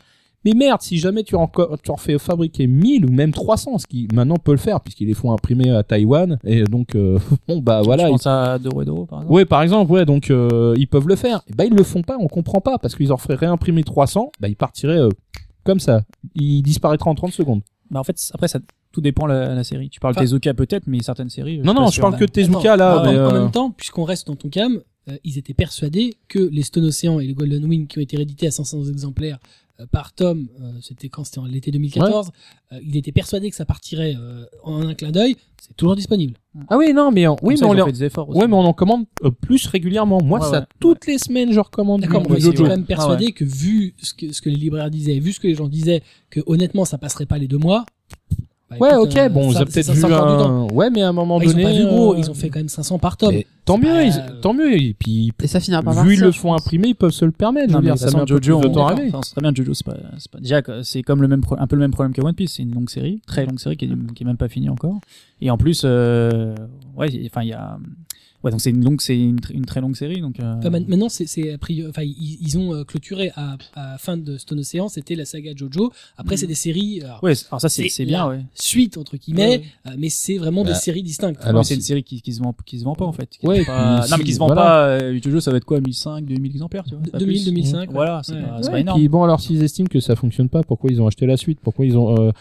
[SPEAKER 3] Mais merde, si jamais tu en, tu fais fabriquer 1000 ou même 300, ce qui maintenant peut le faire puisqu'ils les font imprimer à Taïwan et donc euh, bon bah voilà,
[SPEAKER 2] Je
[SPEAKER 3] ils-
[SPEAKER 2] pense à 2 euros par exemple?
[SPEAKER 3] Ouais, par exemple, ouais, donc euh, ils peuvent le faire. Et bah ils le font pas, on comprend pas parce qu'ils en feraient réimprimer 300, bah ils partiraient euh, comme ça. Ils disparaîtraient en 30 secondes.
[SPEAKER 2] Bah en fait, après ça tout dépend la, la série. Tu parles
[SPEAKER 1] Enfin-
[SPEAKER 2] Tezuka peut-être, mais certaines séries. euh,
[SPEAKER 3] Non
[SPEAKER 2] suis
[SPEAKER 3] non, je parle que de Tezuka là, mais,
[SPEAKER 1] en, en
[SPEAKER 3] euh,
[SPEAKER 1] même temps, puisqu'on reste dans ton cam, euh, ils étaient persuadés que les Stone Ocean et les Golden Wing qui ont été réédités à 500 exemplaires euh, par tome, euh, c'était quand? C'était en l'été 2014, euh, il était persuadé que ça partirait euh, en un clin d'œil, c'est toujours disponible.
[SPEAKER 3] Ah oui, non, mais en- oui,
[SPEAKER 2] ça,
[SPEAKER 3] mais on les-
[SPEAKER 2] fait des efforts. aussi.
[SPEAKER 3] Ouais, mais on en commande euh, plus régulièrement. Moi,
[SPEAKER 2] Ouais,
[SPEAKER 3] ça,
[SPEAKER 2] ouais.
[SPEAKER 3] toutes les semaines, je recommande
[SPEAKER 1] D'accord, mais ils étaient
[SPEAKER 3] Jojo.
[SPEAKER 1] quand même persuadés que vu ce que, ce que les libraires disaient, vu ce que les gens disaient, que honnêtement ça passerait pas les deux mois. Bah,
[SPEAKER 3] Ouais,
[SPEAKER 1] écoute,
[SPEAKER 3] ok,
[SPEAKER 1] euh,
[SPEAKER 3] bon,
[SPEAKER 1] ça-
[SPEAKER 3] ils ont peut-être vu un... Ouais, mais à un moment
[SPEAKER 1] Bah, ils ont
[SPEAKER 3] donné...
[SPEAKER 1] pas vu gros,
[SPEAKER 3] euh,
[SPEAKER 1] ils ont fait quand même 500 par tome.
[SPEAKER 3] mais tant mieux,
[SPEAKER 1] pas-
[SPEAKER 3] ils- tant mieux. Et puis,
[SPEAKER 4] Et ça finira par
[SPEAKER 3] vu ils le
[SPEAKER 4] je
[SPEAKER 3] font imprimer, ils peuvent se le permettre. Je
[SPEAKER 2] Non,
[SPEAKER 3] veux
[SPEAKER 2] mais
[SPEAKER 3] dire, ça met un
[SPEAKER 2] façon,
[SPEAKER 3] peu plus
[SPEAKER 2] Jojo,
[SPEAKER 3] de
[SPEAKER 2] on-
[SPEAKER 3] temps à.
[SPEAKER 2] Enfin, c'est très bien. Jojo, c'est pas, c'est pas déjà c'est comme le même, pro- un peu le même problème que One Piece. C'est une longue série, très longue série qui est, qui est même pas finie encore. Et en plus, euh, ouais, enfin il y a, ouais, donc c'est une longue, c'est une, tr- une très longue série, donc. euh,
[SPEAKER 1] Enfin, maintenant, c'est, c'est enfin, ils, ils ont euh, clôturé à, à fin de Stone Ocean, c'était la saga Jojo. Après,
[SPEAKER 2] Mhm.
[SPEAKER 1] c'est des séries alors,
[SPEAKER 2] Ouais, alors ça c'est bien,
[SPEAKER 1] la-
[SPEAKER 2] ouais.
[SPEAKER 1] suite entre guillemets,
[SPEAKER 2] Ouais,
[SPEAKER 1] euh, mais c'est vraiment
[SPEAKER 3] Bah,
[SPEAKER 1] des séries distinctes.
[SPEAKER 3] alors,
[SPEAKER 2] Ouais, c'est une série qui, qui se vend, qui se vend pas en fait. Qui
[SPEAKER 3] Ouais,
[SPEAKER 2] pas- non, mais qui se vend
[SPEAKER 3] voilà.
[SPEAKER 2] pas. euh, Jojo, ça va être quoi, 1005, 2000 exemplaires, tu vois. pas
[SPEAKER 1] 2000,
[SPEAKER 2] plus.
[SPEAKER 1] 2005.
[SPEAKER 2] Voilà, c'est
[SPEAKER 1] Ouais.
[SPEAKER 2] pas, c'est énorme.
[SPEAKER 3] puis bon, alors s'ils estiment que ça fonctionne pas, pourquoi ils ont acheté la suite? Pourquoi ils ont euh,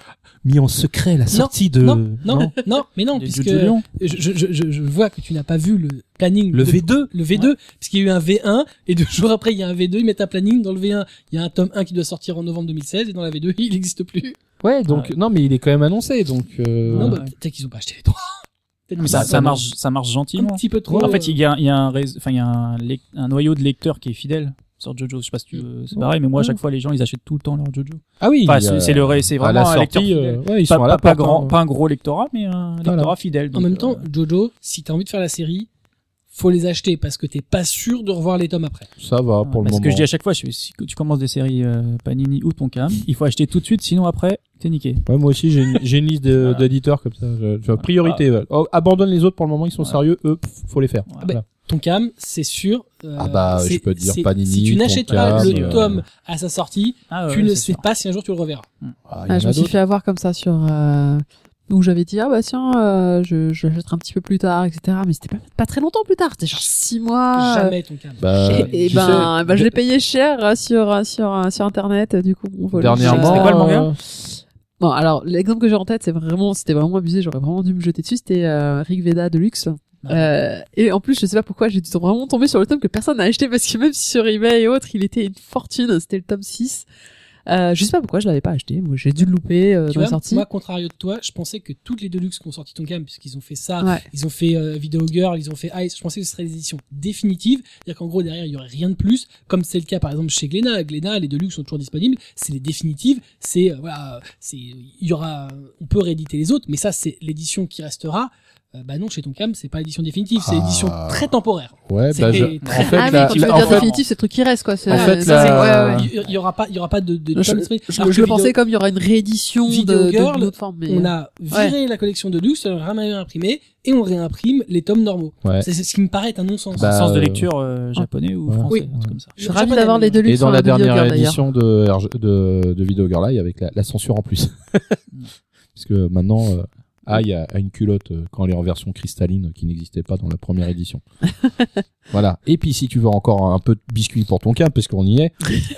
[SPEAKER 3] mis en secret la sortie de
[SPEAKER 1] Non, non, non, mais non, puisque
[SPEAKER 2] Jojo Lion.
[SPEAKER 1] je, je, je, je vois que tu n'as pas vu le, planning.
[SPEAKER 3] Le
[SPEAKER 1] de-
[SPEAKER 3] V2
[SPEAKER 1] Le V2, parce qu'il y a eu un V1, et deux jours après, il y a un V2, ils mettent un planning. Dans le V1, il y a un tome 1 qui doit sortir en novembre 2016, et dans la V2, il n'existe plus.
[SPEAKER 3] Ouais, donc non, mais il est quand même annoncé, donc. Euh...
[SPEAKER 1] Non, bah, peut-être qu'ils ont pas acheté les droits. Peut-être
[SPEAKER 2] Mais ça,
[SPEAKER 1] un-
[SPEAKER 2] marche, ça marche
[SPEAKER 1] un
[SPEAKER 2] gentiment.
[SPEAKER 1] petit peu trop.
[SPEAKER 2] En fait, il y a, il y a un, enfin, il y a un, un noyau de lecteurs qui est fidèle sur Jojo. Je sais pas si tu veux, c'est pareil, mais moi, à chaque fois, les gens, ils achètent tout le temps leur Jojo.
[SPEAKER 3] Ah oui.
[SPEAKER 2] Enfin, c'est le, c'est
[SPEAKER 3] à la
[SPEAKER 2] vraiment un lecteur
[SPEAKER 3] sortie,
[SPEAKER 2] fidèle.
[SPEAKER 3] euh, ouais, ils
[SPEAKER 2] pas,
[SPEAKER 3] sont à la
[SPEAKER 2] pas- pas
[SPEAKER 3] porte,
[SPEAKER 2] grand,
[SPEAKER 3] hein.
[SPEAKER 2] pas un gros lectorat, mais un lectorat
[SPEAKER 3] Voilà.
[SPEAKER 2] fidèle.
[SPEAKER 1] En même
[SPEAKER 2] euh,
[SPEAKER 1] temps, Jojo, si t'as envie de faire la série, faut les acheter parce que t'es pas sûr de revoir les tomes après.
[SPEAKER 3] Ça va pour le
[SPEAKER 2] Parce
[SPEAKER 3] moment.
[SPEAKER 2] que je dis à chaque fois, je si tu commences des séries euh, Panini ou Tonkam, il faut acheter tout de suite, sinon après, t'es niqué.
[SPEAKER 3] Ouais, moi aussi, j'ai une, j'ai une liste
[SPEAKER 2] Voilà.
[SPEAKER 3] d'éditeurs comme ça. Je, je- priorité. ouais. Oh, abandonne les autres pour le moment, ils sont sérieux. Eux, faut les faire.
[SPEAKER 2] Ouais.
[SPEAKER 3] Voilà.
[SPEAKER 1] Ton cam, c'est sûr. euh,
[SPEAKER 3] Ah bah, je peux te dire Panini,
[SPEAKER 1] Si tu n'achètes pas
[SPEAKER 3] Tonkam,
[SPEAKER 1] le
[SPEAKER 3] euh,
[SPEAKER 1] tome à sa sortie,
[SPEAKER 2] Ah,
[SPEAKER 1] tu
[SPEAKER 2] ouais,
[SPEAKER 1] ne sais
[SPEAKER 2] sûr.
[SPEAKER 1] pas si un jour tu le reverras.
[SPEAKER 3] Ah, y
[SPEAKER 4] Ah, je me suis fait avoir comme ça sur euh, où j'avais dit ah bah tiens euh, je je l'achèterai un petit peu plus tard etc mais c'était pas, pas très longtemps plus tard c'était genre six mois
[SPEAKER 1] Jamais ton cam.
[SPEAKER 3] Bah,
[SPEAKER 4] et, et ben,
[SPEAKER 3] sais,
[SPEAKER 4] ben, je l'ai payé cher euh, sur euh, sur euh, sur internet du coup bon, voilà.
[SPEAKER 3] Dernièrement.
[SPEAKER 2] C'était quoi le manga
[SPEAKER 3] euh,
[SPEAKER 4] bon alors l'exemple que j'ai en tête c'est vraiment c'était vraiment abusé j'aurais vraiment dû me jeter dessus c'était euh, Rig Veda Deluxe Euh, et en plus, je sais pas pourquoi, j'ai dû vraiment tomber sur le tome que personne n'a acheté parce que même si sur eBay et autres, il était une fortune. C'était le tome 6. Euh, je sais pas pourquoi je l'avais pas acheté. Moi, j'ai dû le louper euh, dans la sortie.
[SPEAKER 1] moi, contrario de toi, je pensais que toutes les Deluxe qui ont sorti ton cam, puisqu'ils ont fait ça,
[SPEAKER 4] Ouais.
[SPEAKER 1] ils ont fait euh, Video Girl, ils ont fait Ice, je pensais que ce serait des éditions définitives, c'est-à-dire qu'en gros derrière il y aurait rien de plus, comme c'est le cas par exemple chez Glénat. Glénat, les Deluxe sont toujours disponibles, c'est les définitives, c'est euh, voilà, c'est il y aura, on peut rééditer les autres, mais ça c'est l'édition qui restera. Euh, bah non, chez ton cam, c'est pas l'édition définitive, c'est
[SPEAKER 3] Ah.
[SPEAKER 1] l'édition très temporaire.
[SPEAKER 3] Ouais, bah, je-
[SPEAKER 1] très-
[SPEAKER 3] en fait,
[SPEAKER 4] ah oui,
[SPEAKER 3] la-
[SPEAKER 4] quand tu veux
[SPEAKER 3] en
[SPEAKER 4] dire
[SPEAKER 3] fait-
[SPEAKER 4] définitif, c'est le truc qui reste, quoi.
[SPEAKER 3] En fait,
[SPEAKER 4] ça, c'est-
[SPEAKER 3] la-.
[SPEAKER 1] Il y, aura pas, il y aura pas de, de, de
[SPEAKER 4] Je,
[SPEAKER 1] tome
[SPEAKER 4] je- je le
[SPEAKER 1] Video-
[SPEAKER 4] pensais comme il y aura une réédition
[SPEAKER 1] Video
[SPEAKER 4] de, de,
[SPEAKER 1] Girl,
[SPEAKER 4] autre forme. Mais...
[SPEAKER 1] on a viré la collection de luxe, on l'a réimprimé et on réimprime les tomes normaux.
[SPEAKER 3] Ouais.
[SPEAKER 1] C'est ce qui me paraît un non-sens.
[SPEAKER 3] Bah,
[SPEAKER 2] sens de
[SPEAKER 3] euh,
[SPEAKER 2] lecture euh, japonais ou
[SPEAKER 3] ouais.
[SPEAKER 2] français,
[SPEAKER 1] Oui.
[SPEAKER 2] un truc comme ça.
[SPEAKER 4] Je suis ravi d'avoir les Deluxe
[SPEAKER 3] Et dans la
[SPEAKER 4] Video
[SPEAKER 3] dernière édition de, de, de Video Girl Live avec la, la censure en plus. Parce que maintenant, euh, Aïe a, a une culotte euh, quand elle est en version cristalline qui n'existait pas dans la première édition. voilà. Et puis si tu veux encore un peu de biscuit pour ton cas, parce qu'on y est,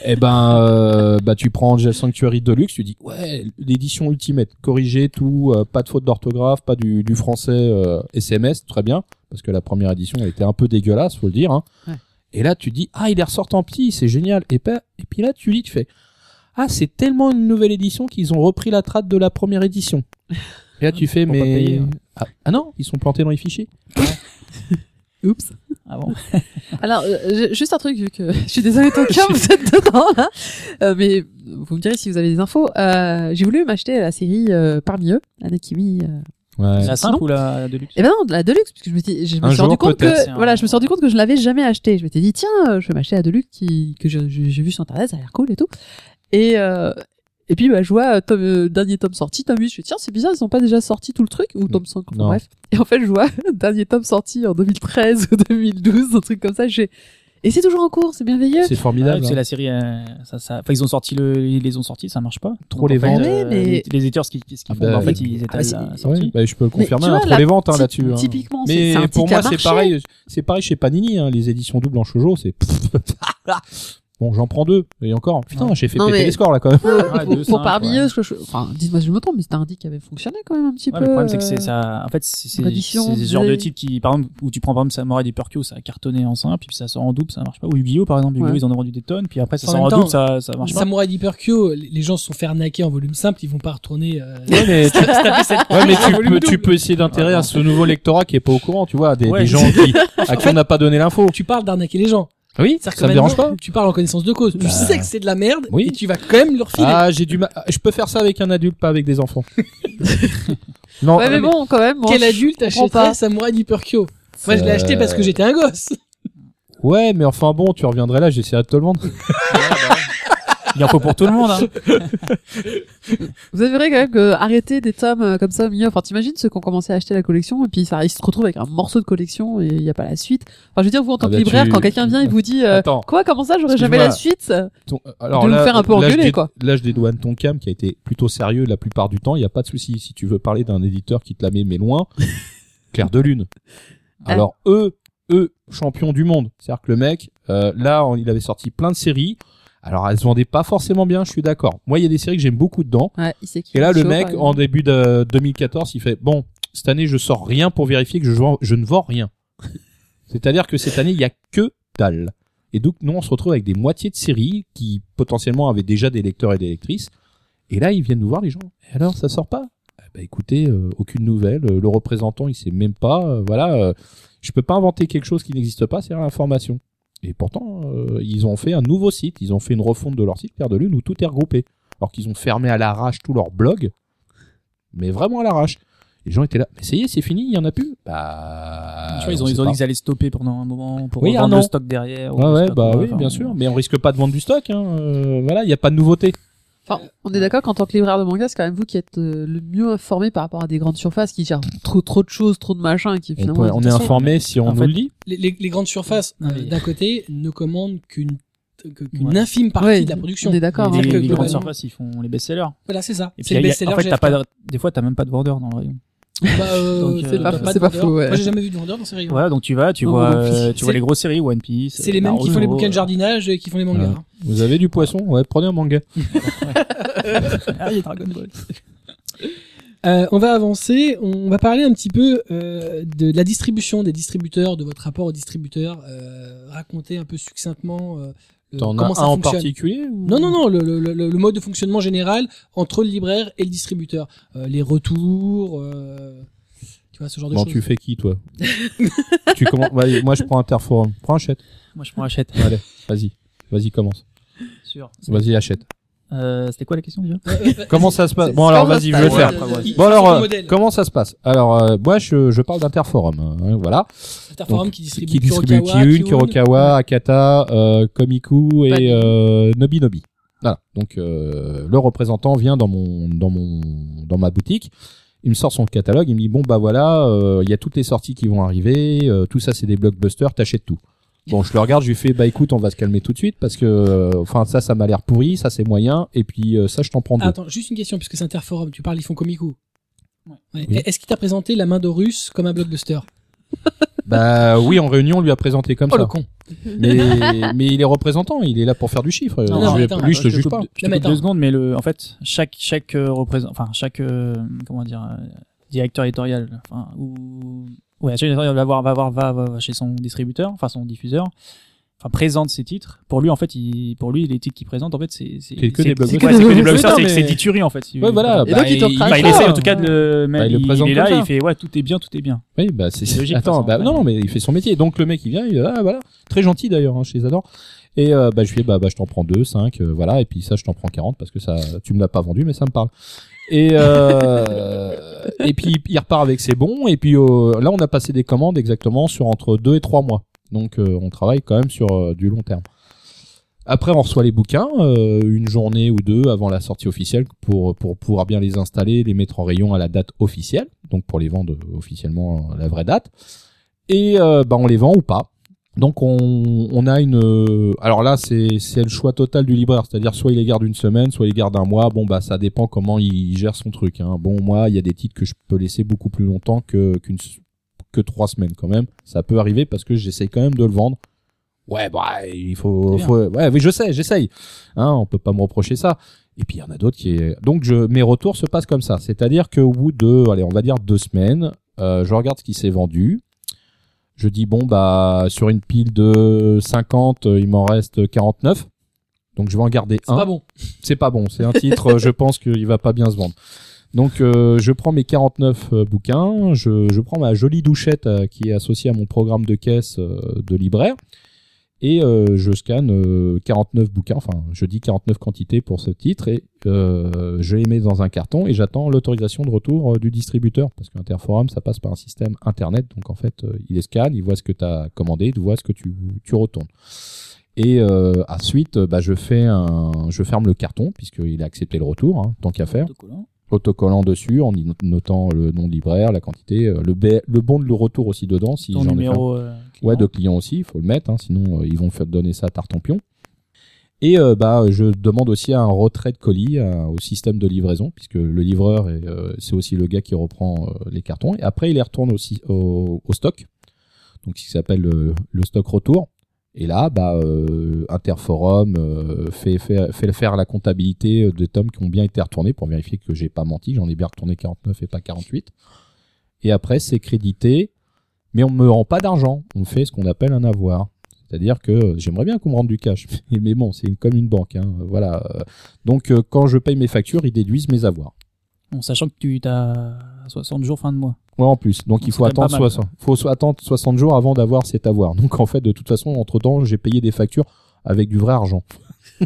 [SPEAKER 3] eh ben, euh, bah tu prends Angel Sanctuary Deluxe, tu dis ouais, l'édition Ultimate, corrigé tout, euh, pas de faute d'orthographe, pas du, du français euh, SMS, très bien, parce que la première édition elle était un peu dégueulasse, faut le dire. Hein.
[SPEAKER 4] Ouais.
[SPEAKER 3] Et là tu dis ah il est ressorti en petit, c'est génial. Et puis là tu lis, tu fais ah c'est tellement une nouvelle édition qu'ils ont repris la trad de la première édition. Et là tu fais mais
[SPEAKER 2] payer, hein.
[SPEAKER 3] ah, ah non ils sont plantés dans les fichiers.
[SPEAKER 4] Oups.
[SPEAKER 2] Ah bon
[SPEAKER 4] Alors, euh, juste un truc, vu que je suis désolée, ton cœur, vous êtes dedans, là. Euh, mais vous me direz si vous avez des infos. Euh, j'ai voulu m'acheter la série euh, parmi eux, Anakimi. Euh...
[SPEAKER 3] Ouais.
[SPEAKER 2] La simple ou la, la deluxe
[SPEAKER 4] Eh ben non, de la Deluxe, parce que je me, suis- je me rendu compte que, voilà, je me suis rendu compte que je l'avais jamais acheté. Je m'étais dit, tiens, je vais m'acheter la Deluxe qui, que j'ai vu sur internet, ça a l'air cool et tout. Et, euh, et puis, bah, je vois, euh, tome, euh, dernier tome sorti, tome 8, je me tiens, c'est bizarre, ils ont pas déjà sorti tout le truc, ou tome 5, enfin,
[SPEAKER 3] Non.
[SPEAKER 4] bref. Et en fait, je vois, dernier tome sorti en 2013 ou 2012, un truc comme ça, j'ai, et c'est toujours en cours, c'est merveilleux.
[SPEAKER 3] C'est
[SPEAKER 2] Ah,
[SPEAKER 3] formidable.
[SPEAKER 2] c'est
[SPEAKER 3] hein.
[SPEAKER 2] la série, euh, ça, ça, enfin, ils ont sorti le, ils les ont sortis, ça marche pas.
[SPEAKER 3] Trop
[SPEAKER 2] Donc,
[SPEAKER 3] les vendre.
[SPEAKER 2] euh,
[SPEAKER 4] mais-
[SPEAKER 2] les, les éditeurs, ce qu'ils, ce qu'ils
[SPEAKER 3] Ah
[SPEAKER 2] font,
[SPEAKER 3] bah,
[SPEAKER 2] bah, en fait, ils
[SPEAKER 4] Ah,
[SPEAKER 3] Ouais,
[SPEAKER 2] sortie.
[SPEAKER 3] bah, je peux le confirmer, hein,
[SPEAKER 4] vois,
[SPEAKER 3] trop
[SPEAKER 4] la
[SPEAKER 3] les ventes hein, là-dessus. hein.
[SPEAKER 4] typiquement, c'est-
[SPEAKER 3] Mais pour moi c'est pareil, c'est pareil chez Panini, hein, les éditions doubles en shoujo, c'est. bon, j'en prends deux et encore. Putain,
[SPEAKER 2] Ouais.
[SPEAKER 3] j'ai fait
[SPEAKER 4] Non,
[SPEAKER 3] péter
[SPEAKER 4] mais-
[SPEAKER 3] les scores là quand même.
[SPEAKER 4] pour,
[SPEAKER 2] Ouais, deux,
[SPEAKER 4] pour
[SPEAKER 2] cinq,
[SPEAKER 4] parmi
[SPEAKER 2] ouais.
[SPEAKER 4] eux, je- je- enfin, dites-moi si je me trompe, mais c'était un dit qui avait fonctionné quand même un petit
[SPEAKER 2] Ouais,
[SPEAKER 4] peu.
[SPEAKER 2] le problème, c'est que c'est
[SPEAKER 4] euh,
[SPEAKER 2] ça. En fait, c'est c'est- c'est ce genre de
[SPEAKER 4] des-
[SPEAKER 2] titre qui, par exemple, où tu prends par exemple Samurai des Purkyo, ça a cartonné en simple, puis ça sort en double, ça marche pas. Ou Yu-Gi-Oh, par exemple, Yu-Gi-Oh,
[SPEAKER 4] Ouais.
[SPEAKER 2] ils en ont vendu des tonnes, puis après ça
[SPEAKER 1] En
[SPEAKER 2] sort
[SPEAKER 1] même
[SPEAKER 2] en
[SPEAKER 1] temps,
[SPEAKER 2] double, ça, ça marche pas.
[SPEAKER 1] Samurai d'Hyperkyo, les les gens se sont fait arnaquer en volume simple, ils vont pas retourner. euh,
[SPEAKER 3] Ouais, mais tu,
[SPEAKER 1] se taper cette
[SPEAKER 3] ouais, mais tu
[SPEAKER 1] volume
[SPEAKER 3] peux,
[SPEAKER 1] double.
[SPEAKER 3] tu peux essayer d'intérêt à ce nouveau lectorat qui est pas au courant, tu vois, des,
[SPEAKER 2] Ouais,
[SPEAKER 3] des
[SPEAKER 2] je
[SPEAKER 3] gens qui, à qui on n'a pas donné l'info.
[SPEAKER 1] Tu parles d'arnaquer les gens.
[SPEAKER 3] Oui, ça me dérange pas.
[SPEAKER 1] Tu parles en connaissance de cause. Tu
[SPEAKER 3] Bah.
[SPEAKER 1] sais que c'est de la merde
[SPEAKER 3] Oui.
[SPEAKER 1] et tu vas quand même leur filer.
[SPEAKER 3] Ah, j'ai du mal. Je peux faire ça avec un adulte, pas avec des enfants. non,
[SPEAKER 4] Ouais, mais bon, quand même. moi,
[SPEAKER 1] Quel adulte
[SPEAKER 4] comprends
[SPEAKER 1] achèterait
[SPEAKER 4] pas.
[SPEAKER 1] Samurai d'Hyperkyo Moi, je l'ai
[SPEAKER 3] Euh,
[SPEAKER 1] acheté parce que j'étais un gosse.
[SPEAKER 3] ouais, mais enfin bon, tu reviendrais là, j'essaierai de te le vendre.
[SPEAKER 2] Il en faut pour tout le monde. Hein.
[SPEAKER 4] Vous avez vrai quand même que arrêter des tomes euh, comme ça au milieu. Enfin, t'imagines ceux qui ont commencé à acheter la collection et puis ça, ils se retrouvent avec un morceau de collection et il y a pas la suite. Enfin, je veux dire, vous en tant
[SPEAKER 3] Ah
[SPEAKER 4] que
[SPEAKER 3] bah,
[SPEAKER 4] libraire,
[SPEAKER 3] tu-
[SPEAKER 4] quand quelqu'un vient et vous dit euh, quoi, comment ça, j'aurais jamais la suite
[SPEAKER 3] Ton- alors
[SPEAKER 4] De
[SPEAKER 3] là,
[SPEAKER 4] nous faire un peu engueuler, quoi.
[SPEAKER 3] Là, je dédouane ton cam qui a été plutôt sérieux la plupart du temps. Il y a pas de souci. Si tu veux parler d'un éditeur qui te la met mais loin, Claire de Lune.
[SPEAKER 4] Ah.
[SPEAKER 3] Alors eux, eux, champions du monde. C'est-à-dire que le mec, euh, là, on- il avait sorti plein de séries. Alors elles se vendaient pas forcément bien, je suis d'accord. Moi, il y a des séries que j'aime beaucoup dedans.
[SPEAKER 4] Ouais, il
[SPEAKER 3] Et là, le
[SPEAKER 4] Chaud,
[SPEAKER 3] mec, en début de 2014, il fait bon, cette année, je sors rien pour vérifier que je, vends- je ne vends rien. C'est-à-dire que cette année, il y a que dalle. Et donc, nous, on se retrouve avec des moitiés de séries qui potentiellement avaient déjà des lecteurs et des lectrices. Et là, ils viennent nous voir, les gens. Et alors, ça sort pas? Ben, écoutez, euh, aucune nouvelle. Euh, Le représentant, il sait même pas. euh, voilà, je peux pas inventer quelque chose qui n'existe pas, c'est l'information. Et pourtant, euh, ils ont fait un nouveau site. Ils ont fait une refonte de leur site Pierre de Lune où tout est regroupé. Alors qu'ils ont fermé à l'arrache tout leur blog, mais vraiment à l'arrache. Les gens étaient là. Mais ça y est, c'est fini, il y en a plus. Bah,
[SPEAKER 2] Tu vois, ils
[SPEAKER 3] on
[SPEAKER 2] ont, ils dit qu'ils allaient stopper pendant un moment pour
[SPEAKER 3] Oui, un
[SPEAKER 2] vendre
[SPEAKER 3] an.
[SPEAKER 2] le stock derrière. ou
[SPEAKER 3] Ouais, bah oui,
[SPEAKER 2] Enfin,
[SPEAKER 3] bien sûr. Mais on risque pas de vendre du stock. Hein. euh, voilà, il y a pas de nouveauté.
[SPEAKER 4] Enfin, on est d'accord qu'en tant que libraire de manga, c'est quand même vous qui êtes euh, le mieux informé par rapport à des grandes surfaces qui gèrent trop trop de choses, trop de machins, et qui
[SPEAKER 3] On,
[SPEAKER 4] finalement.
[SPEAKER 3] peut- on est
[SPEAKER 1] façon,
[SPEAKER 3] informé si on
[SPEAKER 2] en
[SPEAKER 3] nous
[SPEAKER 2] fait,
[SPEAKER 3] le dit.
[SPEAKER 1] Les, les- les grandes surfaces,
[SPEAKER 2] mais-
[SPEAKER 1] d'un côté, ne commandent qu'une qu'une
[SPEAKER 2] Ouais.
[SPEAKER 1] infime partie
[SPEAKER 4] Ouais,
[SPEAKER 1] de la production.
[SPEAKER 4] on est d'accord.
[SPEAKER 2] Les,
[SPEAKER 4] hein,
[SPEAKER 1] que
[SPEAKER 2] les grandes surfaces, ils font les best-sellers.
[SPEAKER 1] Voilà, c'est ça.
[SPEAKER 2] Et puis,
[SPEAKER 1] C'est le
[SPEAKER 2] il y a- en fait, t'as
[SPEAKER 1] GFK.
[SPEAKER 2] pas de- des fois, t'as même pas de vendeur dans le rayon.
[SPEAKER 1] Bah, euh, c'est
[SPEAKER 2] euh,
[SPEAKER 1] pas,
[SPEAKER 2] c'est
[SPEAKER 1] pas
[SPEAKER 4] pas
[SPEAKER 1] vendeur.
[SPEAKER 4] faux, ouais.
[SPEAKER 1] Moi, j'ai jamais vu de vendeur dans ces rayons.
[SPEAKER 2] Voilà, donc tu vas, tu
[SPEAKER 4] Oh,
[SPEAKER 2] vois, euh, tu vois les grosses séries One Piece.
[SPEAKER 1] C'est les mêmes qui font les bouquins de
[SPEAKER 2] jardinage.
[SPEAKER 1] et qui font les mangas.
[SPEAKER 3] Ouais. Vous avez du poisson Ouais, prenez un manga.
[SPEAKER 2] Ah, il y a Dragon Ball.
[SPEAKER 1] Euh, on va avancer, on va parler un petit peu euh, de la distribution des distributeurs, de votre rapport aux distributeurs, euh, raconter un peu succinctement euh,
[SPEAKER 3] T'en
[SPEAKER 1] comment
[SPEAKER 3] as un en particulier ou-
[SPEAKER 1] Non, non, non, le, le, le, le mode de fonctionnement général entre le libraire et le distributeur. Euh, les retours, euh, tu vois, ce genre de
[SPEAKER 3] Bon,
[SPEAKER 1] choses.
[SPEAKER 3] tu fais qui, toi Tu commences Vas-y, Moi, je prends Interforum. Prends, achète.
[SPEAKER 2] Moi, je prends achète.
[SPEAKER 3] Allez, vas-y. Vas-y, commence.
[SPEAKER 2] Sûr.
[SPEAKER 3] Vas-y, achète.
[SPEAKER 2] Euh, C'était quoi la question déjà
[SPEAKER 3] Comment ça se passe Bon, alors, vas-y, je vais le faire. Bon, alors, euh, comment ça se passe Alors, euh, moi, je, je parle d'Interforum. hein, voilà.
[SPEAKER 1] Interforum
[SPEAKER 3] Donc,
[SPEAKER 1] qui distribue,
[SPEAKER 3] qui distribue
[SPEAKER 1] Kurokawa,
[SPEAKER 3] Kiyun. Kurokawa, Akata, euh, Komiku et euh, Nobi Nobi. Voilà. Donc euh, le représentant vient dans mon dans mon dans ma boutique. Il me sort son catalogue. Il me dit bon bah voilà, euh, il y a toutes les sorties qui vont arriver. euh, tout ça c'est des blockbusters. T'achètes tout. Bon, je le regarde, je lui fais bah écoute, on va se calmer tout de suite parce que euh, enfin ça ça m'a l'air pourri, ça c'est moyen et puis euh, ça je t'en prends deux.
[SPEAKER 1] Ah, Attends, juste une question, puisque c'est Interforum, tu parles, ils font Komiku.
[SPEAKER 2] Ouais.
[SPEAKER 1] Ouais.
[SPEAKER 3] Oui.
[SPEAKER 1] Est-ce qu'il t'a présenté la main d'Horus comme un blockbuster
[SPEAKER 3] Bah oui, en réunion on lui a présenté comme
[SPEAKER 1] Oh
[SPEAKER 3] ça.
[SPEAKER 1] le con
[SPEAKER 3] Mais mais il est représentant, il est là pour faire du chiffre.
[SPEAKER 1] Non, non,
[SPEAKER 3] je vais-
[SPEAKER 1] attends,
[SPEAKER 3] lui je te juge
[SPEAKER 2] coupe
[SPEAKER 3] pas.
[SPEAKER 2] deux- Je
[SPEAKER 1] Non,
[SPEAKER 2] te
[SPEAKER 1] mais
[SPEAKER 2] coupe deux
[SPEAKER 1] attends.
[SPEAKER 2] secondes, mais le, en fait, chaque, chaque euh, représent, enfin, chaque, euh, comment dire, euh, directeur éditorial, enfin, ou, ouais, va voir, va voir, va, va, va chez son distributeur, enfin, son diffuseur, enfin, présente ses titres. Pour lui, en fait, il, pour lui, les titres qu'il présente, en fait, c'est, c'est,
[SPEAKER 3] C'est que des
[SPEAKER 2] c'est-
[SPEAKER 3] blockbusters.
[SPEAKER 2] c'est que des blockbusters, c'est,
[SPEAKER 1] mais-
[SPEAKER 2] c'est des tueries, en fait. si-
[SPEAKER 3] Ouais, voilà.
[SPEAKER 4] Et donc, il
[SPEAKER 3] il-
[SPEAKER 2] Bah, il essaie en tout cas de le,
[SPEAKER 3] Bah, il le présente
[SPEAKER 2] il est là, et il fait, ouais, tout est bien, tout est bien.
[SPEAKER 3] Oui, bah c'est
[SPEAKER 2] C'est logique,
[SPEAKER 3] Attends, bah non, mais il fait son métier. Donc le mec il vient, il ah voilà, très gentil d'ailleurs, hein, les adore. Et euh, bah je lui fais bah, bah je t'en prends deux, cinq, euh, voilà, et puis ça je t'en prends 40 parce que ça tu me l'as pas vendu mais ça me parle. Et euh, et puis il repart avec ses bons et puis euh, là on a passé des commandes exactement sur entre deux et trois mois. Donc euh, on travaille quand même sur du long terme. Après, on reçoit les bouquins une journée ou deux avant la sortie officielle pour pour pouvoir bien les installer, les mettre en rayon à la date officielle, donc pour les vendre officiellement à la vraie date. Et bah on les vend ou pas. Donc on, on a une euh, alors là c'est c'est le choix total du libraire, c'est-à-dire soit il les garde une semaine, soit il les garde un mois. Bon bah ça dépend comment il gère son truc. Hein. Bon moi il y a des titres que je peux laisser beaucoup plus longtemps que qu'une que trois semaines quand même. Ça peut arriver parce que j'essaye quand même de le vendre. Ouais bah il faut, faut ouais oui je sais j'essaye. Hein on peut pas me reprocher ça. Et puis il y en a d'autres qui est donc je mes retours se passent comme ça, c'est-à-dire qu'au bout de allez on va dire deux semaines, euh, je regarde ce qui s'est vendu. Je dis bon bah sur une pile de 50, euh, il m'en reste 49. Donc je vais en garder
[SPEAKER 1] C'est
[SPEAKER 3] un.
[SPEAKER 1] pas bon.
[SPEAKER 3] C'est pas bon, c'est un titre, euh, je pense qu'il va pas bien se vendre. Donc euh, je prends mes 49 euh, bouquins, je, je prends ma jolie douchette euh, qui est associée à mon programme de caisse de libraire et euh, je scanne euh, 49 bouquins, enfin je dis 49 quantités pour ce titre et euh, je les mets dans un carton et j'attends l'autorisation de retour euh, du distributeur parce qu'Interforum ça passe par un système internet donc en fait euh, il les scanne, il voit ce que tu as commandé, il voit ce que tu, tu retournes. Et euh, ensuite, bah, je fais un, je ferme le carton puisqu'il a accepté le retour, hein, tant qu'à faire.
[SPEAKER 2] Autocollant
[SPEAKER 3] dessus en y notant le nom de libraire, la quantité, euh, le, ba- le bon de le retour aussi dedans si
[SPEAKER 2] Ton numéro, euh,
[SPEAKER 3] Ouais, de client aussi, il faut le mettre, hein, sinon euh, ils vont faire donner ça à Tartampion. Et euh, bah, je demande aussi un retrait de colis au système de livraison, puisque le livreur, est, euh, c'est aussi le gars qui reprend euh, les cartons. Et après, il les retourne aussi au, au stock, donc ce qui s'appelle le, le stock retour. Et là, bah, euh, Interforum euh, fait, fait, fait faire la comptabilité des tomes qui ont bien été retournés pour vérifier que j'ai pas menti. J'en ai bien retourné 49 et pas 48. Et après, c'est crédité mais on me rend pas d'argent. On fait ce qu'on appelle un avoir. C'est-à-dire que euh, j'aimerais bien qu'on me rende du cash, mais bon, c'est comme une banque. Hein. Voilà. Euh, Donc euh, quand je paye mes factures, ils déduisent mes avoirs.
[SPEAKER 2] Sachant que tu as 60 jours fin de mois.
[SPEAKER 3] Ouais, en plus. Donc il faut
[SPEAKER 2] c'est
[SPEAKER 3] attendre
[SPEAKER 2] mal,
[SPEAKER 3] 60. Faut so- attendre 60 jours avant d'avoir cet avoir. Donc en fait, de toute façon, entre temps, j'ai payé des factures avec du vrai argent.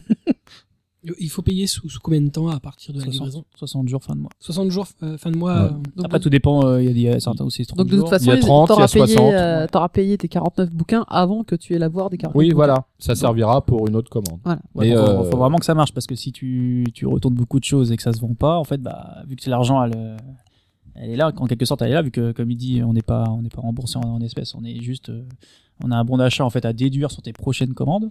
[SPEAKER 1] Il faut payer sous, sous combien de temps à partir de la
[SPEAKER 2] 60,
[SPEAKER 1] livraison
[SPEAKER 2] 60 jours fin de mois.
[SPEAKER 1] 60 jours euh, fin de mois.
[SPEAKER 3] Ouais.
[SPEAKER 1] euh,
[SPEAKER 4] Donc,
[SPEAKER 2] Après, tout dépend. euh, Il y a il y a certains aussi. 30
[SPEAKER 4] donc de toute façon,
[SPEAKER 3] Il y a 30,
[SPEAKER 4] t'auras
[SPEAKER 3] il y a
[SPEAKER 4] payé,
[SPEAKER 3] 60.
[SPEAKER 4] euh, t'auras payé tes 49 bouquins avant que tu aies l'avoir des 49
[SPEAKER 3] Oui,
[SPEAKER 4] bouquins.
[SPEAKER 3] voilà. Ça servira pour une autre commande.
[SPEAKER 4] Voilà.
[SPEAKER 2] Ouais,
[SPEAKER 3] Mais,
[SPEAKER 2] faut,
[SPEAKER 3] euh,
[SPEAKER 2] faut vraiment que ça marche parce que si tu, tu retournes beaucoup de choses et que ça se vend pas, en fait, bah, vu que l'argent, elle, euh, elle est là, en quelque sorte, elle est là, vu que, comme il dit, on n'est pas, on n'est pas remboursé en, en espèces, on est juste, euh, on a un bon d'achat, en fait, à déduire sur tes prochaines commandes.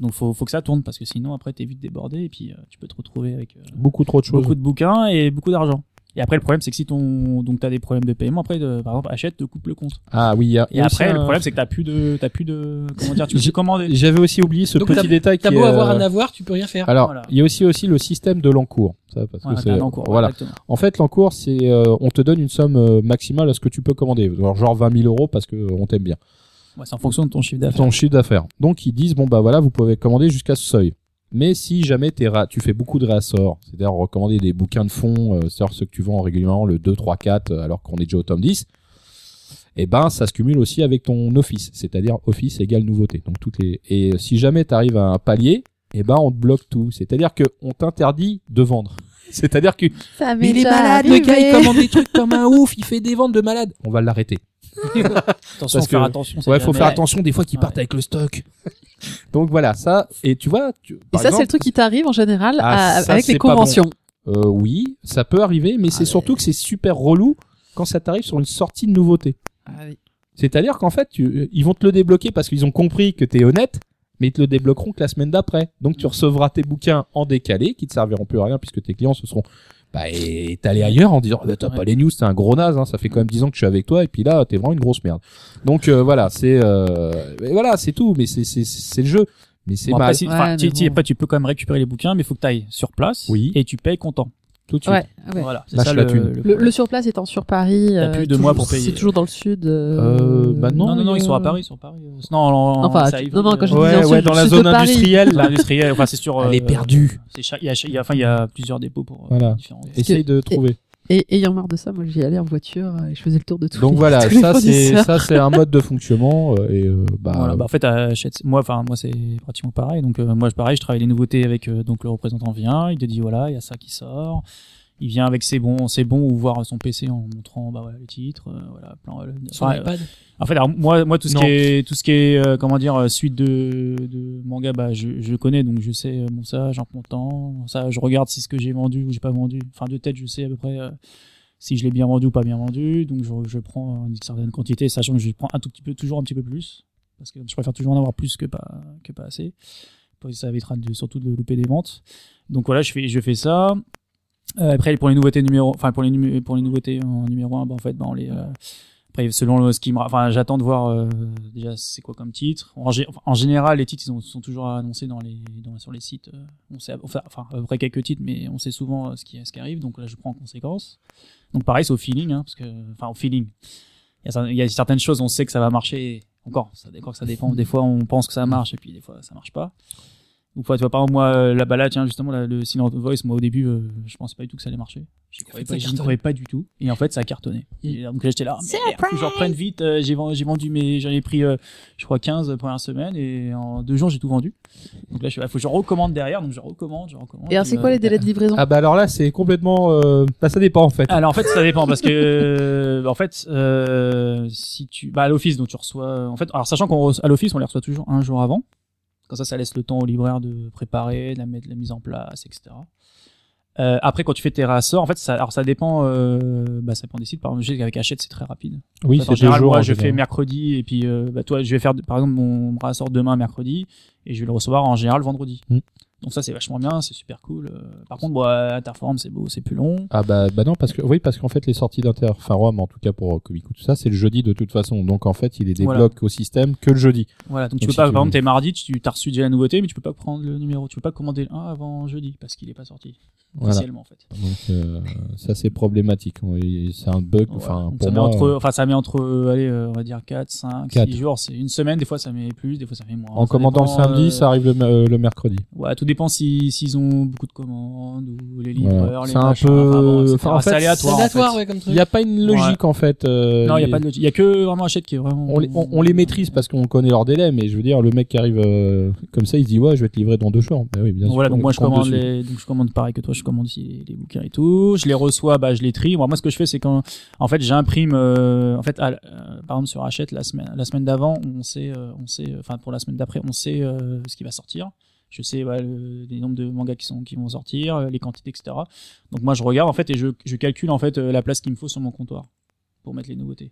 [SPEAKER 2] Donc, faut, faut que ça tourne parce que sinon, après, t'es vite débordé et puis, euh, tu peux te retrouver avec euh,
[SPEAKER 3] Beaucoup trop de choses.
[SPEAKER 2] beaucoup de bouquins et beaucoup d'argent. Et après, le problème, c'est que si ton, donc, t'as des problèmes de paiement, après, de- par exemple, achète, te coupe le compte.
[SPEAKER 3] Ah oui, il y a, il y
[SPEAKER 2] Et après, le
[SPEAKER 3] un-
[SPEAKER 2] problème, c'est que t'as plus de, t'as plus de, comment dire, tu peux commander.
[SPEAKER 3] J'avais aussi oublié ce
[SPEAKER 1] Donc,
[SPEAKER 3] petit détail qui
[SPEAKER 1] T'as beau
[SPEAKER 3] est,
[SPEAKER 1] avoir
[SPEAKER 3] euh,
[SPEAKER 1] un avoir, tu peux rien faire.
[SPEAKER 3] Alors,
[SPEAKER 2] Voilà.
[SPEAKER 3] il y a aussi aussi le système de l'encours. Ça, parce
[SPEAKER 2] Voilà,
[SPEAKER 3] que c'est voilà.
[SPEAKER 2] exactement.
[SPEAKER 3] En fait, l'encours, c'est euh, on te donne une somme euh, maximale à ce que tu peux commander, genre, genre 20 000 euros parce que euh, on t'aime bien.
[SPEAKER 2] Ouais, c'est en fonction de ton chiffre d'affaires.
[SPEAKER 3] Ton chiffre d'affaires. Donc ils disent bon bah voilà, vous pouvez commander jusqu'à ce seuil. Mais si jamais tu fais beaucoup de réassorts, c'est-à-dire recommander des bouquins de fond, euh, c'est-à-dire ceux que tu vends régulièrement le 2, 3, 4, euh, alors qu'on est déjà au tome 10, eh ben ça se cumule aussi avec ton office, c'est-à-dire office égale nouveauté. Donc toutes les et si jamais tu arrives à un palier, eh ben on te bloque tout, c'est-à-dire que on t'interdit de vendre. C'est-à-dire que
[SPEAKER 4] Ça
[SPEAKER 3] mais il est malade, le gars il commande des trucs comme un ouf, il fait des ventes de malade. On va l'arrêter.
[SPEAKER 2] Attention,
[SPEAKER 3] Parce
[SPEAKER 2] faire attention.
[SPEAKER 3] Ouais, faut faire attention des fois qu'ils
[SPEAKER 2] Ouais.
[SPEAKER 3] partent avec le stock. Donc voilà, ça et tu vois, tu,
[SPEAKER 4] Et ça, c'est le truc qui t'arrive en général
[SPEAKER 3] Ah,
[SPEAKER 4] à-
[SPEAKER 3] ça,
[SPEAKER 4] avec les
[SPEAKER 3] bon.
[SPEAKER 4] conventions.
[SPEAKER 3] Euh, oui, ça peut arriver, mais c'est
[SPEAKER 4] Ah,
[SPEAKER 3] surtout que c'est super relou quand ça t'arrive sur une sortie de nouveauté. C'est-à-dire qu'en fait, tu, euh, ils vont te le débloquer parce qu'ils ont compris que t'es honnête, mais ils te le débloqueront que la semaine d'après. Donc tu recevras tes bouquins en décalé qui te serviront plus à rien puisque tes clients se seront bah, étalés ailleurs en disant bah, t'as
[SPEAKER 2] Ouais.
[SPEAKER 3] pas les news, t'es un gros naze, hein, ça fait quand même 10 ans que je suis avec toi et puis là t'es vraiment une grosse merde. Donc euh, voilà, c'est euh, voilà, c'est tout, mais c'est c'est c'est le jeu, mais c'est
[SPEAKER 2] Bon, après,
[SPEAKER 3] mal.
[SPEAKER 2] si-
[SPEAKER 4] Ouais,
[SPEAKER 2] enfin,
[SPEAKER 4] mais
[SPEAKER 2] tu- tu-
[SPEAKER 4] bon.
[SPEAKER 2] après, tu peux quand même récupérer les bouquins, mais il faut que tu ailles sur place
[SPEAKER 3] Oui.
[SPEAKER 2] et tu payes content.
[SPEAKER 3] Tout de suite.
[SPEAKER 4] Ouais, ouais.
[SPEAKER 2] Voilà, c'est
[SPEAKER 3] Lâche
[SPEAKER 2] ça
[SPEAKER 3] la
[SPEAKER 2] le,
[SPEAKER 3] thune.
[SPEAKER 2] le
[SPEAKER 4] Le,
[SPEAKER 2] problème.
[SPEAKER 4] le surplace étant sur Paris.
[SPEAKER 2] T'as
[SPEAKER 4] euh,
[SPEAKER 2] plus de mois pour payer.
[SPEAKER 4] C'est toujours dans le sud.
[SPEAKER 3] Euh,
[SPEAKER 4] Euh...
[SPEAKER 3] bah non,
[SPEAKER 2] Non, non, non, ils sont à Paris, ils sont à Paris. euh, Non, en-
[SPEAKER 4] Enfin,
[SPEAKER 2] ça arrive,
[SPEAKER 4] non, non, quand je dis
[SPEAKER 3] Ouais, ouais, dans la zone industrielle.
[SPEAKER 2] L'industriel, enfin, c'est sur.
[SPEAKER 3] Elle est
[SPEAKER 2] euh,
[SPEAKER 3] perdue.
[SPEAKER 2] Il y a, il y a- enfin, il y a plusieurs dépôts pour
[SPEAKER 3] Voilà.
[SPEAKER 2] différents.
[SPEAKER 3] Essaye de trouver.
[SPEAKER 4] Et ayant marre de ça, moi j'y allais en voiture et je faisais le tour de tout.
[SPEAKER 3] Donc voilà,
[SPEAKER 4] tous
[SPEAKER 3] ça c'est ça c'est un mode de fonctionnement euh, et euh, bah,
[SPEAKER 2] Voilà, bah en fait, achète- moi, enfin, moi, c'est pratiquement pareil. Donc, euh, moi, je pareil, je travaille les nouveautés avec euh, donc le représentant vient, il te dit voilà, il y a ça qui sort. Il vient avec ses bons, ses bons ou voir son PC en montrant bah voilà le titre, euh, voilà, plein. euh,
[SPEAKER 1] Sur
[SPEAKER 2] enfin,
[SPEAKER 1] l'iPad.
[SPEAKER 2] En fait, alors, moi, moi, tout ce
[SPEAKER 3] Non.
[SPEAKER 2] qui est, tout ce qui est, euh, comment dire, euh, suite de, de manga, bah, je, je connais, donc je sais, bon, ça, j'en prends temps. Ça, je regarde si ce que j'ai vendu ou j'ai pas vendu. Enfin, de tête, je sais à peu près euh, si je l'ai bien vendu ou pas bien vendu. Donc, je, je prends une certaine quantité, sachant que je prends un tout petit peu, toujours un petit peu plus. Parce que je préfère toujours en avoir plus que pas, que pas assez. Parce que ça évitera de, surtout de louper des ventes. Donc voilà, je fais, je fais ça. Euh, après, pour les nouveautés numéro, enfin, pour les, pour les nouveautés en numéro 1, bah, en fait, bah, on les, euh, après, selon ce qui me, enfin, j'attends de voir euh, déjà c'est quoi comme titre. En, général, les titres ils ont- sont toujours annoncés dans les, dans, sur les sites. euh, On sait, enfin, enfin, à peu près quelques titres, mais on sait souvent ce qui, ce qui arrive. Donc là, je prends en conséquence. Donc pareil, c'est au feeling, hein, parce que, enfin, au feeling. Il y, a, certaines choses, on sait que ça va marcher. Encore, ça dépend, ça dépend. Des fois, on pense que ça marche et puis des fois, ça marche pas. Donc, tu vois, par exemple, moi, euh, la balade, tiens, justement, la- le Silent Voice, moi, au début, euh, je pensais pas du tout que ça allait marcher. J'y croyais, pas, j'y croyais pas du tout. Et en fait, ça a cartonné. Et donc là, j'étais là, merde, je reprenne vite. euh, j'ai vendu, j'ai vendu mes, j'en ai pris, euh, je crois, 15 premières semaines et en deux jours, j'ai tout vendu. Donc là, je suis, faut que je recommande derrière, donc je recommande, je recommande.
[SPEAKER 4] Et alors, c'est
[SPEAKER 2] euh,
[SPEAKER 4] quoi les délais de livraison
[SPEAKER 3] Ah bah alors là c'est complètement euh, bah ça dépend en fait.
[SPEAKER 2] alors en fait ça dépend parce que euh, en fait euh, si tu bah à l'office donc tu reçois en fait alors sachant qu'on reçoit- à l'office on les reçoit toujours un jour avant comme ça ça laisse le temps au libraire de préparer de la mettre de la mise en place etc euh, après quand tu fais tes réassorts en fait ça alors ça dépend euh, bah ça dépend des sites par exemple je sais qu'avec Hachette c'est très rapide
[SPEAKER 3] oui
[SPEAKER 2] en fait,
[SPEAKER 3] c'est
[SPEAKER 2] en général
[SPEAKER 3] jours.
[SPEAKER 2] moi
[SPEAKER 3] en
[SPEAKER 2] je fais mercredi et puis euh, bah toi je vais faire par exemple mon réassort demain mercredi et je vais le recevoir en général vendredi
[SPEAKER 3] Mm.
[SPEAKER 2] Donc ça c'est vachement bien c'est super cool Euh, par contre bon, Interforum c'est beau c'est plus long
[SPEAKER 3] Ah bah bah non parce que oui parce qu'en fait les sorties d'Interforum en tout cas pour euh, Komiku tout ça c'est le jeudi de toute façon donc en fait il
[SPEAKER 2] Voilà.
[SPEAKER 3] débloque au système que le jeudi.
[SPEAKER 2] Voilà, donc tu peux
[SPEAKER 3] si
[SPEAKER 2] pas,
[SPEAKER 3] tu
[SPEAKER 2] par
[SPEAKER 3] veux.
[SPEAKER 2] exemple, t'es mardi, tu t'as reçu déjà la nouveauté, mais tu peux pas prendre le numéro, tu peux pas commander le 1 avant jeudi, parce qu'il est pas sorti.
[SPEAKER 3] Voilà.
[SPEAKER 2] officiellement en fait.
[SPEAKER 3] Donc euh, ça c'est problématique. C'est un bug. Enfin
[SPEAKER 2] ça met entre, enfin ça met entre, euh, allez, euh, on va dire 4, 5,
[SPEAKER 3] Quatre.
[SPEAKER 2] 6 jours. C'est une semaine, des fois ça met plus, des fois ça met moins.
[SPEAKER 3] En
[SPEAKER 2] Ça
[SPEAKER 3] commandant
[SPEAKER 2] dépend,
[SPEAKER 3] le samedi,
[SPEAKER 2] euh,
[SPEAKER 3] ça arrive le, euh, le mercredi.
[SPEAKER 2] Ouais, tout dépend si s'ils ont beaucoup de commandes ou les
[SPEAKER 3] Voilà.
[SPEAKER 2] livreurs, les
[SPEAKER 3] C'est un
[SPEAKER 2] machins,
[SPEAKER 3] peu-
[SPEAKER 2] enfin, bon, etc.
[SPEAKER 3] enfin, en fait,
[SPEAKER 1] C'est
[SPEAKER 2] aléatoire. en fait.
[SPEAKER 1] aléatoire, ouais, comme
[SPEAKER 3] Il n'y a pas une logique en fait. euh,
[SPEAKER 2] Non, il y a pas de logique. Il y a que vraiment Hachette qui est vraiment.
[SPEAKER 3] on les, on, on les maîtrise parce qu'on connaît leur délai, mais je veux dire, le mec qui arrive euh, comme ça, il se dit ouais, je vais te livrer dans deux jours. Bah oui, bien
[SPEAKER 2] Donc
[SPEAKER 3] sûr.
[SPEAKER 2] voilà, donc
[SPEAKER 3] on
[SPEAKER 2] moi je
[SPEAKER 3] compte
[SPEAKER 2] commande
[SPEAKER 3] dessus.
[SPEAKER 2] les, donc je commande pareil que toi, je commande aussi les, bouquins et tout. Je les reçois, bah je les trie. Moi, moi ce que je fais, c'est quand, fait, j'imprime, euh, en fait, euh, par exemple sur Hachette la semaine, la semaine d'avant, on sait, euh, on sait, enfin pour la semaine d'après, on sait ce qui va sortir. Je sais bah, le, les nombres de mangas qui sont qui vont sortir, les quantités, etc. Donc moi je regarde en fait et je, je calcule en fait la place qu'il me faut sur mon comptoir pour mettre les nouveautés.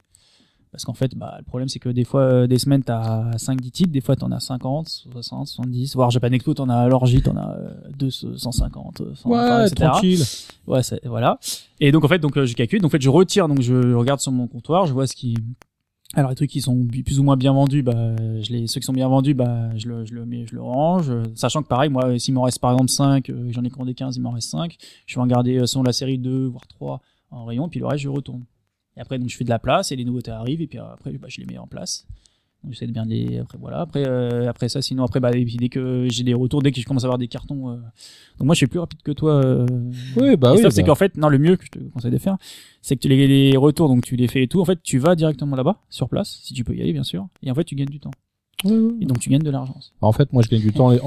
[SPEAKER 2] Parce qu'en fait, bah, le problème, c'est que des fois, euh, des semaines, t'as 5-10 titres, des fois, t'en as 50, 60, 70, voire Japan Expo, t'en as à l'orgie, t'en as euh, 250, euh, 100, enfin,
[SPEAKER 3] Ouais,
[SPEAKER 2] etc.
[SPEAKER 3] tranquille.
[SPEAKER 2] Ouais, c'est- voilà. Et donc, en fait, donc, euh, je calcule, donc, en fait, je retire, donc, je regarde sur mon comptoir, je vois ce qui, alors, les trucs qui sont plus ou moins bien vendus, bah, je les, ceux qui sont bien vendus, bah, je le, je le mets, je le range, euh, sachant que pareil, moi, s'il m'en reste, par exemple, 5, euh, j'en ai commandé 15, il m'en reste 5, je vais en garder, euh, selon la série 2, voire 3 en rayon, puis le reste, je retourne. Et après, donc, je fais de la place et les nouveautés arrivent et puis euh, après, bah, je les mets en place. Donc, j'essaie de bien les. Après, voilà. Après, euh, après ça, sinon, après, bah, et puis dès que j'ai des retours, dès que je commence à avoir des cartons. euh, Donc, moi, je suis plus rapide que toi. Euh...
[SPEAKER 3] Oui, bah
[SPEAKER 2] et
[SPEAKER 3] oui.
[SPEAKER 2] sauf, c'est
[SPEAKER 3] bah.
[SPEAKER 2] qu'en fait, non, le mieux que je te conseille de faire, c'est que tu les, les retours, donc tu les fais et tout. En fait, tu vas directement là-bas, sur place, si tu peux y aller, bien sûr. Et en fait, tu gagnes du temps. Et donc, tu gagnes de l'argent.
[SPEAKER 3] En fait, moi, je gagne du temps en,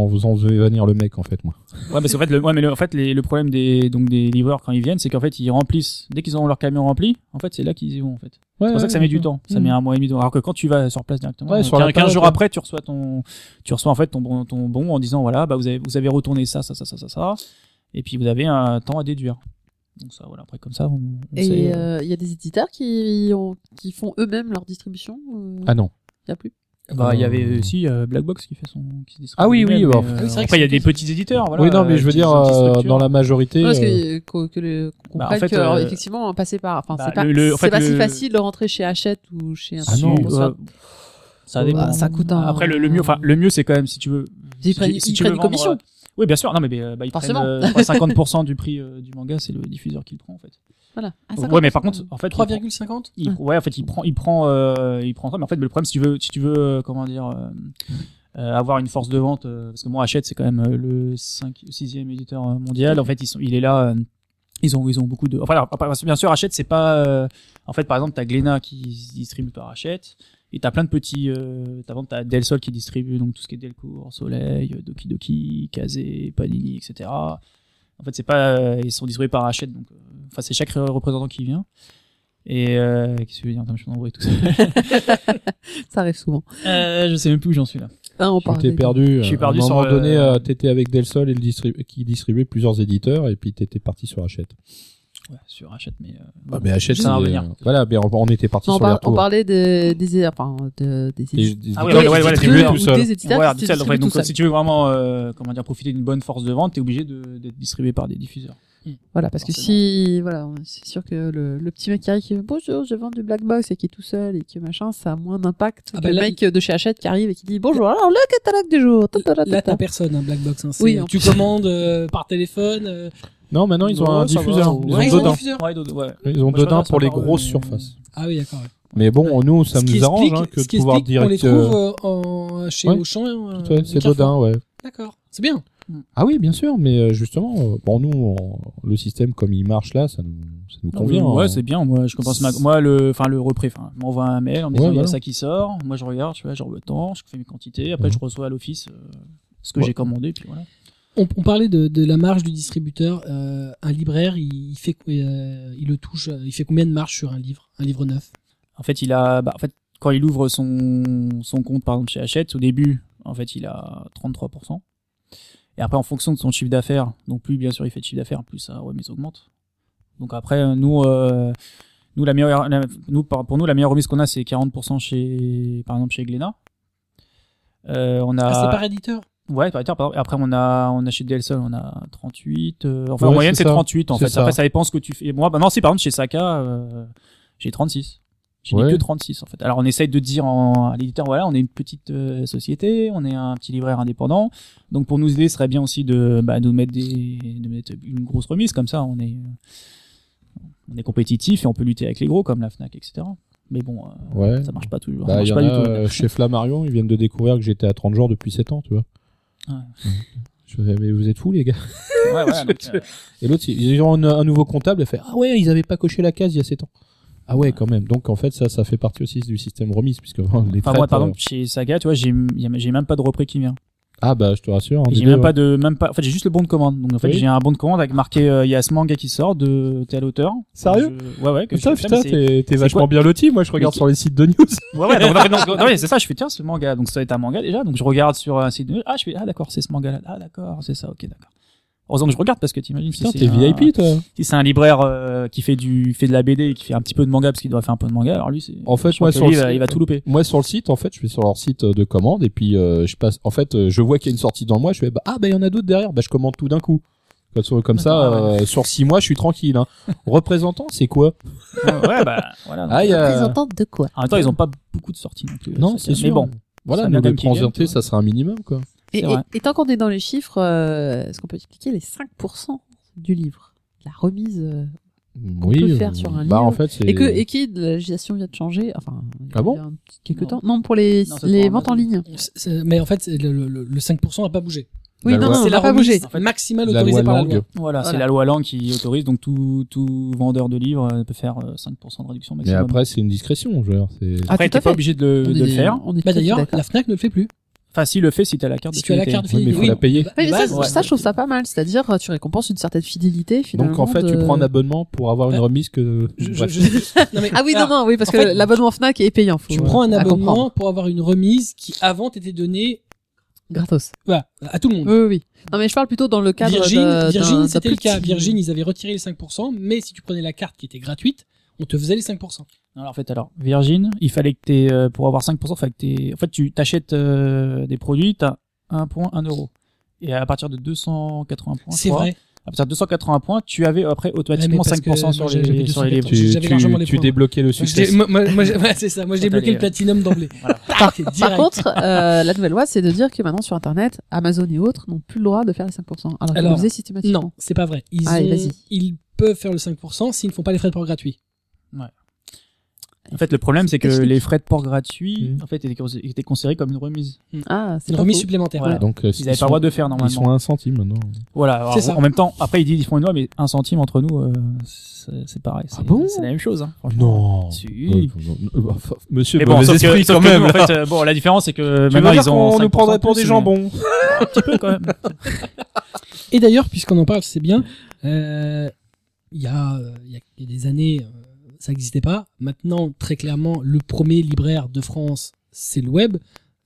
[SPEAKER 3] en faisant venir le mec, en fait, moi.
[SPEAKER 2] Ouais, parce qu'en fait, le, ouais, mais le, en fait, les- le problème des, donc des livreurs quand ils viennent, c'est qu'en fait, ils remplissent. Dès qu'ils ont leur camion rempli, en fait, c'est là qu'ils y vont, en fait. C'est pour ça que ça met du temps. Ça met un mois et demi. Alors que quand tu vas sur place directement,
[SPEAKER 3] Ouais,
[SPEAKER 2] euh,
[SPEAKER 3] sur la
[SPEAKER 2] 15,
[SPEAKER 3] page,
[SPEAKER 2] jours après, tu reçois ton, tu reçois en fait ton bon, ton bon en disant voilà, bah vous avez, vous avez retourné ça, ça, ça, ça, ça, ça, et puis vous avez un temps à déduire. Donc ça, voilà. Après comme ça, on, on sait,
[SPEAKER 4] Et
[SPEAKER 2] euh,
[SPEAKER 4] il y a des éditeurs qui, ont, qui font eux-mêmes leur distribution Il
[SPEAKER 3] Ah non.
[SPEAKER 4] y a plus?
[SPEAKER 2] Bah il y avait
[SPEAKER 3] Euh,
[SPEAKER 2] aussi euh, Black Box qui fait son, qui se distribue
[SPEAKER 3] Ah oui, oui, bah,
[SPEAKER 2] euh,
[SPEAKER 1] Ah oui, c'est vrai que
[SPEAKER 2] après il y a des petits éditeurs. Voilà,
[SPEAKER 3] oui, non, mais je veux dire, euh, dans la majorité.
[SPEAKER 4] Non, parce
[SPEAKER 3] euh,
[SPEAKER 4] que, que, que le- qu'on
[SPEAKER 2] Bah, en
[SPEAKER 4] comprenne
[SPEAKER 2] fait,
[SPEAKER 4] que, alors,
[SPEAKER 2] euh,
[SPEAKER 4] effectivement, passer par, enfin,
[SPEAKER 2] bah,
[SPEAKER 4] c'est pas,
[SPEAKER 2] le- le- en fait,
[SPEAKER 4] pas
[SPEAKER 2] le-
[SPEAKER 4] si facile de rentrer chez Hachette ou chez un
[SPEAKER 3] Ah non,
[SPEAKER 2] ça dépend.
[SPEAKER 4] Bah, ça coûte un-
[SPEAKER 2] Après le, le mieux, enfin le mieux c'est quand même si tu veux. Si
[SPEAKER 4] prennent,
[SPEAKER 2] tu- si veux
[SPEAKER 4] une commission.
[SPEAKER 2] euh, Oui, bien sûr. Non, mais bah, ils prennent
[SPEAKER 4] Forcément.
[SPEAKER 2] euh, je crois 50% du prix euh, du manga, c'est le diffuseur qui le prend en fait.
[SPEAKER 4] Voilà. Ah,
[SPEAKER 2] ouais, mais
[SPEAKER 4] 50%.
[SPEAKER 2] par contre, en fait, il prend-
[SPEAKER 1] 3,50
[SPEAKER 2] il, ouais, en fait, il prend, il prend, euh, il prend ça. Mais en fait, le problème, si tu veux, si tu veux, euh, comment dire, euh, euh, avoir une force de vente, euh, parce que moi, Hachette, c'est quand même le 5 sixième éditeur mondial. En fait, ils sont, il est là. euh, ils ont, ils ont beaucoup de. Enfin, alors, bien sûr, Hachette, c'est pas. euh, en fait, par exemple, t'as Glénat qui se distribue par Hachette. Et t'as plein de petits, euh, t'as, t'as Del Sol qui distribue donc tout ce qui est Delcourt, Soleil, Doki Doki, Kazé, Panini, etc. En fait, c'est pas, euh, ils sont distribués par Hachette, donc, euh, enfin, c'est chaque représentant qui vient. Et euh, qu'est-ce que je veux dire? Attends, Je suis embrouillé tout ça.
[SPEAKER 4] Ça arrive souvent.
[SPEAKER 2] euh, je sais même plus où j'en suis là.
[SPEAKER 4] Ah, on
[SPEAKER 3] t'es
[SPEAKER 4] de-
[SPEAKER 3] perdu.
[SPEAKER 2] Je suis
[SPEAKER 3] euh,
[SPEAKER 2] perdu
[SPEAKER 3] à un moment donné, euh, t'étais avec Del Sol et le distribu- qui distribuait plusieurs éditeurs et puis t'étais parti sur Hachette.
[SPEAKER 2] Ouais, sur Hachette, mais. Euh,
[SPEAKER 3] Ah, mais Hachette,
[SPEAKER 2] ça va
[SPEAKER 3] c'est-
[SPEAKER 2] revenir.
[SPEAKER 3] euh, Voilà, mais on, on était parti sur les
[SPEAKER 4] par- on
[SPEAKER 3] retours.
[SPEAKER 4] parlait des, des, enfin, de, des
[SPEAKER 3] Des-
[SPEAKER 4] éditeurs.
[SPEAKER 3] des
[SPEAKER 2] Ah oui,
[SPEAKER 3] éditeurs
[SPEAKER 2] ouais, ouais, ouais, des
[SPEAKER 3] tout
[SPEAKER 4] ou
[SPEAKER 3] seul.
[SPEAKER 4] des éditeurs
[SPEAKER 2] voilà, tout
[SPEAKER 4] se
[SPEAKER 2] seul.
[SPEAKER 4] distribuent
[SPEAKER 2] donc,
[SPEAKER 4] tout seul.
[SPEAKER 2] si tu veux vraiment, euh, comment dire, profiter d'une bonne force de vente, t'es obligé de, d'être distribué par des diffuseurs.
[SPEAKER 4] Voilà, parce que si, voilà, c'est sûr que le, le petit mec qui arrive qui fait bonjour, je vends du black box et qui est tout seul et qui machin, ça a moins d'impact
[SPEAKER 1] Ah
[SPEAKER 4] que
[SPEAKER 1] bah
[SPEAKER 4] le
[SPEAKER 1] là,
[SPEAKER 4] mec de chez Hachette qui arrive et qui dit bonjour, alors le catalogue du jour. ta, ta, ta, ta,
[SPEAKER 1] Là,
[SPEAKER 4] ta.
[SPEAKER 1] t'as personne, un black box. Hein. C'est-
[SPEAKER 4] Oui, en
[SPEAKER 1] tu commandes euh, par téléphone. euh,
[SPEAKER 3] Non, maintenant ils ont
[SPEAKER 2] Ouais,
[SPEAKER 3] un
[SPEAKER 2] ça va,
[SPEAKER 3] diffuseur.
[SPEAKER 2] ouais.
[SPEAKER 3] Ils ont
[SPEAKER 1] ils ont un
[SPEAKER 3] Dodin.
[SPEAKER 1] diffuseur.
[SPEAKER 2] Ouais, d'autres- ouais.
[SPEAKER 3] Ils ont
[SPEAKER 2] Moi, je
[SPEAKER 3] Dodin
[SPEAKER 2] regarde ça
[SPEAKER 3] pour les
[SPEAKER 2] par
[SPEAKER 3] grosses surfaces.
[SPEAKER 1] Ah oui, d'accord. ouais.
[SPEAKER 3] Mais bon, nous, ça
[SPEAKER 1] Ce qui
[SPEAKER 3] nous arrange
[SPEAKER 1] explique-
[SPEAKER 3] hein, que
[SPEAKER 1] ce
[SPEAKER 3] de
[SPEAKER 1] qui
[SPEAKER 3] pouvoir
[SPEAKER 1] explique qu'on les
[SPEAKER 3] direct.
[SPEAKER 1] trouve
[SPEAKER 3] euh,
[SPEAKER 1] euh, en, chez
[SPEAKER 3] ouais.
[SPEAKER 1] Auchan. euh,
[SPEAKER 3] C'est
[SPEAKER 1] Carrefour.
[SPEAKER 3] Dodin, ouais.
[SPEAKER 1] D'accord, c'est bien.
[SPEAKER 3] Ah oui, bien sûr, mais euh, justement, euh, bon, nous, on- le système comme il marche là, ça nous, ça nous convient.
[SPEAKER 2] Ouais,
[SPEAKER 3] hein.
[SPEAKER 2] c'est bien. Moi, je commence ma, moi, le, enfin, le repré, enfin, m'envoie un mail en me disant,
[SPEAKER 3] Ouais,
[SPEAKER 2] il y a
[SPEAKER 3] voilà.
[SPEAKER 2] ça qui sort. Moi, je regarde, je fais, j'ai le temps, je fais mes quantités. Après,
[SPEAKER 3] Mhm.
[SPEAKER 2] je reçois à l'office, euh, ce que
[SPEAKER 3] Ouais.
[SPEAKER 2] j'ai commandé, puis voilà.
[SPEAKER 1] On, on parlait de, de la marge du distributeur. Euh, un libraire, il, il fait, quoi, euh, il le touche. euh, Il fait combien de marge sur un livre, un livre neuf?
[SPEAKER 2] En fait, il a, bah, en fait, quand il ouvre son, son compte, par exemple, chez Hachette, au début, en fait, il a 33%. Et après, en fonction de son chiffre d'affaires, donc plus, bien sûr, il fait de chiffre d'affaires, plus sa remise augmente. Donc après, nous, euh, nous, la meilleure, la- nous, par- pour nous, la meilleure remise qu'on a, c'est 40% chez, par exemple, chez Glénat. Euh, on a,
[SPEAKER 1] Ah, c'est par éditeur?
[SPEAKER 2] Ouais, par exemple, après on a on a chez Del Sol, on a 38 euh, enfin
[SPEAKER 3] Ouais,
[SPEAKER 2] en moyenne
[SPEAKER 3] c'est
[SPEAKER 2] c'est
[SPEAKER 3] ça.
[SPEAKER 2] 38 en fait.
[SPEAKER 3] ça.
[SPEAKER 2] Après ça dépend ce que tu fais. Moi bah non, si par exemple chez Saka euh, j'ai 36. J'ai
[SPEAKER 3] Ouais.
[SPEAKER 2] que 36 en fait. Alors on essaye de dire en, à l'éditeur voilà, on est une petite euh, société, on est un petit libraire indépendant. Donc pour nous aider, ce serait bien aussi de bah, nous mettre des de mettre une grosse remise comme ça, on est on est compétitif et on peut lutter avec les gros comme la Fnac, etc. Mais bon, euh,
[SPEAKER 3] Ouais.
[SPEAKER 2] ça marche pas toujours.
[SPEAKER 3] Bah,
[SPEAKER 2] ça
[SPEAKER 3] y
[SPEAKER 2] marche
[SPEAKER 3] en
[SPEAKER 2] pas
[SPEAKER 3] a,
[SPEAKER 2] du tout.
[SPEAKER 3] euh, chez Flammarion, ils viennent de découvrir que j'étais à 30 jours depuis 7 ans, tu vois.
[SPEAKER 2] Ouais.
[SPEAKER 3] Je fais, mais vous êtes fous, les gars.
[SPEAKER 2] Ouais, ouais, donc, euh,
[SPEAKER 3] Et l'autre, ils ont un, un nouveau comptable, il fait, ah ouais, ils avaient pas coché la case il y a 7 ans. Ah ouais, quand même. Donc, en fait, ça, ça fait partie aussi du système remise, puisque
[SPEAKER 2] Enfin, moi, par
[SPEAKER 3] euh,
[SPEAKER 2] exemple, chez Saga, tu vois, a- j'ai même pas de repris qui vient.
[SPEAKER 3] Ah bah, je te rassure. des
[SPEAKER 2] J'ai même pas
[SPEAKER 3] ouais.
[SPEAKER 2] de, même pas. En fait, j'ai juste le bon de commande. Donc en fait,
[SPEAKER 3] Oui.
[SPEAKER 2] j'ai un bon de commande avec marqué, euh, il y a ce manga qui sort de tel auteur.
[SPEAKER 3] Sérieux
[SPEAKER 2] Je- Ouais, ouais. Que
[SPEAKER 3] Putain, putain, t'es vachement
[SPEAKER 2] quoi
[SPEAKER 3] bien loti. Moi, je regarde
[SPEAKER 2] qui-
[SPEAKER 3] sur les sites de news.
[SPEAKER 2] Ouais, ouais. Donc, non, non, non, ouais, c'est ça. Je fais tiens, ce manga. Donc ça va être un manga déjà. Donc je regarde sur un site de. Ah, je fais ah d'accord, c'est ce manga-là. Ah d'accord, c'est ça. Ok, d'accord. Heureusement que je regarde parce que t'imagines si
[SPEAKER 3] t'es VIP, toi.
[SPEAKER 2] Si c'est un libraire euh, qui fait du fait de la BD et qui fait un petit peu de manga parce qu'il doit faire un peu de manga, alors lui c'est.
[SPEAKER 3] En fait, moi, sur
[SPEAKER 2] lui,
[SPEAKER 3] le
[SPEAKER 2] il va-
[SPEAKER 3] site-
[SPEAKER 2] il va tout louper.
[SPEAKER 3] Moi, sur le site, en fait, je vais sur leur site de commande et puis euh, je passe. En fait, euh, je vois qu'il y a une sortie dans le mois. Je fais, bah, ah, bah, il y en a d'autres derrière. Bah, je commande tout d'un coup. Comme, ça, euh, sur six mois, je suis tranquille. Hein. Représentant, c'est quoi?
[SPEAKER 2] Ouais, bah voilà.
[SPEAKER 3] Ah, y a...
[SPEAKER 4] Représentante de quoi?
[SPEAKER 2] En même temps, ils ont pas beaucoup de sorties non plus.
[SPEAKER 3] Non, c'est sûr.
[SPEAKER 2] Mais bon,
[SPEAKER 3] Voilà,
[SPEAKER 2] ça
[SPEAKER 3] nous les
[SPEAKER 2] tu vois.
[SPEAKER 3] ça sera un minimum, quoi.
[SPEAKER 4] Et, et- et tant qu'on est dans les chiffres, euh, est-ce qu'on peut expliquer les 5% du livre La remise. euh,
[SPEAKER 3] oui.
[SPEAKER 4] peut
[SPEAKER 3] euh,
[SPEAKER 4] faire sur un
[SPEAKER 3] bah,
[SPEAKER 4] livre.
[SPEAKER 3] en fait, c'est.
[SPEAKER 4] Et que, et qui, la législation vient de changer, enfin,
[SPEAKER 3] Ah bon
[SPEAKER 4] il y a un petit- quelques
[SPEAKER 2] Non.
[SPEAKER 4] temps. Non, pour les,
[SPEAKER 2] Non,
[SPEAKER 4] les ventes en ligne.
[SPEAKER 1] Mais en fait, le, le, le- le 5% n'a pas bougé.
[SPEAKER 4] Oui,
[SPEAKER 3] La
[SPEAKER 4] non,
[SPEAKER 3] loi-
[SPEAKER 4] non,
[SPEAKER 1] c'est la
[SPEAKER 4] n'a pas
[SPEAKER 1] remise
[SPEAKER 4] bougé.
[SPEAKER 2] En fait,
[SPEAKER 1] maximale
[SPEAKER 3] la
[SPEAKER 1] autorisée
[SPEAKER 3] loi
[SPEAKER 1] par la loi.
[SPEAKER 2] Voilà, c'est
[SPEAKER 1] Voilà.
[SPEAKER 2] la loi Lang qui autorise, donc tout, tout vendeur de livres euh, peut faire euh, 5% de réduction
[SPEAKER 3] Mais
[SPEAKER 2] maximum.
[SPEAKER 3] après, c'est une discrétion, je veux dire. c'est-
[SPEAKER 4] Ah,
[SPEAKER 2] Après,
[SPEAKER 4] à
[SPEAKER 2] t'es pas
[SPEAKER 4] fait.
[SPEAKER 2] obligé de de le faire.
[SPEAKER 4] on est
[SPEAKER 1] Bah d'ailleurs, la Fnac ne le fait plus.
[SPEAKER 2] Enfin, si le fait, si t'as la carte
[SPEAKER 1] Si
[SPEAKER 2] de
[SPEAKER 1] tu as la
[SPEAKER 2] fidélité.
[SPEAKER 1] carte
[SPEAKER 3] Oui, mais il faut
[SPEAKER 1] Oui.
[SPEAKER 3] la payer.
[SPEAKER 4] Oui, mais
[SPEAKER 1] de
[SPEAKER 4] ça,
[SPEAKER 2] ouais.
[SPEAKER 4] ça, je trouve ça pas mal. C'est-à-dire, euh, tu récompenses une certaine fidélité, finalement.
[SPEAKER 3] Donc, en fait, tu
[SPEAKER 4] de-
[SPEAKER 3] prends un abonnement pour avoir une
[SPEAKER 1] Bah,
[SPEAKER 3] remise que.
[SPEAKER 1] Je- je-
[SPEAKER 3] Bref.
[SPEAKER 1] je- non, mais-
[SPEAKER 4] Ah oui, non,
[SPEAKER 1] alors,
[SPEAKER 4] non, oui, parce
[SPEAKER 1] en
[SPEAKER 4] que
[SPEAKER 1] fait,
[SPEAKER 4] l'abonnement Fnac est payant. Faut,
[SPEAKER 1] Tu prends un
[SPEAKER 4] à
[SPEAKER 1] abonnement
[SPEAKER 4] comprendre.
[SPEAKER 1] pour avoir une remise qui avant t'était donnée
[SPEAKER 4] Gratos.
[SPEAKER 1] voilà, à tout le monde.
[SPEAKER 4] Oui, oui, oui. Non, mais je parle plutôt dans le cadre
[SPEAKER 1] Virgin,
[SPEAKER 4] d'un-
[SPEAKER 1] Virgin
[SPEAKER 4] d'un-
[SPEAKER 1] c'était
[SPEAKER 4] d'un
[SPEAKER 1] le cas.
[SPEAKER 4] petit-
[SPEAKER 1] Virgin, ils avaient retiré les 5%, mais si tu prenais la carte qui était gratuite, on te faisait les 5%.
[SPEAKER 2] Alors, en fait, alors, Virgin, il fallait que t'aies, euh, pour avoir 5%, fallait que t'aies, en fait, tu t'achètes euh, des produits, t'as 1 point, 1 euro. Et à partir de 280 points,
[SPEAKER 1] C'est vrai.
[SPEAKER 2] à partir de 280 points, tu avais après automatiquement
[SPEAKER 1] que
[SPEAKER 2] 5% sur les, sur les
[SPEAKER 1] 280.
[SPEAKER 2] livres.
[SPEAKER 3] Tu,
[SPEAKER 1] J'avais
[SPEAKER 3] tu,
[SPEAKER 1] largement les
[SPEAKER 3] tu
[SPEAKER 1] points.
[SPEAKER 3] débloquais le succès.
[SPEAKER 1] moi, moi, moi, j'ai- ouais, c'est ça. Moi, j'ai débloqué le platinum d'emblée.
[SPEAKER 2] Voilà.
[SPEAKER 1] Tac,
[SPEAKER 4] Par contre, euh, la nouvelle loi, c'est de dire que maintenant sur Internet, Amazon et autres n'ont plus le droit de faire les 5%. Alors, qu'ils
[SPEAKER 1] Alors,
[SPEAKER 4] le faisaient systématiquement.
[SPEAKER 1] non, c'est pas vrai. Ils,
[SPEAKER 4] Allez,
[SPEAKER 1] ont-
[SPEAKER 4] vas-y.
[SPEAKER 1] ils peuvent faire le 5% s'ils ne font pas les frais de port gratuits.
[SPEAKER 2] En fait, le problème, c'est que
[SPEAKER 4] Explique.
[SPEAKER 2] les frais de port gratuits,
[SPEAKER 3] Mhm.
[SPEAKER 2] en fait, étaient, cons- étaient considérés comme une remise.
[SPEAKER 4] Ah, c'est
[SPEAKER 1] une remise
[SPEAKER 4] faux.
[SPEAKER 1] supplémentaire.
[SPEAKER 2] Voilà.
[SPEAKER 3] Donc, euh,
[SPEAKER 2] Ils n'avaient pas le droit de faire
[SPEAKER 3] Ils
[SPEAKER 2] normalement.
[SPEAKER 3] sont à un centime maintenant.
[SPEAKER 2] Voilà. alors,
[SPEAKER 1] C'est ça.
[SPEAKER 2] En même temps, après, ils disent ils font une loi, mais un centime entre nous, euh, c'est pareil. C'est
[SPEAKER 3] Ah bon
[SPEAKER 2] c'est la même chose. Hein, franchement.
[SPEAKER 3] Non.
[SPEAKER 2] Si.
[SPEAKER 3] Euh, enfin, Monsieur,
[SPEAKER 2] Mais bon,
[SPEAKER 3] mauvais
[SPEAKER 2] sauf que,
[SPEAKER 3] quand même.
[SPEAKER 2] nous, en fait, euh, bon, la différence, c'est que
[SPEAKER 3] Tu
[SPEAKER 2] maintenant,
[SPEAKER 3] veux dire
[SPEAKER 2] ils ont
[SPEAKER 3] qu'on nous
[SPEAKER 2] 5%
[SPEAKER 3] prendrait pour des
[SPEAKER 2] mais-
[SPEAKER 3] jambons
[SPEAKER 2] Un petit peu, quand même.
[SPEAKER 1] Et d'ailleurs, puisqu'on en parle, c'est bien. euh, Il y, a, euh, il y a des années, ça n'existait pas. Maintenant, très clairement, le premier libraire de France, c'est le web.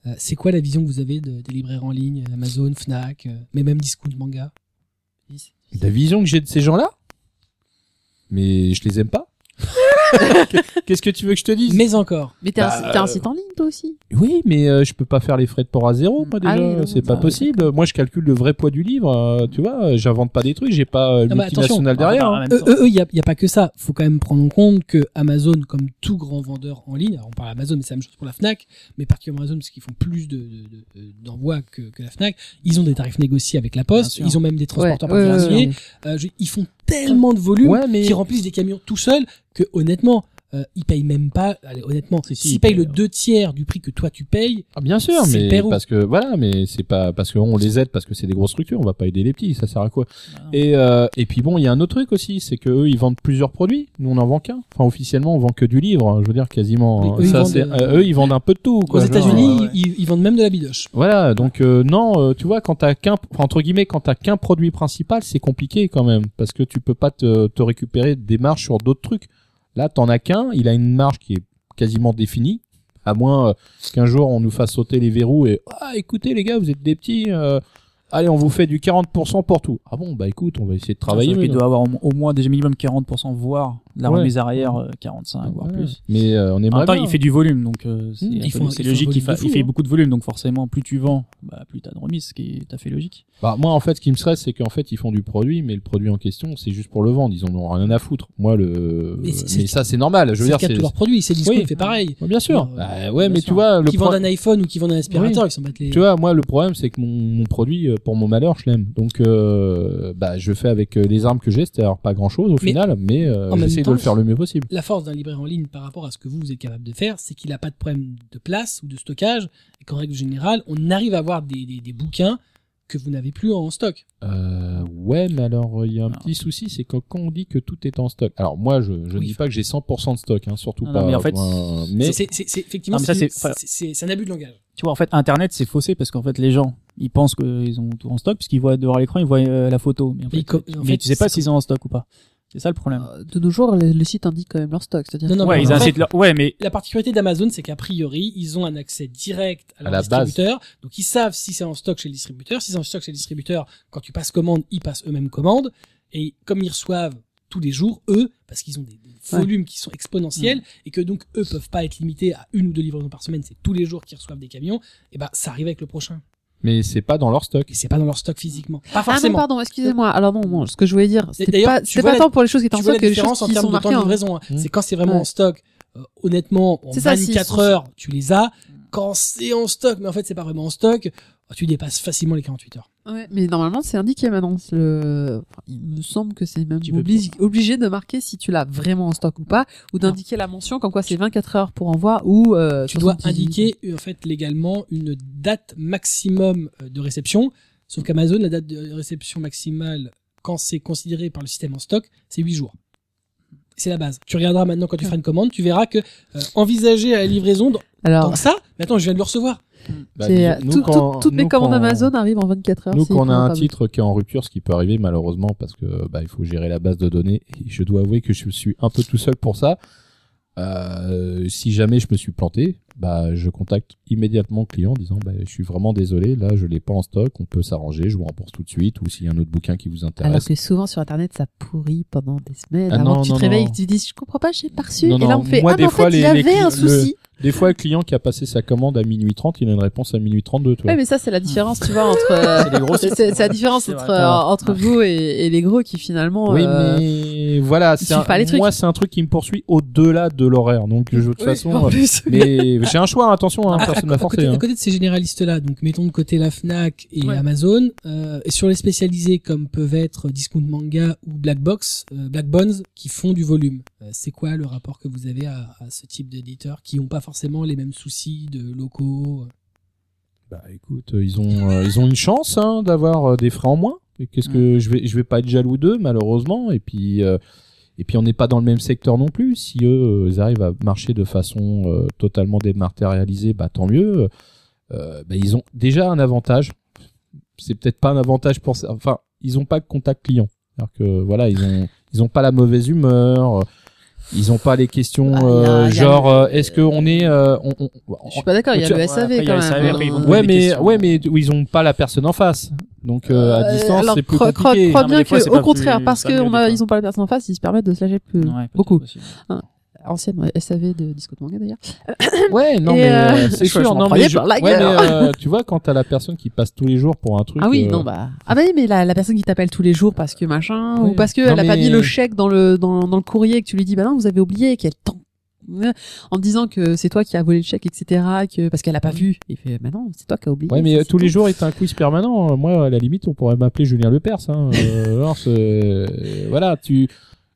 [SPEAKER 1] Euh, c'est quoi la vision que vous avez de- des libraires en ligne, Amazon, Fnac, euh, mais même Discount Manga?
[SPEAKER 3] La vision que j'ai de ces gens-là? Mais je les aime pas. Qu'est-ce que tu veux que je te dise?
[SPEAKER 1] Mais encore.
[SPEAKER 4] Mais t'es un,
[SPEAKER 3] Bah,
[SPEAKER 4] un
[SPEAKER 3] euh,
[SPEAKER 4] site en ligne, toi aussi?
[SPEAKER 3] Oui, mais euh, je peux pas faire les frais de port à zéro, moi déjà.
[SPEAKER 4] Ah oui, non,
[SPEAKER 3] c'est pas possible. Moi, je calcule le vrai poids du livre. euh, tu vois, euh, j'invente pas des trucs. J'ai pas euh,
[SPEAKER 1] Non, mais
[SPEAKER 3] multinational derrière.
[SPEAKER 2] en
[SPEAKER 3] hein.
[SPEAKER 2] même
[SPEAKER 1] Eux,
[SPEAKER 2] temps.
[SPEAKER 1] eux, eux, il y a, il y a pas que ça. Faut quand même prendre en compte que Amazon, comme tout grand vendeur en ligne, alors on parle Amazon, mais c'est la même chose pour la Fnac, mais particulièrement Amazon parce qu'ils font plus de, de- de- de- d'envois que, que la Fnac. Ils ont des tarifs négociés avec la Poste. Ils ont même des transporteurs
[SPEAKER 4] Ouais, ouais,
[SPEAKER 1] particuliers.
[SPEAKER 4] ouais,
[SPEAKER 1] Euh, je- ils font tellement de volume
[SPEAKER 3] Ouais, mais-
[SPEAKER 1] qu'ils remplissent des camions tout seuls que honnêtement, euh, ils payent même pas. Allez, honnêtement,
[SPEAKER 2] Si, si,
[SPEAKER 1] s'ils
[SPEAKER 2] ils
[SPEAKER 1] payent
[SPEAKER 2] payent,
[SPEAKER 1] le deux tiers du prix que toi tu payes,
[SPEAKER 3] Ah, bien sûr, mais
[SPEAKER 1] Pérou.
[SPEAKER 3] parce que voilà, mais c'est pas parce qu'on les aide parce que c'est des grosses structures. On va pas aider les petits. Ça sert à quoi?
[SPEAKER 2] Ah.
[SPEAKER 3] Et euh, et puis bon, il y a un autre truc aussi, c'est que eux, ils vendent plusieurs produits. Nous, on en vend qu'un. Enfin, officiellement, on vend que du livre. hein, Je veux dire quasiment.
[SPEAKER 1] Oui,
[SPEAKER 3] hein.
[SPEAKER 1] eux, ils vendent, euh,
[SPEAKER 3] euh, eux, ils vendent un peu de tout.
[SPEAKER 1] aux
[SPEAKER 3] Quoi, genre,
[SPEAKER 1] États-Unis,
[SPEAKER 2] ouais.
[SPEAKER 1] Ils, ils vendent même de la bidoche.
[SPEAKER 3] Voilà, donc euh, non, euh, tu vois, quand t'as qu'un, enfin, entre guillemets, quand t'as qu'un produit principal, c'est compliqué quand même, parce que tu peux pas te, te récupérer des marges sur d'autres trucs. Là, t'en as qu'un, il a une marge qui est quasiment définie, à moins euh, qu'un jour on nous fasse sauter les verrous et ah écoutez les gars, vous êtes des petits, euh, allez on vous fait du 40% pour tout. Ah bon, bah écoute, on va essayer de travailler. Mais
[SPEAKER 2] doit avoir au, au moins déjà minimum 40%, voire La
[SPEAKER 3] Ouais.
[SPEAKER 2] remise arrière, euh, 45, voire plus.
[SPEAKER 3] Mais euh, on
[SPEAKER 2] En
[SPEAKER 3] aimerait
[SPEAKER 2] même temps,
[SPEAKER 3] bien.
[SPEAKER 2] il fait du volume, donc euh, c'est
[SPEAKER 3] Mmh.
[SPEAKER 2] c'est logique qu'il fa-
[SPEAKER 1] fou,
[SPEAKER 2] il fait
[SPEAKER 1] hein.
[SPEAKER 2] beaucoup de volume, donc forcément, plus tu vends, bah, plus t'as de remise, ce qui est tout à fait logique.
[SPEAKER 3] Bah, moi, en fait, ce qui me stresse, c'est qu'en fait, ils font du produit, mais le produit en question, c'est juste pour le vendre. Ils en ont rien à foutre. Moi, le,
[SPEAKER 1] Mais
[SPEAKER 3] ça, c'est normal. Je veux dire, c'est,
[SPEAKER 1] tous leurs produits. C'est Disco,
[SPEAKER 3] Oui.
[SPEAKER 1] il fait pareil.
[SPEAKER 3] Ouais, bien sûr.
[SPEAKER 1] Euh,
[SPEAKER 3] Bah, ouais,
[SPEAKER 1] bien
[SPEAKER 3] mais
[SPEAKER 1] sûr.
[SPEAKER 3] tu vois, le
[SPEAKER 1] Qui
[SPEAKER 3] pro-
[SPEAKER 1] vendent un iPhone ou qui vendent un aspirateur, ils s'en battent les.
[SPEAKER 3] tu vois, moi, le problème, c'est que mon, produit, euh, pour mon malheur, je l'aime. Donc, euh, bah, je fais avec les armes que j'ai, c'est-à-dire pas grand chose au
[SPEAKER 1] Mais
[SPEAKER 3] final, mais euh, de le faire le mieux possible.
[SPEAKER 1] La force d'un libraire en ligne par rapport à ce que vous, vous êtes capable de faire, c'est qu'il n'a pas de problème de place ou de stockage, et qu'en règle générale, on arrive à avoir des, des, des bouquins que vous n'avez plus en stock.
[SPEAKER 3] Euh, ouais, mais alors, il y a un
[SPEAKER 2] Alors.
[SPEAKER 3] petit souci, c'est que quand on dit que tout est en stock. Alors, moi, je, ne
[SPEAKER 1] Oui.
[SPEAKER 3] dis pas que j'ai 100% de stock, hein, surtout
[SPEAKER 2] Non,
[SPEAKER 3] pas.
[SPEAKER 2] non, mais en fait,
[SPEAKER 3] euh, mais
[SPEAKER 1] C'est- effectivement,
[SPEAKER 2] Non, mais ça,
[SPEAKER 1] c'est un abus de langage.
[SPEAKER 2] Tu vois, en fait, Internet, c'est faussé parce qu'en fait, les gens, ils pensent qu'ils ont tout en stock puisqu'ils voient devant l'écran, ils voient euh, la photo. Mais en fait, mais
[SPEAKER 1] fait,
[SPEAKER 2] tu sais pas s'ils ont en stock ou pas. C'est ça le problème.
[SPEAKER 4] Euh, De nos jours, le, le site indique quand même leur stock. C'est-à-dire
[SPEAKER 1] Non, non,
[SPEAKER 2] ouais, ils
[SPEAKER 1] en fait-
[SPEAKER 2] incitent leur... Ouais, mais
[SPEAKER 1] La particularité d'Amazon, c'est qu'a priori, ils ont un accès direct à leur
[SPEAKER 3] À la base.
[SPEAKER 1] distributeur. Donc, ils savent si c'est en stock chez le distributeur. Si c'est en stock chez le distributeur, quand tu passes commande, ils passent eux-mêmes commande. Et comme ils reçoivent tous les jours, eux, parce qu'ils ont des, des
[SPEAKER 4] Ouais.
[SPEAKER 1] volumes qui sont exponentiels et que donc eux peuvent pas être limités à une ou deux livraisons par semaine, c'est tous les jours qu'ils reçoivent des camions, et ben ça arrive avec le prochain.
[SPEAKER 3] Mais c'est pas dans leur stock.
[SPEAKER 1] Et c'est pas dans leur stock physiquement. Pas
[SPEAKER 4] Ah non, pardon, excusez-moi. Alors non, non, ce que je voulais dire, c'était
[SPEAKER 1] D'ailleurs,
[SPEAKER 4] pas, pas
[SPEAKER 1] la-
[SPEAKER 4] tant pour les choses qui étaient en stock que les choses
[SPEAKER 1] différence en
[SPEAKER 4] qui
[SPEAKER 1] termes
[SPEAKER 4] sont
[SPEAKER 1] de temps
[SPEAKER 4] marquées
[SPEAKER 1] de
[SPEAKER 4] en...
[SPEAKER 1] livraison. hein.
[SPEAKER 3] Mmh.
[SPEAKER 1] C'est quand c'est vraiment
[SPEAKER 4] Ouais.
[SPEAKER 1] en stock. euh, honnêtement, en
[SPEAKER 4] C'est ça, s'ils
[SPEAKER 1] 24
[SPEAKER 4] sont-
[SPEAKER 1] heures, tu les as. Quand c'est en stock, mais en fait c'est pas vraiment en stock, tu dépasses facilement les 48 heures.
[SPEAKER 4] Ouais, mais normalement, c'est indiqué maintenant. C'est Le... enfin, il me semble que c'est même obligé, de marquer si tu l'as vraiment en stock ou pas, ou d'indiquer la mention comme quoi c'est 24 heures pour envoi ou euh,
[SPEAKER 1] tu dois
[SPEAKER 4] 78.
[SPEAKER 1] indiquer euh, en fait légalement une date maximum euh, de réception. Sauf qu'Amazon, la date de réception maximale, quand c'est considéré par le système en stock, c'est 8 jours. C'est la base. Tu regarderas maintenant quand tu feras une commande, tu verras que euh, envisager à la livraison dans,
[SPEAKER 4] Alors,
[SPEAKER 1] dans ça, mais attends, je viens de le recevoir.
[SPEAKER 3] Bah,
[SPEAKER 4] euh,
[SPEAKER 3] disons, nous,
[SPEAKER 4] tout-
[SPEAKER 3] quand-
[SPEAKER 4] tout- toutes mes commandes
[SPEAKER 3] quand-
[SPEAKER 4] Amazon arrivent en 24 heures.
[SPEAKER 3] Nous, quand on a un titre qui est en rupture, ce qui peut arriver malheureusement parce que bah, il faut gérer la base de données. Et je dois avouer que je suis un peu tout seul pour ça. Euh, si jamais je me suis planté, bah je contacte immédiatement le client en disant bah, je suis vraiment désolé, là je l'ai pas en stock, on peut s'arranger, je vous rembourse tout de suite ou s'il y a un autre bouquin qui vous
[SPEAKER 4] Alors
[SPEAKER 3] intéresse.
[SPEAKER 4] que souvent sur internet ça pourrit pendant des semaines
[SPEAKER 3] Ah
[SPEAKER 4] avant
[SPEAKER 3] non,
[SPEAKER 4] que tu
[SPEAKER 3] non,
[SPEAKER 4] te réveilles et que tu te dises je comprends pas j'ai pas reçu
[SPEAKER 3] Non,
[SPEAKER 4] et là on fait
[SPEAKER 3] moi,
[SPEAKER 4] ah
[SPEAKER 3] des
[SPEAKER 4] mais en
[SPEAKER 3] fois,
[SPEAKER 4] fait
[SPEAKER 3] les-
[SPEAKER 4] il y
[SPEAKER 3] les
[SPEAKER 4] avait un
[SPEAKER 3] le-
[SPEAKER 4] souci
[SPEAKER 3] Des fois le client qui a passé sa commande à minuit 30, il a une réponse à minuit 32, toi.
[SPEAKER 4] ouais mais ça c'est la différence tu vois entre euh,
[SPEAKER 2] C'est gros
[SPEAKER 4] c'est la différence entre euh, entre vous et, et les gros qui finalement
[SPEAKER 3] Oui,
[SPEAKER 4] euh,
[SPEAKER 3] mais voilà, c'est un-
[SPEAKER 4] pas les trucs.
[SPEAKER 3] moi c'est un truc qui me poursuit au-delà de l'horaire. Donc je, de toute
[SPEAKER 1] Oui,
[SPEAKER 3] façon,
[SPEAKER 4] en
[SPEAKER 3] euh,
[SPEAKER 4] plus
[SPEAKER 3] mais j'ai un choix, attention, hein,
[SPEAKER 1] À-
[SPEAKER 3] personne
[SPEAKER 1] à,
[SPEAKER 3] m'a
[SPEAKER 1] à
[SPEAKER 3] forcé.
[SPEAKER 1] côté, à
[SPEAKER 3] hein.
[SPEAKER 1] côté de ces généralistes-là, donc mettons de côté la Fnac et
[SPEAKER 4] Ouais.
[SPEAKER 1] Amazon, euh, et sur les spécialisés comme peuvent être Discount Manga ou Black Box, euh, Black Bones, qui font du volume. Euh, c'est quoi le rapport que vous avez à, à ce type d'éditeurs qui n'ont pas forcément les mêmes soucis de locaux euh
[SPEAKER 3] Bah écoute, euh, ils ont euh, ils ont une chance hein, d'avoir des frais en moins. Qu'est-ce que je vais je vais pas être jaloux d'eux malheureusement. Et puis euh, et puis on n'est pas dans le même secteur non plus. Si eux ils arrivent à marcher de façon euh, totalement dématérialisée, bah tant mieux. Bah, ils ont déjà un avantage. C'est peut-être pas un avantage pour ça. Enfin, ils ont pas de contact client. Alors que voilà, ils ont ils ont pas la mauvaise humeur. Ils ont pas les questions
[SPEAKER 4] Bah,
[SPEAKER 3] euh, genre euh, est-ce que on est euh, on, on-
[SPEAKER 4] je suis pas d'accord il y a le SAV quand même
[SPEAKER 2] SAV, ils
[SPEAKER 3] Ouais, mais ouais, mais où ils ont pas la personne en face. Donc euh, à
[SPEAKER 4] Euh,
[SPEAKER 3] distance, c'est plus compliqué.
[SPEAKER 4] crois bien que, au contraire, parce qu'ils ont pas la personne en face, ils se permettent de se lâcher plus.
[SPEAKER 2] Ouais,
[SPEAKER 4] beaucoup. Ancienne SAV de Disco Manga d'ailleurs.
[SPEAKER 3] Ouais, non mais
[SPEAKER 4] euh,
[SPEAKER 3] euh, c'est
[SPEAKER 4] je
[SPEAKER 3] sûr. Non mais, je-
[SPEAKER 4] par la
[SPEAKER 3] ouais, mais
[SPEAKER 4] gueule.
[SPEAKER 3] euh, tu vois quand t'as la personne qui passe tous les jours pour un truc.
[SPEAKER 4] Ah oui,
[SPEAKER 3] euh,
[SPEAKER 4] non bah. Ah bah oui, mais la, la personne qui t'appelle tous les jours parce que machin
[SPEAKER 3] Oui.
[SPEAKER 4] ou parce que
[SPEAKER 3] Non,
[SPEAKER 4] elle a pas mis le chèque dans le dans, dans le courrier et que tu lui dis bah non vous avez oublié et qu'elle t'en en te disant que c'est toi qui as volé le chèque etc que parce qu'elle a pas vu il fait bah non c'est toi qui as oublié
[SPEAKER 3] Ouais, mais
[SPEAKER 4] ça,
[SPEAKER 3] tous les
[SPEAKER 4] tout.
[SPEAKER 3] jours est un quiz permanent. Moi, à la limite, on pourrait m'appeler Julien Lepers. Hein. Euh, alors, voilà, tu.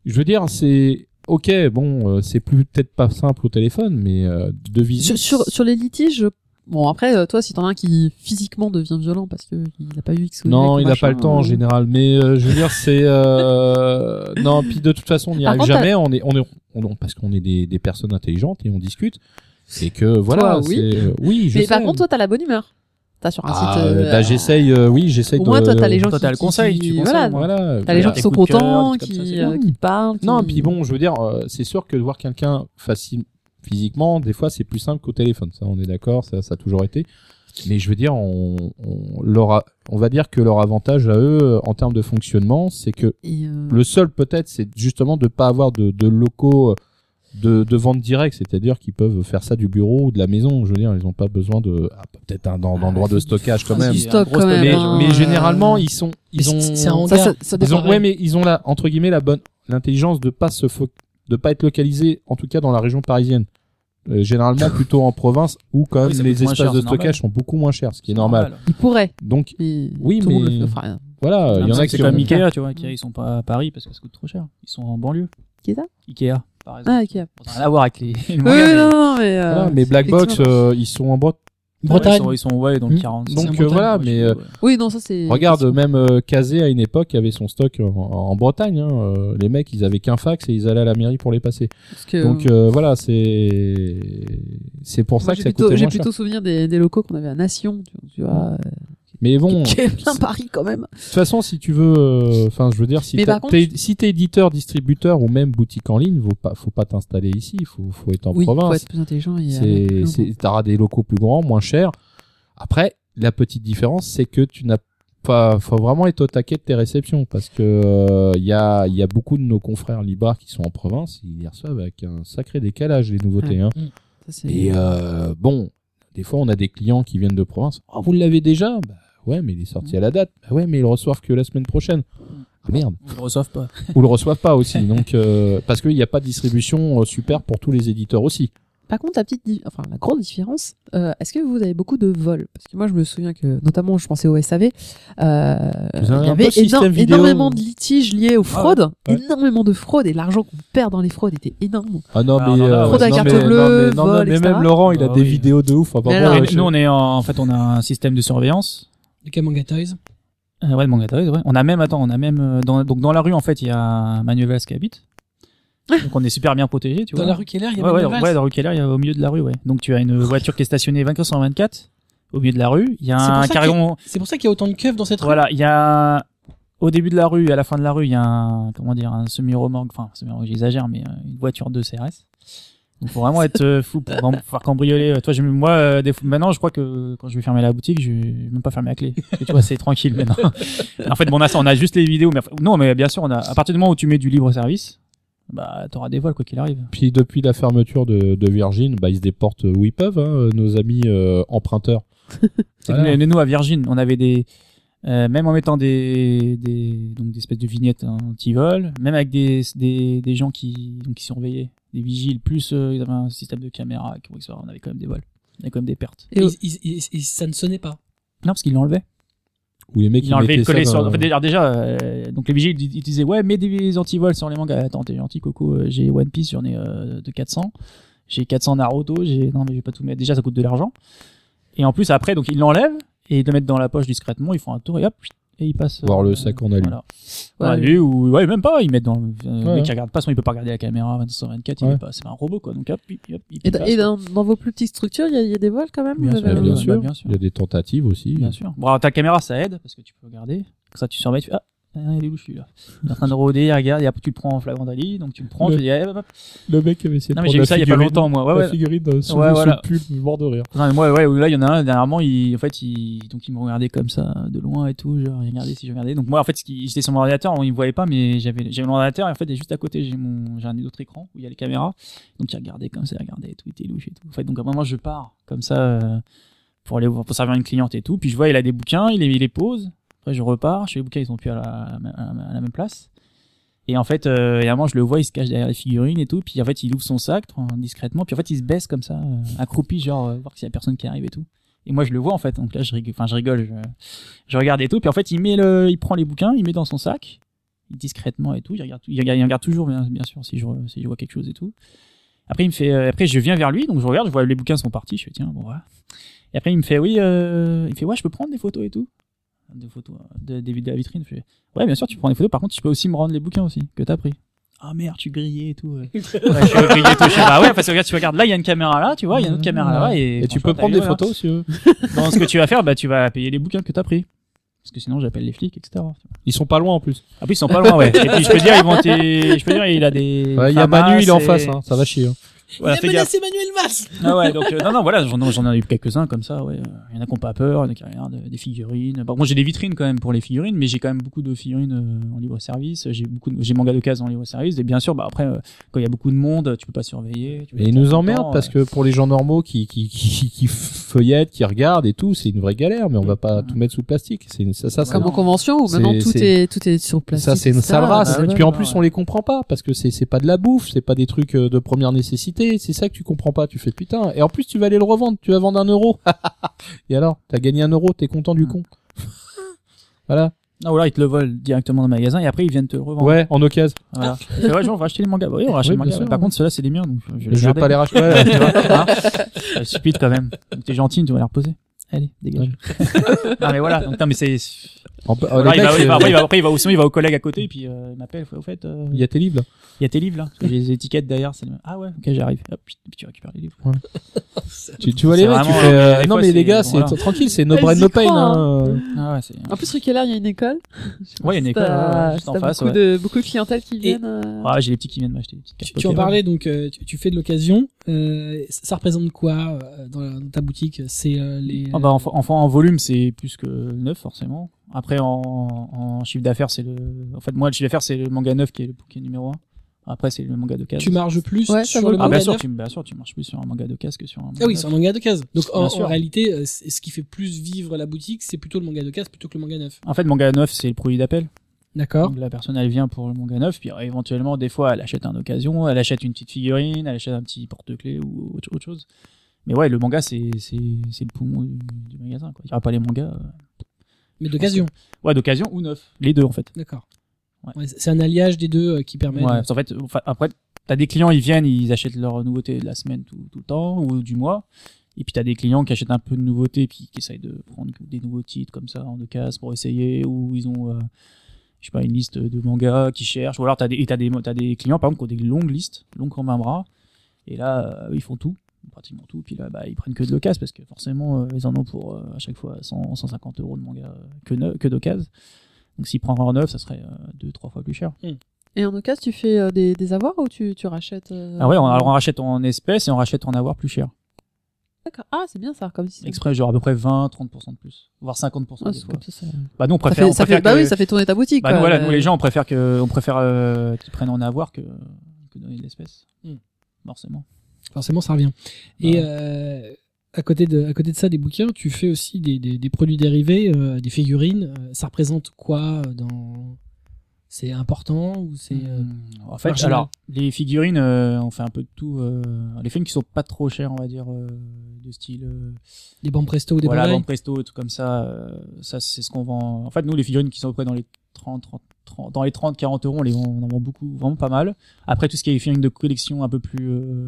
[SPEAKER 3] Je veux dire, c'est ok. Bon, euh, c'est plus peut-être pas simple au téléphone, mais euh, de visite.
[SPEAKER 4] sur, sur sur les litiges bon après euh, toi si t'en as un qui physiquement devient violent parce que il a pas eu X ou
[SPEAKER 3] Non, il a
[SPEAKER 4] machin,
[SPEAKER 3] pas le temps en général. Mais euh, je veux dire, c'est euh... non. Puis de toute façon, on n'y
[SPEAKER 4] Par
[SPEAKER 3] arrive
[SPEAKER 4] contre,
[SPEAKER 3] jamais. On est, on est, on, parce qu'on est des, des personnes intelligentes et on discute. C'est que voilà.
[SPEAKER 4] Toi, oui.
[SPEAKER 3] oui, je
[SPEAKER 4] mais par
[SPEAKER 3] sais.
[SPEAKER 4] contre toi t'as la bonne humeur t'as sur un
[SPEAKER 3] Ah,
[SPEAKER 4] site euh,
[SPEAKER 3] bah, j'essaye. euh, oui, j'essaye.
[SPEAKER 4] au
[SPEAKER 3] de...
[SPEAKER 4] moins toi t'as les gens
[SPEAKER 2] Toi,
[SPEAKER 4] qui,
[SPEAKER 2] t'as le conseil,
[SPEAKER 4] qui-
[SPEAKER 2] tu conseilles,
[SPEAKER 4] voilà.
[SPEAKER 3] Voilà.
[SPEAKER 4] t'as les gens
[SPEAKER 3] voilà.
[SPEAKER 4] qui sont contents qui
[SPEAKER 2] ça,
[SPEAKER 4] euh, qui parlent
[SPEAKER 3] Non,
[SPEAKER 4] qui-
[SPEAKER 3] puis bon, je veux dire, euh, c'est sûr que de voir quelqu'un facile physiquement, des fois, c'est plus simple qu'au téléphone. Ça, on est d'accord. Ça, ça a toujours été. Mais je veux dire, on, on, leur a- on va dire que leur avantage à eux, euh, en termes de fonctionnement, c'est que
[SPEAKER 4] euh,
[SPEAKER 3] le seul peut-être, c'est justement de pas avoir de, de locaux euh, de, de vente directe, c'est-à-dire qu'ils peuvent faire ça du bureau ou de la maison. Je veux dire, ils n'ont pas besoin de ah, peut-être un en- endroit de stockage quand
[SPEAKER 4] Ah,
[SPEAKER 3] même.
[SPEAKER 4] stock quand même,
[SPEAKER 3] Mais,
[SPEAKER 4] hein,
[SPEAKER 3] mais généralement, ils sont, ils ont,
[SPEAKER 1] c'est- c'est un
[SPEAKER 4] ça,
[SPEAKER 1] hangar.
[SPEAKER 4] ça, ça
[SPEAKER 3] ils
[SPEAKER 4] dépend.
[SPEAKER 3] ont, ouais, mais ils ont la entre guillemets la bonne l'intelligence de pas se fo- de pas être localisés, en tout cas dans la région parisienne. Euh, généralement plutôt en province où quand même
[SPEAKER 2] Oui,
[SPEAKER 3] les espaces
[SPEAKER 2] cher,
[SPEAKER 3] de
[SPEAKER 2] normal.
[SPEAKER 3] stockage sont beaucoup moins chers, ce qui est normal.
[SPEAKER 4] Il pourrait.
[SPEAKER 3] Donc Oui,
[SPEAKER 4] tout
[SPEAKER 3] mais-
[SPEAKER 4] le fait. Enfin,
[SPEAKER 3] voilà, il y en a
[SPEAKER 2] c'est
[SPEAKER 3] qui
[SPEAKER 2] comme
[SPEAKER 3] ont...
[SPEAKER 2] Ikea, tu vois. Ikea, ils sont pas à Paris parce que ça coûte trop cher. Ils sont en banlieue.
[SPEAKER 4] qui est ça?
[SPEAKER 2] Ikea, par exemple.
[SPEAKER 4] Ah, ok.
[SPEAKER 2] Ça n'a rien à voir avec les. les
[SPEAKER 4] Oui,
[SPEAKER 2] mangas,
[SPEAKER 4] non, non, mais. euh,
[SPEAKER 3] Voilà, mais Black Box,
[SPEAKER 4] effectivement.
[SPEAKER 3] euh, ils sont en Bretagne.
[SPEAKER 1] Bretagne.
[SPEAKER 2] Ils sont, ils sont ouais, dans le
[SPEAKER 1] Hmm.
[SPEAKER 2] 40.
[SPEAKER 1] C'est en
[SPEAKER 3] Donc
[SPEAKER 1] Bretagne,
[SPEAKER 3] euh, voilà,
[SPEAKER 2] Ouais,
[SPEAKER 3] mais euh.
[SPEAKER 4] Oui, non, ça c'est.
[SPEAKER 3] regarde, même euh, Kazé à une époque avait son stock en, en Bretagne. Hein. Euh, Les mecs, ils avaient qu'un fax et ils allaient à la mairie pour les passer.
[SPEAKER 4] Parce que,
[SPEAKER 3] Donc euh, voilà, c'est c'est pour
[SPEAKER 4] moi,
[SPEAKER 3] ça que
[SPEAKER 4] j'ai
[SPEAKER 3] ça
[SPEAKER 4] plutôt,
[SPEAKER 3] coûtait
[SPEAKER 4] j'ai
[SPEAKER 3] moins cher.
[SPEAKER 4] plutôt souvenir des, des locaux qu'on avait à Nation, tu vois, tu vois, euh,
[SPEAKER 3] Mais bon,
[SPEAKER 4] qui est
[SPEAKER 3] de
[SPEAKER 4] bien Paris quand même.
[SPEAKER 3] toute façon, si tu veux, euh, enfin, je veux dire, si
[SPEAKER 4] contre-
[SPEAKER 3] t'es si t'es éditeur, distributeur ou même boutique en ligne, faut pas faut pas t'installer ici. Faut faut être en
[SPEAKER 4] oui, faut
[SPEAKER 3] province.
[SPEAKER 4] être plus intelligent.
[SPEAKER 3] T'auras des locaux plus grands, moins chers. Après, la petite différence, c'est que tu n'as pas, faut vraiment être au taquet de tes réceptions parce que euh, il y a, il y a beaucoup de nos confrères libraires qui sont en province, ils les reçoivent avec un sacré décalage les nouveautés. Hein.
[SPEAKER 4] Ça,
[SPEAKER 3] Et euh, bon, des fois, on a des clients qui viennent de province. Oh, vous l'avez déjà? Bah ouais, mais il est sorti à la date. Bah ouais, mais ils le reçoivent que la semaine prochaine. Ah merde.
[SPEAKER 2] Ils le reçoivent pas.
[SPEAKER 3] Ou le reçoivent pas aussi. Donc euh, parce qu'il n'y a pas de distribution euh, super pour tous les éditeurs aussi.
[SPEAKER 4] Par contre, la petite, enfin la grande différence, euh, est-ce que vous avez beaucoup de vols? Parce que moi, je me souviens que, notamment, je pensais au SAV, euh, il y avait éno-
[SPEAKER 3] vidéo.
[SPEAKER 4] énormément de litiges liés aux fraudes,
[SPEAKER 3] ouais.
[SPEAKER 4] énormément de fraudes, et l'argent qu'on perd dans les fraudes était énorme.
[SPEAKER 3] Ah non,
[SPEAKER 2] Ah,
[SPEAKER 3] mais, euh,
[SPEAKER 2] Fraude à
[SPEAKER 3] non,
[SPEAKER 4] carte
[SPEAKER 3] mais-
[SPEAKER 4] bleue,
[SPEAKER 3] non, mais, non,
[SPEAKER 4] vol,
[SPEAKER 3] mais
[SPEAKER 4] etc.
[SPEAKER 3] même Laurent, il a
[SPEAKER 2] Ah
[SPEAKER 3] des
[SPEAKER 2] oui.
[SPEAKER 3] vidéos de ouf. Enfin,
[SPEAKER 4] Mais
[SPEAKER 3] bon,
[SPEAKER 4] alors,
[SPEAKER 2] Mais
[SPEAKER 3] je-
[SPEAKER 2] nous, on est en, en fait, on a un système de surveillance.
[SPEAKER 1] Les Kamanga Toys.
[SPEAKER 2] Euh, ouais, Manga Toys, ouais. On a même, attends, on a même, euh, dans, donc dans la rue, en fait, il y a Manuel Valls qui habite. Donc on est super bien protégé, tu
[SPEAKER 1] Dans
[SPEAKER 2] vois.
[SPEAKER 1] la rue Keller, il y
[SPEAKER 2] Ouais,
[SPEAKER 1] avait
[SPEAKER 2] ouais, ouais,
[SPEAKER 1] valse.
[SPEAKER 2] dans la rue Keller, il y a au milieu de la rue, ouais. Donc tu as une voiture qui est stationnée 24 sur 24 au milieu de la rue. Il y a
[SPEAKER 1] C'est pour
[SPEAKER 2] un
[SPEAKER 1] ça
[SPEAKER 2] carillon.
[SPEAKER 1] C'est pour ça qu'il y a autant de keufs dans cette rue.
[SPEAKER 2] Voilà, il y a au début de la rue et à la fin de la rue, il y a un comment dire un semi-remorque, enfin semi j'exagère, mais euh, une voiture de CRS. Donc faut vraiment être euh, fou pour pouvoir cambrioler. euh, Toi, j'ai moi euh, des maintenant, je crois que quand je vais fermer la boutique, je vais même pas fermer la clé. Parce que, tu vois, c'est tranquille maintenant. en fait, bon, on a ça, on a juste les vidéos, mais non, mais bien sûr, on a à partir du moment où tu mets du libre service, bah t'auras des vols quoi qu'il arrive.
[SPEAKER 3] Puis depuis la fermeture de, de Virgin, bah, ils se déportent où ils peuvent, hein, nos amis euh, emprunteurs.
[SPEAKER 2] C'est
[SPEAKER 3] Voilà.
[SPEAKER 2] nous, nous, à Virgin, on avait des, euh, même en mettant des, des, donc des espèces de vignettes anti-vol, même avec des, des, des gens qui, donc, qui surveillaient, des vigiles, plus euh, ils avaient un système de caméra, etc. On avait quand même des vols, on avait quand même des pertes.
[SPEAKER 1] Et
[SPEAKER 4] Et-
[SPEAKER 1] ils- ils- ils- ils- ça ne sonnait pas.
[SPEAKER 2] Non, parce qu'ils l'enlevaient.
[SPEAKER 3] Où les mecs
[SPEAKER 2] Ils l'enlevaient, ils
[SPEAKER 3] mettaient
[SPEAKER 2] collaient
[SPEAKER 3] ça
[SPEAKER 2] sur.
[SPEAKER 3] dans-
[SPEAKER 2] en fait, déjà, déjà, euh, donc les vigiles, ils, ils disaient, ouais, mets des anti-vols sur les mangas. Attends, t'es gentil, Coco, euh, j'ai One Piece, j'en ai euh, de 400. J'ai 400 Naruto, j'ai, non, mais je vais pas tout mettre. Déjà, ça coûte de l'argent. Et en plus, après, donc, ils l'enlèvent et ils le mettent dans la poche discrètement, ils font un tour et hop, et ils passent.
[SPEAKER 3] Voir le sac en alu.
[SPEAKER 2] Voilà.
[SPEAKER 4] Ouais.
[SPEAKER 2] En alu ou, ouais, même pas, ils mettent dans, euh, le
[SPEAKER 3] Ouais.
[SPEAKER 2] mec qui regarde pas, sinon il peut pas regarder la caméra 24 il
[SPEAKER 3] Ouais.
[SPEAKER 2] est pas, c'est pas un robot, quoi. Donc, hop, hop, hop, il
[SPEAKER 4] Et,
[SPEAKER 2] passe,
[SPEAKER 4] dans, dans vos plus petites structures, il y, a- il y a des vols quand même
[SPEAKER 2] Bien
[SPEAKER 4] vous
[SPEAKER 2] sûr, bien
[SPEAKER 3] bien,
[SPEAKER 2] sûr.
[SPEAKER 3] sûr.
[SPEAKER 2] bien sûr.
[SPEAKER 3] Il y a des tentatives aussi.
[SPEAKER 2] Bien sûr. Bon, alors, ta caméra, ça aide parce que tu peux regarder. Comme ça, tu surveilles, tu fais, ah, ah, il est suis là Il est en train de rôder, il regarde, et après tu le prends en flagrant délit, donc tu le prends,
[SPEAKER 3] Le-
[SPEAKER 2] tu dis, eh, hop, hop.
[SPEAKER 3] Le mec avait essayé de
[SPEAKER 2] Non, mais j'ai
[SPEAKER 3] la
[SPEAKER 2] vu ça il y a pas longtemps, moi. Ouais,
[SPEAKER 3] la
[SPEAKER 2] ouais.
[SPEAKER 3] figurine euh, sous,
[SPEAKER 2] Ouais, voilà.
[SPEAKER 3] pull, mort de rire.
[SPEAKER 2] Non, mais moi, ouais, là, il y en a un, dernièrement, il, en fait, il, donc il me regardait comme ça, de loin et tout, genre, il regardait si je regardais. Donc moi, en fait, j'étais sur mon ordinateur, on, il me voyait pas, mais j'avais, j'avais mon ordinateur, et en fait, et juste à côté, j'ai mon, j'ai un autre écran où il y a les caméras. Donc il regardait comme ça, il regardait et tout, il était louche et tout. En fait, donc à un moment, je pars, comme ça, euh, pour aller pour servir une cliente et tout. Puis je vois, il a des bouquins, il les, il les pose. Je repars, je fais les bouquins, ils sont plus à la, même place. Et en fait, euh, et à un moment, je le vois, il se cache derrière les figurines et tout. Puis en fait, il ouvre son sac discrètement. Puis en fait, il se baisse comme ça, euh, accroupi, genre, euh, voir s'il y a personne qui arrive et tout. Et moi, je le vois en fait. Donc là, je rigole, je regarde et tout. Puis en fait, il met le, il prend les bouquins, il met dans son sac, discrètement et tout. Il regarde, il regarde, toujours, bien, sûr, si je, vois quelque chose et tout. Après, il me fait, euh, après, je viens vers lui, donc je regarde, je vois les bouquins sont partis. Je fais, tiens, bon, voilà. Et après, il me fait, oui, euh, il fait, ouais, je peux prendre des photos et tout. Des photos, euh, de- des vidéos de la vitrine. Je fais, ouais, bien sûr, tu prends des photos. Par contre, tu peux aussi me rendre les bouquins aussi, que t'as pris. Ah merde, tu grillais et tout. Ouais, Ouais, je suis grillé et tout. Je fais, bah ouais, parce que regarde, tu regardes, là, il y a une caméra là, tu vois, il y a une autre caméra là-bas. Et,
[SPEAKER 3] Et tu peux prendre des
[SPEAKER 2] là.
[SPEAKER 3] photos si tu veux.
[SPEAKER 2] Non, ce que tu vas faire, bah, tu vas payer les bouquins que t'as pris. Parce que sinon, j'appelle les flics, etc.
[SPEAKER 3] Ils sont pas loin en plus.
[SPEAKER 2] Ah, puis ils sont pas loin, ouais. Et puis, je peux dire, ils vont je peux dire, il a des.
[SPEAKER 3] Ouais, Il y a Manu, il est en face, hein. ça va chier. hein.
[SPEAKER 2] Voilà,
[SPEAKER 1] Il a menacé Manuel Valls
[SPEAKER 2] Ah ouais, donc euh, non non voilà, j'en j'en ai eu quelques-uns comme ça, ouais. Il y en a qui ont pas peur, il y en a qui regardent euh, des figurines. Bon, moi j'ai des vitrines quand même pour les figurines, mais j'ai quand même beaucoup de figurines euh, en libre service. J'ai beaucoup, de- j'ai manga de case en libre service. Et bien sûr, bah après euh, quand il y a beaucoup de monde, tu peux pas surveiller. tu peux
[SPEAKER 3] Et ils nous emmerdent
[SPEAKER 2] temps,
[SPEAKER 3] parce
[SPEAKER 2] euh,
[SPEAKER 3] que pour les gens normaux qui, qui, qui, qui feuillettent, qui regardent et tout, c'est une vraie galère, mais on va pas tout mettre sous le plastique. C'est une- ça, ça, ça,
[SPEAKER 4] Comme en convention où
[SPEAKER 3] C'est-
[SPEAKER 4] maintenant tout
[SPEAKER 3] c'est-
[SPEAKER 4] est, tout est sur plastique.
[SPEAKER 3] ça c'est une sale race.
[SPEAKER 2] Ah ouais,
[SPEAKER 3] Et puis en plus,
[SPEAKER 2] ouais.
[SPEAKER 3] on les comprend pas parce que c'est c'est pas de la bouffe, c'est pas des trucs de première nécessité. C'est ça que tu comprends pas. Tu fais putain. Et en plus, tu vas aller le revendre. Tu vas vendre un euro. et alors, t'as gagné un euro. T'es content du
[SPEAKER 2] Mm.
[SPEAKER 3] con. voilà.
[SPEAKER 2] Non, voilà, ils te le volent directement dans le magasin et après ils viennent te le revendre.
[SPEAKER 3] Ouais, en occasion.
[SPEAKER 2] Voilà. C'est vrai, genre, on va acheter les mangas. Oui, on va acheter
[SPEAKER 3] Oui,
[SPEAKER 2] les mangas.
[SPEAKER 3] sûr.
[SPEAKER 2] Par contre, ceux-là, c'est les miens, donc je vais
[SPEAKER 3] Je vais pas les racheter. Ouais,
[SPEAKER 2] Tu vois, hein C'est stupide quand même. T'es gentil, tu vas les reposer. Allez, dégage. non mais voilà, donc non mais c'est.
[SPEAKER 3] Euh,
[SPEAKER 2] il, va, va- après, il va, après, il va sinon, il va au collègue à côté et puis euh, il m'appelle. Au fait, euh,
[SPEAKER 3] Il y a tes livres. là.
[SPEAKER 2] il y a tes livres là. Parce que j'ai les étiquettes derrière. c'est mêmes. Ah ouais, ok, j'arrive. Hop, puis, puis tu récupères les livres.
[SPEAKER 3] Tu, tu vois les mecs, tu fais.
[SPEAKER 2] euh,
[SPEAKER 3] euh, non
[SPEAKER 2] fois,
[SPEAKER 3] mais les gars, c'est
[SPEAKER 2] voilà.
[SPEAKER 3] tranquille, c'est no brain no pain. hein, euh.
[SPEAKER 2] Ah ouais, c'est.
[SPEAKER 4] En plus, rue Keller, il y a une école.
[SPEAKER 2] Ouais, il y a une école juste en face.
[SPEAKER 4] beaucoup, de, beaucoup de clientèle qui viennent. euh,
[SPEAKER 2] Ah, j'ai les petits qui viennent m'acheter des petites cartes
[SPEAKER 1] Tu, en parlais, donc euh, tu fais de l'occasion. Euh, ça représente quoi euh, dans, la- dans ta boutique? C'est euh, les.
[SPEAKER 2] Ah bah, en, en, en volume, c'est plus que neuf forcément. Après, en, en chiffre d'affaires, c'est le. En fait, moi, le chiffre d'affaires, c'est le manga neuf qui est le qui est numéro 1. Après, c'est le manga de case.
[SPEAKER 1] tu marges plus
[SPEAKER 4] Ouais,
[SPEAKER 1] sur le
[SPEAKER 2] Ah,
[SPEAKER 1] manga
[SPEAKER 2] bien sûr,
[SPEAKER 1] neuf
[SPEAKER 2] tu, bien sûr, tu marches plus sur un manga de case que sur un manga
[SPEAKER 1] Ah oui, c'est un manga de case. Donc en, réalité, ce qui fait plus vivre la boutique, c'est plutôt le manga de case plutôt que le manga neuf.
[SPEAKER 2] En fait, le manga neuf, c'est le produit d'appel.
[SPEAKER 1] D'accord.
[SPEAKER 2] Donc la personne, elle vient pour le manga neuf, puis euh, éventuellement, des fois, elle achète un occasion, elle achète une petite figurine, elle achète un petit porte-clés ou autre, autre chose. Mais ouais, le manga, c'est c'est le poumon du, du magasin. Quoi. Il n'y aura pas les mangas. euh,
[SPEAKER 1] Mais d'occasion.
[SPEAKER 2] Ouais, d'occasion ou neuf. Les deux, en fait.
[SPEAKER 1] D'accord.
[SPEAKER 2] Ouais.
[SPEAKER 1] Ouais, c'est un alliage des deux euh, qui permet.
[SPEAKER 2] Ouais,
[SPEAKER 1] de-
[SPEAKER 2] qu'en fait, enfin, après, t'as des clients, ils viennent, ils achètent leurs nouveautés de la semaine tout, tout le temps ou du mois. Et puis t'as des clients qui achètent un peu de nouveautés, puis qui essayent de prendre des nouveaux titres comme ça en deux cases pour essayer, ou ils ont, euh, je sais pas, une liste de mangas qui cherchent. Ou alors t'as des, et t'as des, t'as des clients par exemple qui ont des longues listes, longues comme un bras. Et là, euh, ils font tout, pratiquement tout. Puis là, bah, ils prennent que de l'occasion parce que forcément, euh, ils en ont pour euh, à chaque fois 100, 150 euros de manga euh, que, neuf- que d'occasion. Donc s'ils prennent en neuf, ça serait euh, deux, trois fois plus cher.
[SPEAKER 4] Et en occasion, tu fais euh, des, des avoirs ou tu, tu rachètes euh,
[SPEAKER 2] Ah ouais, on, alors on rachète en espèces et on rachète en avoir plus cher.
[SPEAKER 4] D'accord. Ah, c'est bien ça, comme si.
[SPEAKER 2] Exprès, genre à peu près 20-30% de plus, voire 50%
[SPEAKER 4] Ah,
[SPEAKER 2] des fois.
[SPEAKER 4] ça.
[SPEAKER 2] Bah nous on
[SPEAKER 4] ça
[SPEAKER 2] préfère,
[SPEAKER 4] fait,
[SPEAKER 2] on
[SPEAKER 4] ça fait, bah oui, ça fait tourner ta boutique.
[SPEAKER 2] bah,
[SPEAKER 4] quoi.
[SPEAKER 2] nous, voilà,
[SPEAKER 4] Euh,
[SPEAKER 2] nous les gens on préfère que, on préfère euh, qu'ils prennent en avoir que, que donner de l'espèce.
[SPEAKER 1] Hmm.
[SPEAKER 2] Forcément.
[SPEAKER 1] Forcément, ça revient. Et
[SPEAKER 2] Ouais.
[SPEAKER 1] euh, à côté de, à côté de ça, des bouquins, tu fais aussi des, des, des produits dérivés, euh, des figurines. Ça représente quoi dans C'est important ou c'est euh,
[SPEAKER 2] Hmm. En fait,
[SPEAKER 1] marginal.
[SPEAKER 2] alors les figurines, euh, on fait un peu de tout. euh, les films qui sont pas trop chers, on va dire, euh, de style. euh,
[SPEAKER 1] des bandes presto ou des
[SPEAKER 2] voilà, Banque Presto, tout comme ça. euh, ça, c'est ce qu'on vend. En fait, nous, les figurines qui sont à peu près dans les 30, 30, 30 dans les 30, 40 euros, on, les vend, on en vend beaucoup, vraiment pas mal. Après, tout ce qui est figurines de collection un peu plus euh,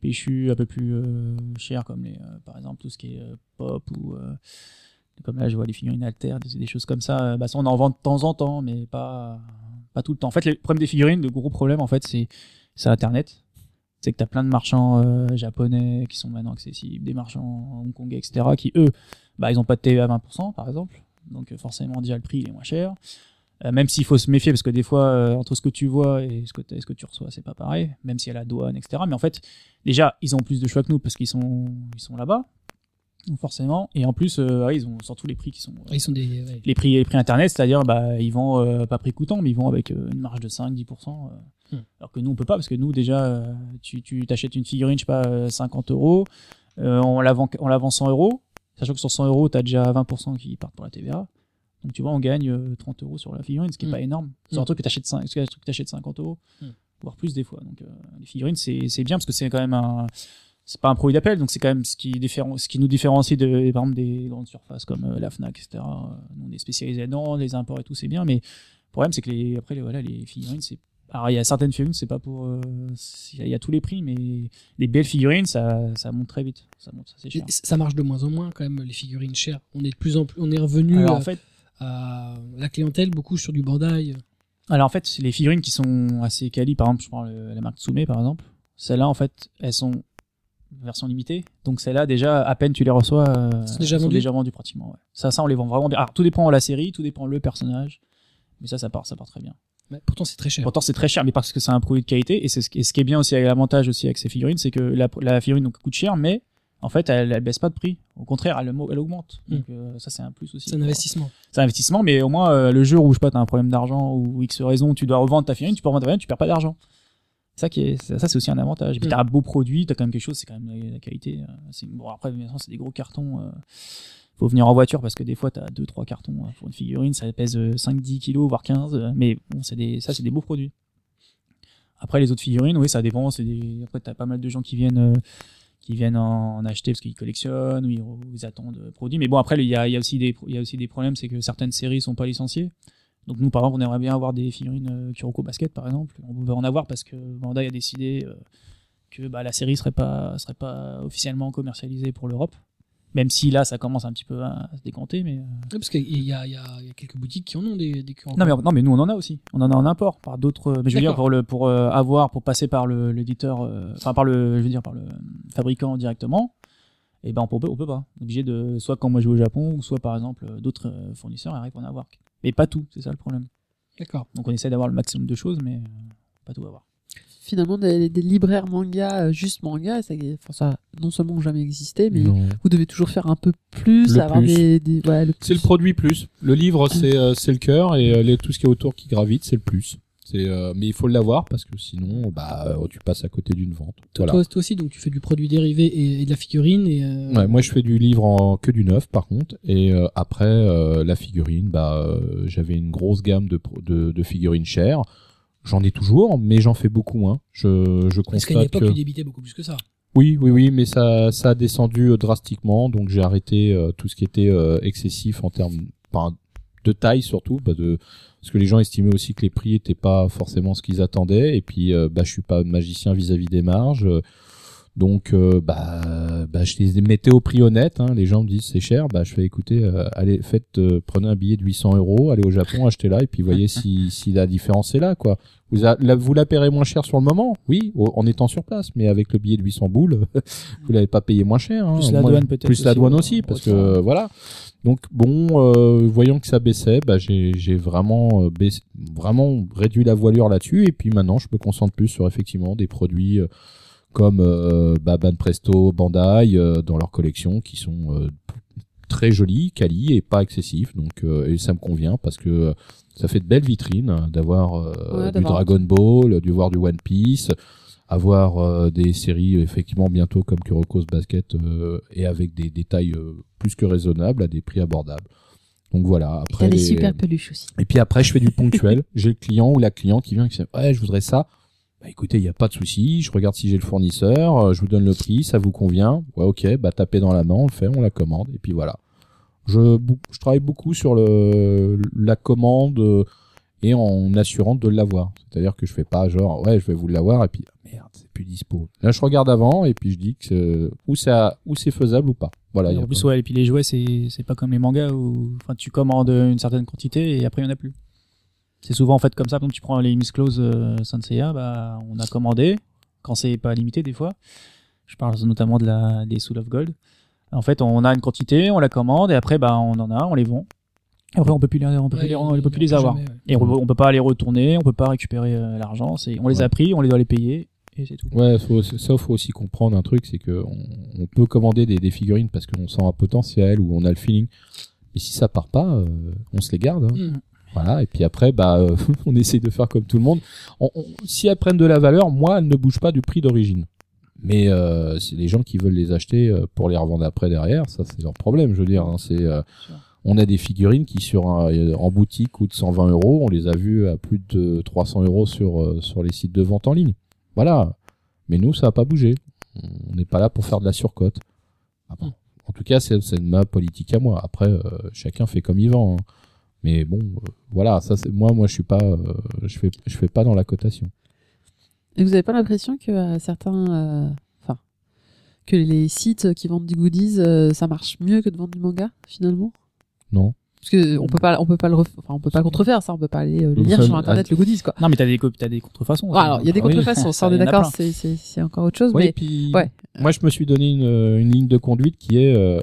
[SPEAKER 2] péchues, un peu plus euh, chères, comme les, euh, par exemple, tout ce qui est pop ou. Comme là, je vois les figurines alter, des, des choses comme ça. euh, Bah, ça, on en vend de temps en temps, mais pas, pas tout le temps. En fait, le problème des figurines, le gros problème, en fait, c'est, c'est Internet. C'est que t'as plein de marchands euh, japonais qui sont maintenant accessibles, des marchands hongkongais, etc., qui eux, bah, ils ont pas de TVA à 20%, par exemple. Donc, euh, forcément, déjà, le prix, il est moins cher. Même s'il faut se méfier, parce que des fois, entre ce que tu vois et ce que, ce que tu reçois, c'est pas pareil, même s'il y a la douane, etc. Mais en fait, déjà, ils ont plus de choix que nous parce qu'ils sont, ils sont là-bas. Forcément. Et en plus, euh, ouais, ils ont surtout les prix qui sont.
[SPEAKER 1] Ils sont des. ouais.
[SPEAKER 2] Les prix, les prix internet, c'est-à-dire, bah, ils vendent euh, pas prix coûtant, mais ils vont avec euh, une marge de 5-10%. euh,
[SPEAKER 1] Hmm.
[SPEAKER 2] Alors que nous, on peut pas, parce que nous, déjà, euh, tu, tu t'achètes une figurine, je sais pas, euh, 50 euros, euh, on la vend, on la vend 100 euros, sachant que sur 100 euros, t'as déjà 20% qui partent pour la TVA. Donc, tu vois, on gagne euh, 30 euros sur la figurine, ce qui est
[SPEAKER 1] Hmm.
[SPEAKER 2] pas énorme. Sur un
[SPEAKER 1] Hmm.
[SPEAKER 2] truc que t'achètes 5, sur un truc que t'achètes 50 euros,
[SPEAKER 1] Hmm.
[SPEAKER 2] voire plus des fois. Donc, euh, les figurines, c'est, c'est bien parce que c'est quand même un, c'est pas un produit d'appel, donc c'est quand même ce qui, différen- ce qui nous différencie de, par exemple, des grandes surfaces comme euh, la Fnac, etc. Euh, on est spécialisé dedans, les imports et tout, c'est bien, mais le problème, c'est que les, après, les, voilà, les figurines, c'est, alors, il y a certaines figurines, c'est pas pour, euh, il y a tous les prix, mais les belles figurines, ça, ça monte très vite. Ça monte, ça, cher.
[SPEAKER 1] Ça marche de moins en moins quand même les figurines chères. On est de plus en plus, on est revenu
[SPEAKER 2] Alors, en
[SPEAKER 1] euh,
[SPEAKER 2] fait,
[SPEAKER 1] à la clientèle beaucoup sur du Bandai.
[SPEAKER 2] Alors en fait, les figurines qui sont assez quali, par exemple, je prends le- la marque Tsume par exemple. Celles-là, en fait, elles sont version limitée. Donc celles-là, déjà, à peine tu les reçois, euh,
[SPEAKER 1] Elles sont déjà
[SPEAKER 2] déjà vendues pratiquement. Ouais. Ça, ça, on les vend vraiment bien. Alors tout dépend de la série, tout dépend le personnage, mais ça, ça part, ça part très bien.
[SPEAKER 1] Mais pourtant, c'est très cher.
[SPEAKER 2] Pourtant, c'est très cher, mais parce que c'est un produit de qualité. Et c'est ce, qui- et ce qui est bien aussi, avec l'avantage aussi avec ces figurines, c'est que la, la figurine donc, coûte cher, mais en fait, elle, elle baisse pas de prix. Au contraire, elle, elle augmente. Donc euh, ça, c'est un plus aussi.
[SPEAKER 1] C'est un investissement.
[SPEAKER 2] C'est un investissement, mais au moins euh, le jour où je sais pas, t'as un problème d'argent ou X raison, tu dois revendre ta figurine, tu peux revendre ta figurine, tu perds pas d'argent. Ça qui est, ça, ça, c'est aussi un avantage. Et puis
[SPEAKER 1] Mm.
[SPEAKER 2] t'as un beau produit, t'as quand même quelque chose, c'est quand même la, la qualité. euh, c'est bon après, bien sûr, c'est des gros cartons. euh, faut venir en voiture parce que des fois t'as deux trois cartons euh, pour une figurine, ça pèse 5-10 kilos voire 15. euh, mais bon, c'est des, ça c'est des beaux produits. Après les autres figurines, oui, ça dépend. C'est des, après t'as pas mal de gens qui viennent. euh, qui viennent en, acheter parce qu'ils collectionnent ou ils, attendent euh, produits. Mais bon, après, il y a, il y a aussi des, il y a aussi des problèmes, c'est que certaines séries sont pas licenciées. Donc nous, par exemple, on aimerait bien avoir des figurines euh, Kuroko Basket, par exemple. On veut en avoir parce que Bandai a décidé euh, que bah, la série serait pas, serait pas officiellement commercialisée pour l'Europe. Même si là, ça commence un petit peu à se décanter, mais euh,
[SPEAKER 1] parce qu'il y y, y a quelques boutiques qui en ont des, des Kuroko.
[SPEAKER 2] non mais non mais nous on en a aussi. On en a en import par d'autres. Mais je veux dire pour le pour euh, avoir pour passer par le l'éditeur, euh, enfin par le je veux dire par le fabricant directement. Et ben on peut on peut pas. On est obligé de soit quand moi je vais au Japon ou soit par exemple d'autres fournisseurs arrivent à en avoir. Mais pas tout, c'est ça le problème.
[SPEAKER 1] D'accord.
[SPEAKER 2] Donc on essaie d'avoir le maximum de choses, mais euh, pas tout avoir.
[SPEAKER 4] Finalement, des, des libraires manga, euh, juste manga, ça, enfin, ça non seulement jamais existé, mais
[SPEAKER 3] Non.
[SPEAKER 4] vous devez toujours faire un peu plus,
[SPEAKER 3] Le
[SPEAKER 4] avoir
[SPEAKER 3] plus.
[SPEAKER 4] des, des ouais, le
[SPEAKER 3] C'est le
[SPEAKER 4] plus.
[SPEAKER 3] produit plus. Le livre, c'est euh, c'est le cœur et euh, les- tout ce qui est autour qui gravite, c'est le plus. C'est euh, mais il faut l'avoir parce que sinon, bah, euh, tu passes à côté d'une vente.
[SPEAKER 1] Toi,
[SPEAKER 3] Voilà.
[SPEAKER 1] toi, toi aussi, donc tu fais du produit dérivé et, et de la figurine et. euh,
[SPEAKER 3] Ouais, moi, je fais du livre en que du neuf, par contre. Et euh, après, la figurine, bah, j'avais une grosse gamme de, pro- de, de figurines chères. J'en ai toujours, mais j'en fais beaucoup moins. Je, je
[SPEAKER 1] Parce qu'à une époque,
[SPEAKER 3] que...
[SPEAKER 1] tu débitais beaucoup plus que ça.
[SPEAKER 3] Oui, oui, oui, mais ça, ça a descendu drastiquement, donc j'ai arrêté tout ce qui était excessif en termes enfin, de taille surtout, bah, de parce que les gens estimaient aussi que les prix étaient pas forcément ce qu'ils attendaient, et puis euh, bah je suis pas magicien vis-à-vis des marges, donc euh, bah, bah je les mettais au prix honnête. Hein, les gens me disent c'est cher, bah je fais écouter, euh, allez faites, euh, prenez un billet de 800 euros, allez au Japon, achetez là, et puis voyez si si la différence est là quoi. Vous, a- la, vous la paierez moins cher sur le moment, oui, au- en étant sur place, mais avec le billet de 800 boules, vous l'avez pas payé moins cher. Hein.
[SPEAKER 2] Plus la douane peut-être
[SPEAKER 3] Plus la
[SPEAKER 2] aussi,
[SPEAKER 3] douane aussi, parce que voilà. Donc bon, euh, voyant que ça baissait, bah, j'ai j'ai vraiment euh, vraiment réduit la voilure là-dessus, et puis maintenant je me concentre plus sur effectivement des produits euh, comme euh, bah, Ban Presto, Bandai euh, dans leur collection qui sont euh, très jolis, quali et pas excessifs. Donc euh, et ça me convient parce que ça fait de belles vitrines hein, d'avoir euh,
[SPEAKER 4] Ouais,
[SPEAKER 3] du Dragon Ball, du voir du One Piece, avoir euh, des séries effectivement bientôt comme Kuroko's Basket euh, et avec des détails euh, plus que raisonnables à des prix abordables. Donc voilà. Après
[SPEAKER 4] des
[SPEAKER 3] les-
[SPEAKER 4] super peluches aussi.
[SPEAKER 3] et puis après, je fais du ponctuel. j'ai le client ou la cliente qui vient et qui dit ouais, je voudrais ça. Bah écoutez, il n'y a pas de souci. Je regarde si j'ai le fournisseur. euh, Je vous donne le prix. Ça vous convient Ouais, ok. Bah tapez dans la main, on le fait, on la commande. Et puis voilà. Je, je travaille beaucoup sur le la commande euh, et en assurant de l'avoir. C'est-à-dire que je fais pas genre ouais, je vais vous l'avoir et puis merde, c'est plus dispo. Là, je regarde avant et puis je dis que euh, où ça où c'est faisable ou pas. Voilà.
[SPEAKER 2] En plus,
[SPEAKER 3] pas-
[SPEAKER 2] ouais, et puis les jouets, c'est c'est pas comme les mangas où enfin, tu commandes une certaine quantité et après il y en a plus. C'est souvent en fait comme ça. Exemple, tu prends les Miss Close euh, Senseiya, bah, on a commandé quand c'est pas limité des fois. Je parle notamment de la des Soul of Gold. En fait, on a une quantité, on la commande et après, bah, on en a, on les vend. Et après, on peut plus les, on peut plus
[SPEAKER 1] Ouais,
[SPEAKER 2] on peut plus les avoir.
[SPEAKER 1] jamais, ouais.
[SPEAKER 2] Et on, on peut pas les retourner, on peut pas récupérer euh, l'argent. C'est, on les a pris, on les doit les payer et c'est tout.
[SPEAKER 3] Ouais, faut, ça faut aussi comprendre un truc, c'est que on, on peut commander des, des figurines parce qu'on sent un potentiel ou on a le feeling. Mais si ça part pas, euh, on se les garde. hein.
[SPEAKER 1] Mm.
[SPEAKER 3] Voilà. Et puis après, bah, euh, on essaye de faire comme tout le monde. On- on- si elles prennent de la valeur, moi, elles ne bougent pas du prix d'origine. Mais euh, c'est les gens qui veulent les acheter pour les revendre après derrière, ça c'est leur problème. Je veux dire, hein, c'est on a des figurines qui sur un- en boutique coûtent 120 euros, on les a vues à plus de 300 euros sur sur les sites de vente en ligne. Voilà. Mais nous, ça va pas bouger. On n'est pas là pour faire de la surcote. Ah bon. En tout cas, c'est ma politique à moi. Après, euh, chacun fait comme il vend. hein. Mais bon, euh, voilà, ça c'est moi, moi je suis pas, euh, je fais, je fais pas dans la cotation.
[SPEAKER 4] Et vous avez pas l'impression que certains, enfin, que les sites qui vendent du goodies, ça marche mieux que de vendre du manga finalement?
[SPEAKER 3] Non.
[SPEAKER 4] Parce que on peut pas, on peut pas le, ref- enfin, on peut pas contrefaire ça, on peut pas aller euh, le lire sur internet le goodies quoi.
[SPEAKER 2] Non, mais t'as des, t'as des contrefaçons.
[SPEAKER 4] Ah, alors il y a des
[SPEAKER 2] Ah oui.
[SPEAKER 4] contrefaçons, ça on est d'accord, c'est c'est c'est encore autre chose, mais
[SPEAKER 3] puis
[SPEAKER 4] ouais.
[SPEAKER 3] moi je me suis donné une, une ligne de conduite qui est euh,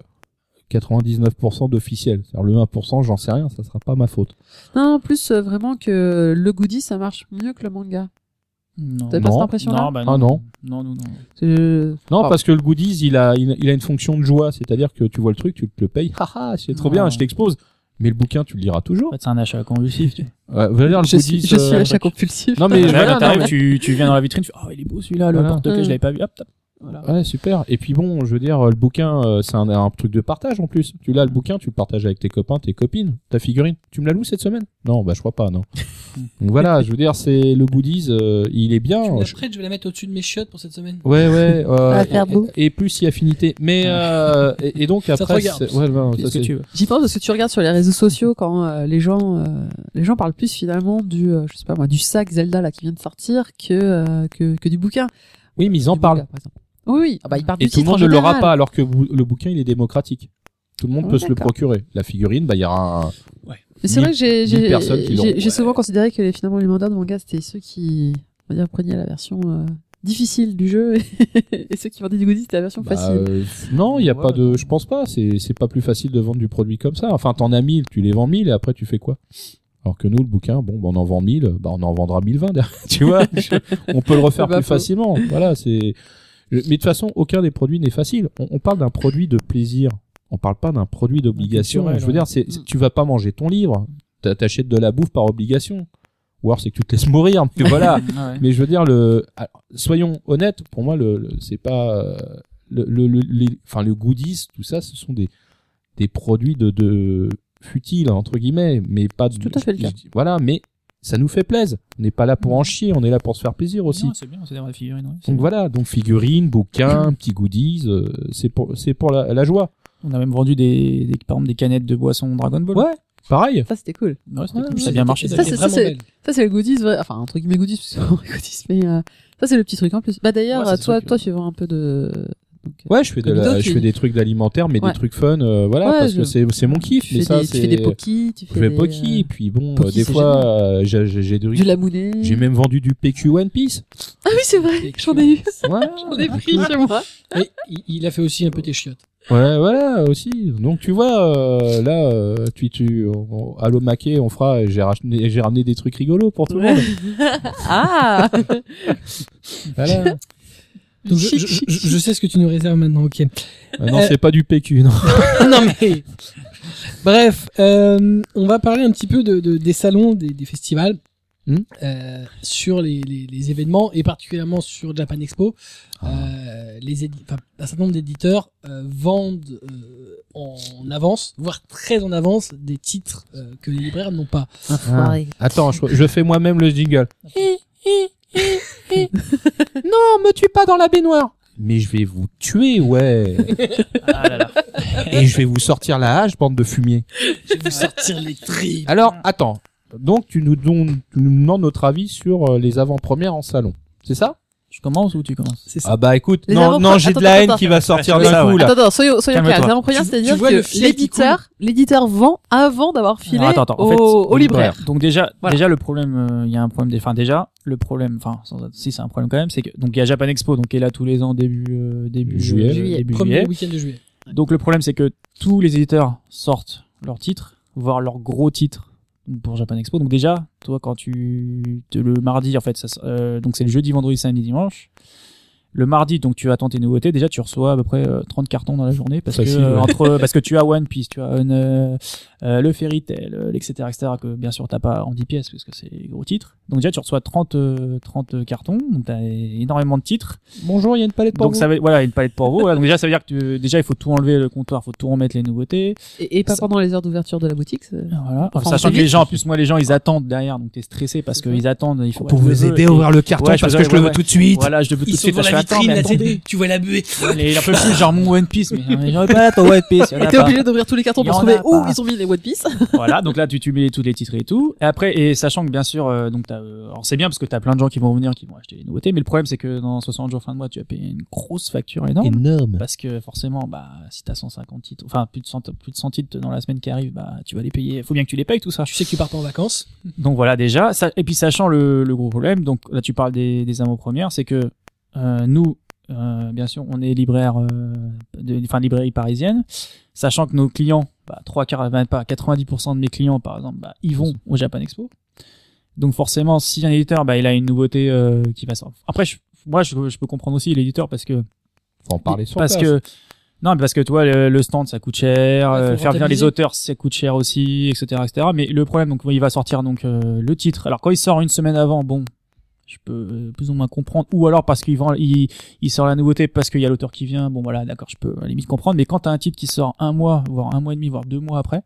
[SPEAKER 3] 99% d'officiel. C'est-à-dire le 1%, j'en sais rien, ça sera pas ma faute.
[SPEAKER 4] Non, en plus, euh, vraiment que le goodie, ça marche mieux que le manga.
[SPEAKER 2] Non.
[SPEAKER 4] T'as pas
[SPEAKER 3] Non.
[SPEAKER 4] cette impression-là
[SPEAKER 2] Non, bah
[SPEAKER 3] Ah non.
[SPEAKER 2] Non, non, non.
[SPEAKER 3] Non,
[SPEAKER 4] Ah.
[SPEAKER 3] parce que le goodies, il a, il, a une fonction de joie, c'est-à-dire que tu vois le truc, tu te le payes, haha, c'est trop bien, je t'expose. Mais le bouquin, tu le liras toujours.
[SPEAKER 2] En fait, c'est un achat convulsif. Tu
[SPEAKER 3] Ouais, le
[SPEAKER 4] Je suis, je suis
[SPEAKER 3] euh,
[SPEAKER 4] l'achat compulsif.
[SPEAKER 3] Non, mais voilà, non, mais-
[SPEAKER 2] tu, tu viens dans la vitrine, tu fais, oh, il est beau celui-là, le
[SPEAKER 3] Voilà.
[SPEAKER 2] porte-clés,
[SPEAKER 4] Mm.
[SPEAKER 2] je l'avais pas vu, hop, hop. Voilà.
[SPEAKER 3] Ouais, super. Et puis bon, je veux dire, le bouquin, euh, c'est un, un truc de partage en plus. Tu l'as le bouquin, tu le partages avec tes copains, tes copines, ta figurine. Tu me la loues cette semaine? Non, bah je crois pas, non. Donc voilà, je veux dire, c'est le goodies, euh, il est bien. Je-
[SPEAKER 1] prêtes, je vais la mettre au-dessus de mes chiottes pour cette semaine.
[SPEAKER 3] Ouais, ouais. euh, et-
[SPEAKER 4] beau.
[SPEAKER 3] Et, plus si affinité. Mais euh, et, et donc après, ouais, ben, ça,
[SPEAKER 2] que
[SPEAKER 3] c'est-
[SPEAKER 2] tu veux?
[SPEAKER 4] J'y pense parce que tu regardes sur les réseaux sociaux quand euh, les gens euh, les gens parlent plus finalement du euh, je sais pas moi du sac Zelda là qui vient de sortir que euh, que, que du bouquin.
[SPEAKER 3] oui, mais ils en parlent.
[SPEAKER 4] par exemple. Oui oui, ah bah ils parlent
[SPEAKER 3] Et
[SPEAKER 4] du
[SPEAKER 3] tout le monde ne l'aura pas, alors que bou- le bouquin, il est démocratique. Tout le monde
[SPEAKER 4] Ouais,
[SPEAKER 3] peut se le
[SPEAKER 4] d'accord.
[SPEAKER 3] procurer. La figurine, bah il y aura un.
[SPEAKER 4] Mais c'est
[SPEAKER 3] mille-
[SPEAKER 4] vrai que j'ai
[SPEAKER 3] mille
[SPEAKER 4] j'ai
[SPEAKER 3] personnes qui l'ont.
[SPEAKER 4] j'ai j'ai
[SPEAKER 3] Ouais.
[SPEAKER 4] souvent considéré que les, finalement les mandats de manga c'était ceux qui on va dire prenaient la version euh, difficile du jeu et, ceux qui vendaient du goodies c'était la version
[SPEAKER 3] Bah,
[SPEAKER 4] facile.
[SPEAKER 3] euh, non, il y a
[SPEAKER 2] Ouais,
[SPEAKER 3] pas de. Je pense pas. C'est c'est pas plus facile de vendre du produit comme ça. Enfin, t'en as 1000, tu les vends 1000 et après tu fais quoi? Alors que nous, le bouquin, bon, bah, on en vend 1000, bah on en vendra 1020 derrière. tu vois? Je- On peut le refaire
[SPEAKER 4] C'est pas
[SPEAKER 3] plus
[SPEAKER 4] faux.
[SPEAKER 3] facilement. Voilà, c'est. Mais de toute façon, aucun des produits n'est facile. On, on parle d'un produit de plaisir. On parle pas d'un produit d'obligation. Je veux dire, c'est c'est- tu vas pas manger ton livre. T'a- T'achètes de la bouffe par obligation. Ou alors c'est que tu te laisses mourir. Mais voilà.
[SPEAKER 2] Ouais.
[SPEAKER 3] Mais je veux dire, le, alors, soyons honnêtes, pour moi, le, le- c'est pas euh, le, le, le- les, enfin, le goodies, tout ça, ce sont des, des produits de, de futiles entre guillemets, mais pas de.
[SPEAKER 4] C'est tout à fait le cas.
[SPEAKER 3] Voilà, mais ça nous fait plaisir. On n'est pas là pour en chier, on est là pour se faire plaisir aussi.
[SPEAKER 2] C'est bien, c'est des figurines. ouais.
[SPEAKER 3] Donc
[SPEAKER 2] bien.
[SPEAKER 3] voilà, donc figurines, bouquins, petits goodies, euh, c'est pour, c'est pour la, la joie.
[SPEAKER 2] On a même vendu des, des, par exemple, des canettes de boisson Dragon Ball.
[SPEAKER 3] Ouais, pareil.
[SPEAKER 4] Ça c'était cool.
[SPEAKER 2] Ouais, c'était
[SPEAKER 3] Ouais,
[SPEAKER 2] cool,
[SPEAKER 3] ouais,
[SPEAKER 2] ça a bien marché.
[SPEAKER 4] Ça,
[SPEAKER 2] d'ailleurs.
[SPEAKER 4] c'est-. Ça c'est le goodies vrai enfin entre guillemets goodies parce que c'est vraiment les goodies mais euh, ça c'est le petit truc en plus. Bah d'ailleurs toi
[SPEAKER 2] que-
[SPEAKER 4] toi tu vends un peu de donc, euh,
[SPEAKER 3] Ouais, je fais, de la- je fais des trucs d'alimentaire, mais
[SPEAKER 4] Ouais.
[SPEAKER 3] des trucs fun, euh, voilà,
[SPEAKER 4] Ouais,
[SPEAKER 3] parce
[SPEAKER 4] je-
[SPEAKER 3] que c'est, c'est mon kiff.
[SPEAKER 4] tu
[SPEAKER 3] mais
[SPEAKER 4] fais
[SPEAKER 3] ça,
[SPEAKER 4] des,
[SPEAKER 3] c'est...
[SPEAKER 4] tu fais des pokis, tu
[SPEAKER 3] Je
[SPEAKER 4] fais
[SPEAKER 3] fais
[SPEAKER 4] des,
[SPEAKER 3] Poki,
[SPEAKER 4] euh,
[SPEAKER 3] puis bon, euh, des fois, euh, j'ai, j'ai, j'ai,
[SPEAKER 4] du lamounet.
[SPEAKER 3] j'ai même vendu du PQ One Piece.
[SPEAKER 4] Ah oui, c'est vrai, j'en ai eu.
[SPEAKER 3] Ouais,
[SPEAKER 4] J'en ai pris chez moi.
[SPEAKER 1] Et il, a fait aussi un peu tes chiottes.
[SPEAKER 3] ouais, voilà, aussi. Donc, tu vois, euh, là, euh, tu, tu, on- à l'Omaké, on fera, et j'ai ramené, j'ai ramené des trucs rigolos pour tout le monde.
[SPEAKER 4] Ah
[SPEAKER 3] Voilà.
[SPEAKER 1] Donc, je, je, je- je sais ce que tu nous réserves maintenant, ok.
[SPEAKER 3] Euh, non,
[SPEAKER 1] Euh,
[SPEAKER 3] c'est pas du PQ, non.
[SPEAKER 1] non mais... Bref, euh, on va parler un petit peu de, de- des salons, des, des festivals,
[SPEAKER 3] Hmm.
[SPEAKER 1] euh, sur les, les, les événements et particulièrement sur Japan Expo.
[SPEAKER 3] Ah.
[SPEAKER 1] Euh, les édi- enfin, un certain nombre d'éditeurs euh, vendent euh, en avance, voire très en avance, des titres euh, que les libraires n'ont pas.
[SPEAKER 4] Enfoiré.
[SPEAKER 3] Attends, je, je fais moi-même le jingle. non, me tue pas dans la baignoire. Mais je vais vous tuer, ouais.
[SPEAKER 2] Ah là là.
[SPEAKER 3] Et je vais vous sortir la hache, bande de fumier.
[SPEAKER 1] Je vais vous sortir les tripes.
[SPEAKER 3] Alors, attends. Donc, tu nous, donnes, tu nous demandes notre avis sur euh, les avant-premières en salon. C'est ça?
[SPEAKER 2] Tu commences ou tu commences
[SPEAKER 1] C'est ça.
[SPEAKER 3] Ah bah écoute,
[SPEAKER 4] Les
[SPEAKER 3] non, non, j'ai de la haine
[SPEAKER 4] attends.
[SPEAKER 3] qui va sortir d'un coup
[SPEAKER 2] ouais.
[SPEAKER 3] là.
[SPEAKER 4] Attends, attends, soyons, soyons clairs. Avant-première,
[SPEAKER 1] Tu-
[SPEAKER 4] c'est-à-dire que l'éditeur, l'éditeur vend avant d'avoir filé
[SPEAKER 2] Alors, attends, attends, en
[SPEAKER 4] au,
[SPEAKER 2] fait,
[SPEAKER 4] au libraire.
[SPEAKER 2] Donc déjà,
[SPEAKER 4] Voilà.
[SPEAKER 2] déjà le problème, euh, il y a un problème. Des, enfin déjà, le problème, enfin sans- si c'est un problème quand même, c'est que donc il y a Japan Expo, donc qui est là tous les ans début euh, début
[SPEAKER 3] Juillet.
[SPEAKER 4] Juillet.
[SPEAKER 2] début
[SPEAKER 1] Premier
[SPEAKER 2] juillet.
[SPEAKER 1] week-end de juillet.
[SPEAKER 2] Donc le problème c'est que tous les éditeurs sortent leurs titres, voire leurs gros titres pour Japan Expo. Donc déjà, toi quand tu le mardi en fait, ça, euh, donc c'est le jeudi, vendredi, samedi, dimanche. Le mardi, donc tu attends tes nouveautés. Déjà, tu reçois à peu près euh, 30 cartons dans la journée parce
[SPEAKER 3] Facile,
[SPEAKER 2] que euh,
[SPEAKER 3] ouais.
[SPEAKER 2] entre parce que tu as One Piece, tu as un, euh, euh, le Fairy Tail, euh, etc., etc. Que bien sûr t'as pas en 10 pièces parce que c'est les gros titres. Donc déjà, tu reçois 30 euh, 30 cartons. Donc t'as énormément de titres.
[SPEAKER 3] Bonjour, il y a une palette pour
[SPEAKER 2] Donc
[SPEAKER 3] vous.
[SPEAKER 2] ça veut, voilà, une palette pour vous. Voilà. Donc déjà, ça veut dire que tu- déjà il faut tout enlever le comptoir, faut tout remettre les nouveautés.
[SPEAKER 4] Et, et pas
[SPEAKER 2] Ça-
[SPEAKER 4] pendant les heures d'ouverture de la boutique. c'est-
[SPEAKER 2] Voilà.
[SPEAKER 4] Enfin,
[SPEAKER 2] Sachant que les gens, en plus, moi, les gens, ils attendent derrière, donc t'es stressé parce qu'ils attendent. Il faut
[SPEAKER 3] pour vous aider à ouvrir le carton
[SPEAKER 2] Ouais,
[SPEAKER 3] parce que je le veux tout de suite.
[SPEAKER 2] Voilà, je le veux tout de suite.
[SPEAKER 1] Là, tu- vois la buée.
[SPEAKER 2] Il en peut plus, genre mon One Piece, mais mais j'aurais pas ton One Piece.
[SPEAKER 4] Et t'es
[SPEAKER 2] pas.
[SPEAKER 4] obligé d'ouvrir tous les cartons pour trouver où
[SPEAKER 2] pas.
[SPEAKER 4] ils ont mis les One Piece.
[SPEAKER 2] Voilà, donc là, tu, tu mets tous les titres et tout. Et après, et sachant que bien sûr, euh, donc t'as, euh, alors c'est bien parce que t'as plein de gens qui vont venir, qui vont acheter les nouveautés, mais le problème, c'est que dans 60 jours fin de mois, tu vas payer une grosse facture énorme.
[SPEAKER 3] Énorme.
[SPEAKER 2] Parce que forcément, bah, si t'as 150 titres, enfin plus de 100, plus de 100 titres dans la semaine qui arrive, bah, tu vas les payer. Faut bien que tu les payes tout ça.
[SPEAKER 1] Tu sais que tu partes en vacances.
[SPEAKER 2] Donc voilà déjà. Ça, et puis sachant le, le gros problème, donc là tu parles des, des avant-premières, c'est que nous, euh, bien sûr, on est libraire, euh, de, enfin librairie parisienne, sachant que nos clients, bah, trois quarts, ben, pas 90% de mes clients, par exemple, bah, ils vont au Japan Expo. Donc forcément, si un éditeur, bah, il a une nouveauté euh, qui va sortir. Après, je- moi, je, je peux comprendre aussi l'éditeur parce que
[SPEAKER 3] Faut en parler sur
[SPEAKER 2] parce
[SPEAKER 3] place.
[SPEAKER 2] que non, mais parce que toi, le, le stand, ça coûte cher,
[SPEAKER 1] Ouais,
[SPEAKER 2] euh, faire venir les auteurs, ça coûte cher aussi, etc., etc. Mais le problème, donc, il va sortir donc euh, le titre. Alors quand il sort une semaine avant, bon, je peux euh, plus ou moins comprendre. Ou alors parce qu'il vend, il, il sort la nouveauté parce qu'il y a l'auteur qui vient. Bon, voilà, d'accord, je peux à la limite comprendre. Mais quand t'as un titre qui sort un mois, voire un mois et demi, voire deux mois après,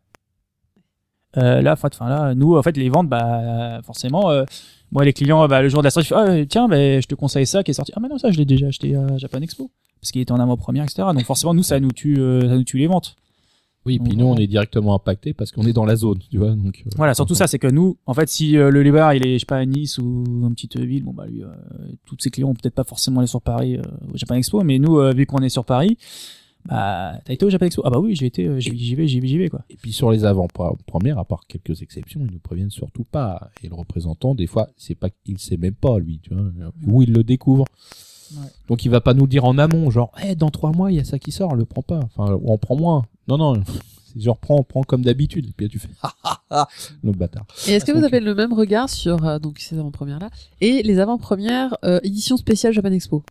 [SPEAKER 2] euh, là, enfin, là, nous, en fait, les ventes, bah, forcément, euh, moi, les clients, bah, le jour de la sortie, je fais, ah, tiens, bah, je te conseille ça qui est sorti. Ah, mais non, ça, je l'ai déjà acheté à Japan Expo parce qu'il était en avant-première, etc. Donc forcément, nous, ça nous tue, euh, ça nous tue les ventes.
[SPEAKER 3] Oui, puis nous, on est directement impacté parce qu'on est dans la zone, tu vois. Donc, euh,
[SPEAKER 2] Voilà, surtout ça, c'est que nous, en fait, si euh, le libraire, il est, je sais pas, à Nice ou une petite ville, bon bah lui, euh, tous ses clients ont peut-être pas forcément aller sur Paris euh, au Japan Expo, mais nous, euh, vu qu'on est sur Paris, bah t'as été au Japan Expo Ah bah oui, j'y étais, euh, j'y vais, j'y vais, j'y vais quoi.
[SPEAKER 3] Et puis sur les avant-premières, à part quelques exceptions, ils nous préviennent surtout pas. Et le représentant, des fois, c'est pas qu'il sait même pas lui, tu vois, où il le découvre.
[SPEAKER 2] Ouais.
[SPEAKER 3] Donc il va pas nous dire en amont, genre, Eh, dans trois mois il y a ça qui sort, le prends pas. Enfin, ou on prend moins. Non non, c'est genre prends, prends comme d'habitude. Et puis là, tu fais, ah ah ah, le bâtard.
[SPEAKER 4] Et est-ce que vous avez le même regard sur euh, donc ces avant-premières là et les avant-premières euh, éditions spéciales Japan Expo?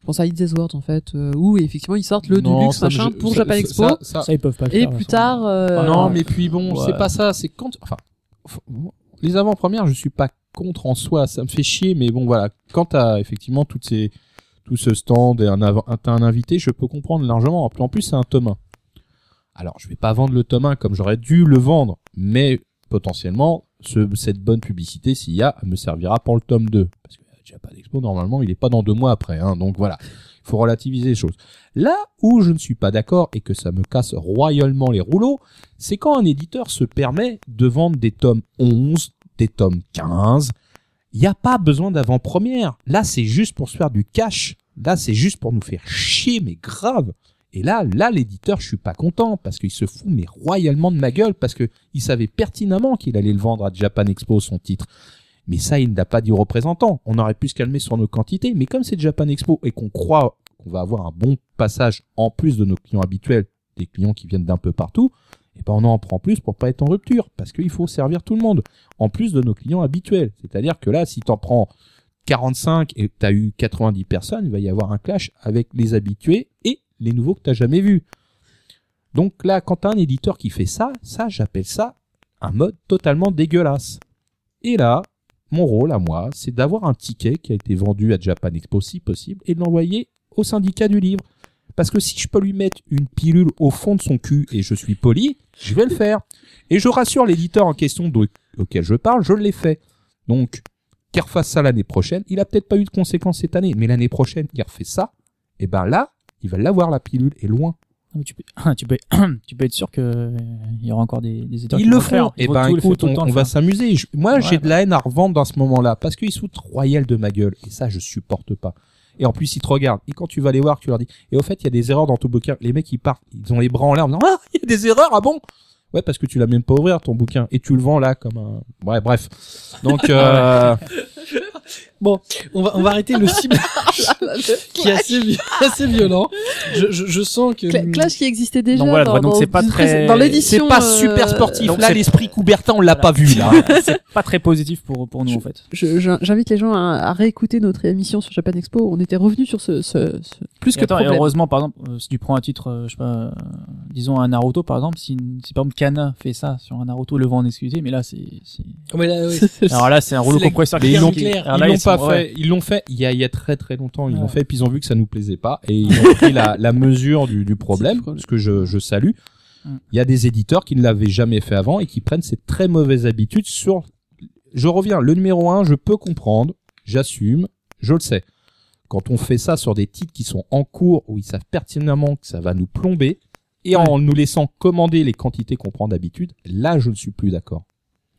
[SPEAKER 4] Je pense à It's World en fait, euh, où effectivement ils sortent le
[SPEAKER 3] Non,
[SPEAKER 4] Deluxe
[SPEAKER 3] ça
[SPEAKER 4] machin
[SPEAKER 3] je-
[SPEAKER 4] pour
[SPEAKER 3] ça-
[SPEAKER 4] Japan
[SPEAKER 3] ça-
[SPEAKER 4] Expo.
[SPEAKER 3] ça- ça-
[SPEAKER 2] Ça, ils peuvent pas le
[SPEAKER 4] et
[SPEAKER 2] faire,
[SPEAKER 4] plus tard, euh,
[SPEAKER 3] Ah non, mais puis bon,
[SPEAKER 2] Ouais.
[SPEAKER 3] c'est pas ça. C'est quand, enfin, les avant-premières, je suis pas contre en soi. Ça me fait chier, mais bon, voilà. Quand t'as effectivement toutes ces, tout ce stand et un, invité, je peux comprendre largement. En plus, c'est un tome 1. Alors, je vais pas vendre le tome 1 comme j'aurais dû le vendre, mais potentiellement, ce, cette bonne publicité, s'il y a, me servira pour le tome 2. Parce que euh, Japan Expo, normalement, il est pas dans deux mois après, hein, donc voilà. Il faut relativiser les choses. Là où je ne suis pas d'accord et que ça me casse royalement les rouleaux, c'est quand un éditeur se permet de vendre des tomes 11, des tomes 15. Il n'y a pas besoin d'avant-première. Là, c'est juste pour se faire du cash. Là, c'est juste pour nous faire chier, mais grave. Et là, là, l'éditeur, je suis pas content parce qu'il se fout mais royalement de ma gueule parce que il savait pertinemment qu'il allait le vendre à Japan Expo son titre. Mais ça, il n'a pas dit au représentant. On aurait pu se calmer sur nos quantités, mais comme c'est Japan Expo et qu'on croit qu'on va avoir un bon passage en plus de nos clients habituels, des clients qui viennent d'un peu partout, et ben on en prend plus pour pas être en rupture, parce qu'il faut servir tout le monde, en plus de nos clients habituels. C'est-à-dire que là, si t'en prends 45 et t'as eu 90 personnes, il va y avoir un clash avec les habitués et les nouveaux que t'as jamais vus. Donc là, quand t'as un éditeur qui fait ça, ça, j'appelle ça un mode totalement dégueulasse. Et là, mon rôle à moi, c'est d'avoir un ticket qui a été vendu à Japan Expo si possible et de l'envoyer au syndicat du livre. Parce que si je peux lui mettre une pilule au fond de son cul et je suis poli, je vais le faire. Et je rassure l'éditeur en question de- auquel je parle, je l'ai fait. Donc, qu'il refasse ça l'année prochaine, il a peut-être pas eu de conséquences cette année, mais l'année prochaine, qu'il refait ça, et ben là, il va l'avoir la pilule et loin.
[SPEAKER 2] Mais tu peux, tu peux, tu peux être sûr que euh, y aura encore des, des éditeurs
[SPEAKER 3] Ils
[SPEAKER 2] qui
[SPEAKER 3] le
[SPEAKER 2] vont
[SPEAKER 3] font. Et
[SPEAKER 2] vont
[SPEAKER 3] ben
[SPEAKER 2] tout
[SPEAKER 3] écoute, on, va s'amuser. Moi,
[SPEAKER 2] Ouais,
[SPEAKER 3] j'ai de la haine à revendre dans ce moment-là parce qu'ils foutent royal de ma gueule et ça, je supporte pas. Et en plus, ils te regardent. Et quand tu vas les voir, tu leur dis. Et au fait, il y a des erreurs dans ton bouquin. Les mecs, ils partent, ils ont les bras en l'air en disant ah, il y a des erreurs, ah bon? Ouais, parce que tu l'as même pas ouvert ton bouquin et tu le vends là comme un. Ouais, bref. Donc, euh,
[SPEAKER 1] Bon, on va, on va arrêter le ciblage qui est assez, vi- assez violent. Je, je, je sens que...
[SPEAKER 4] Cla- Clash qui existait déjà
[SPEAKER 2] Donc voilà,
[SPEAKER 4] dans,
[SPEAKER 2] donc
[SPEAKER 4] dans-
[SPEAKER 2] c'est pas très-
[SPEAKER 4] dans l'édition.
[SPEAKER 3] c'est pas
[SPEAKER 4] euh,
[SPEAKER 3] super sportif.
[SPEAKER 2] donc
[SPEAKER 3] là,
[SPEAKER 2] c'est-
[SPEAKER 3] l'esprit Coubertin, on l'a pas vu là.
[SPEAKER 2] c'est pas très positif pour pour nous en fait.
[SPEAKER 4] je- je- J'invite les gens à, à réécouter notre émission sur Japan Expo. On était revenu sur ce, ce, ce- plus
[SPEAKER 2] Et
[SPEAKER 4] que
[SPEAKER 2] attends, et
[SPEAKER 4] problème.
[SPEAKER 2] heureusement, par exemple, euh, si tu prends un titre, euh, je sais pas, euh, disons un Naruto par exemple, si, si par exemple Kana fait ça sur un Naruto, le vend en exclusivité, mais là c'est, c'est...
[SPEAKER 1] Oh, mais là, oui.
[SPEAKER 2] alors là c'est un rouleau
[SPEAKER 1] C'est la
[SPEAKER 2] compresseur
[SPEAKER 3] Mais
[SPEAKER 2] qui
[SPEAKER 3] ils l'ont-
[SPEAKER 2] alors
[SPEAKER 3] Ils l'ont
[SPEAKER 2] sont-
[SPEAKER 3] pas
[SPEAKER 2] ouais.
[SPEAKER 3] fait. Ils l'ont fait il y a, il y a très très longtemps. Ils l'ont fait puis ils ont vu que ça nous plaisait pas et ils ont pris la, la mesure du, du problème, ce que je, je salue.
[SPEAKER 2] Mm.
[SPEAKER 3] Il y a des éditeurs qui ne l'avaient jamais fait avant et qui prennent ces très mauvaises habitudes sur. Je reviens. Le numéro un, je peux comprendre, j'assume, je le sais. Quand on fait ça sur des titres qui sont en cours où ils savent pertinemment que ça va nous plomber et en nous laissant commander les quantités qu'on prend d'habitude, là je ne suis plus d'accord.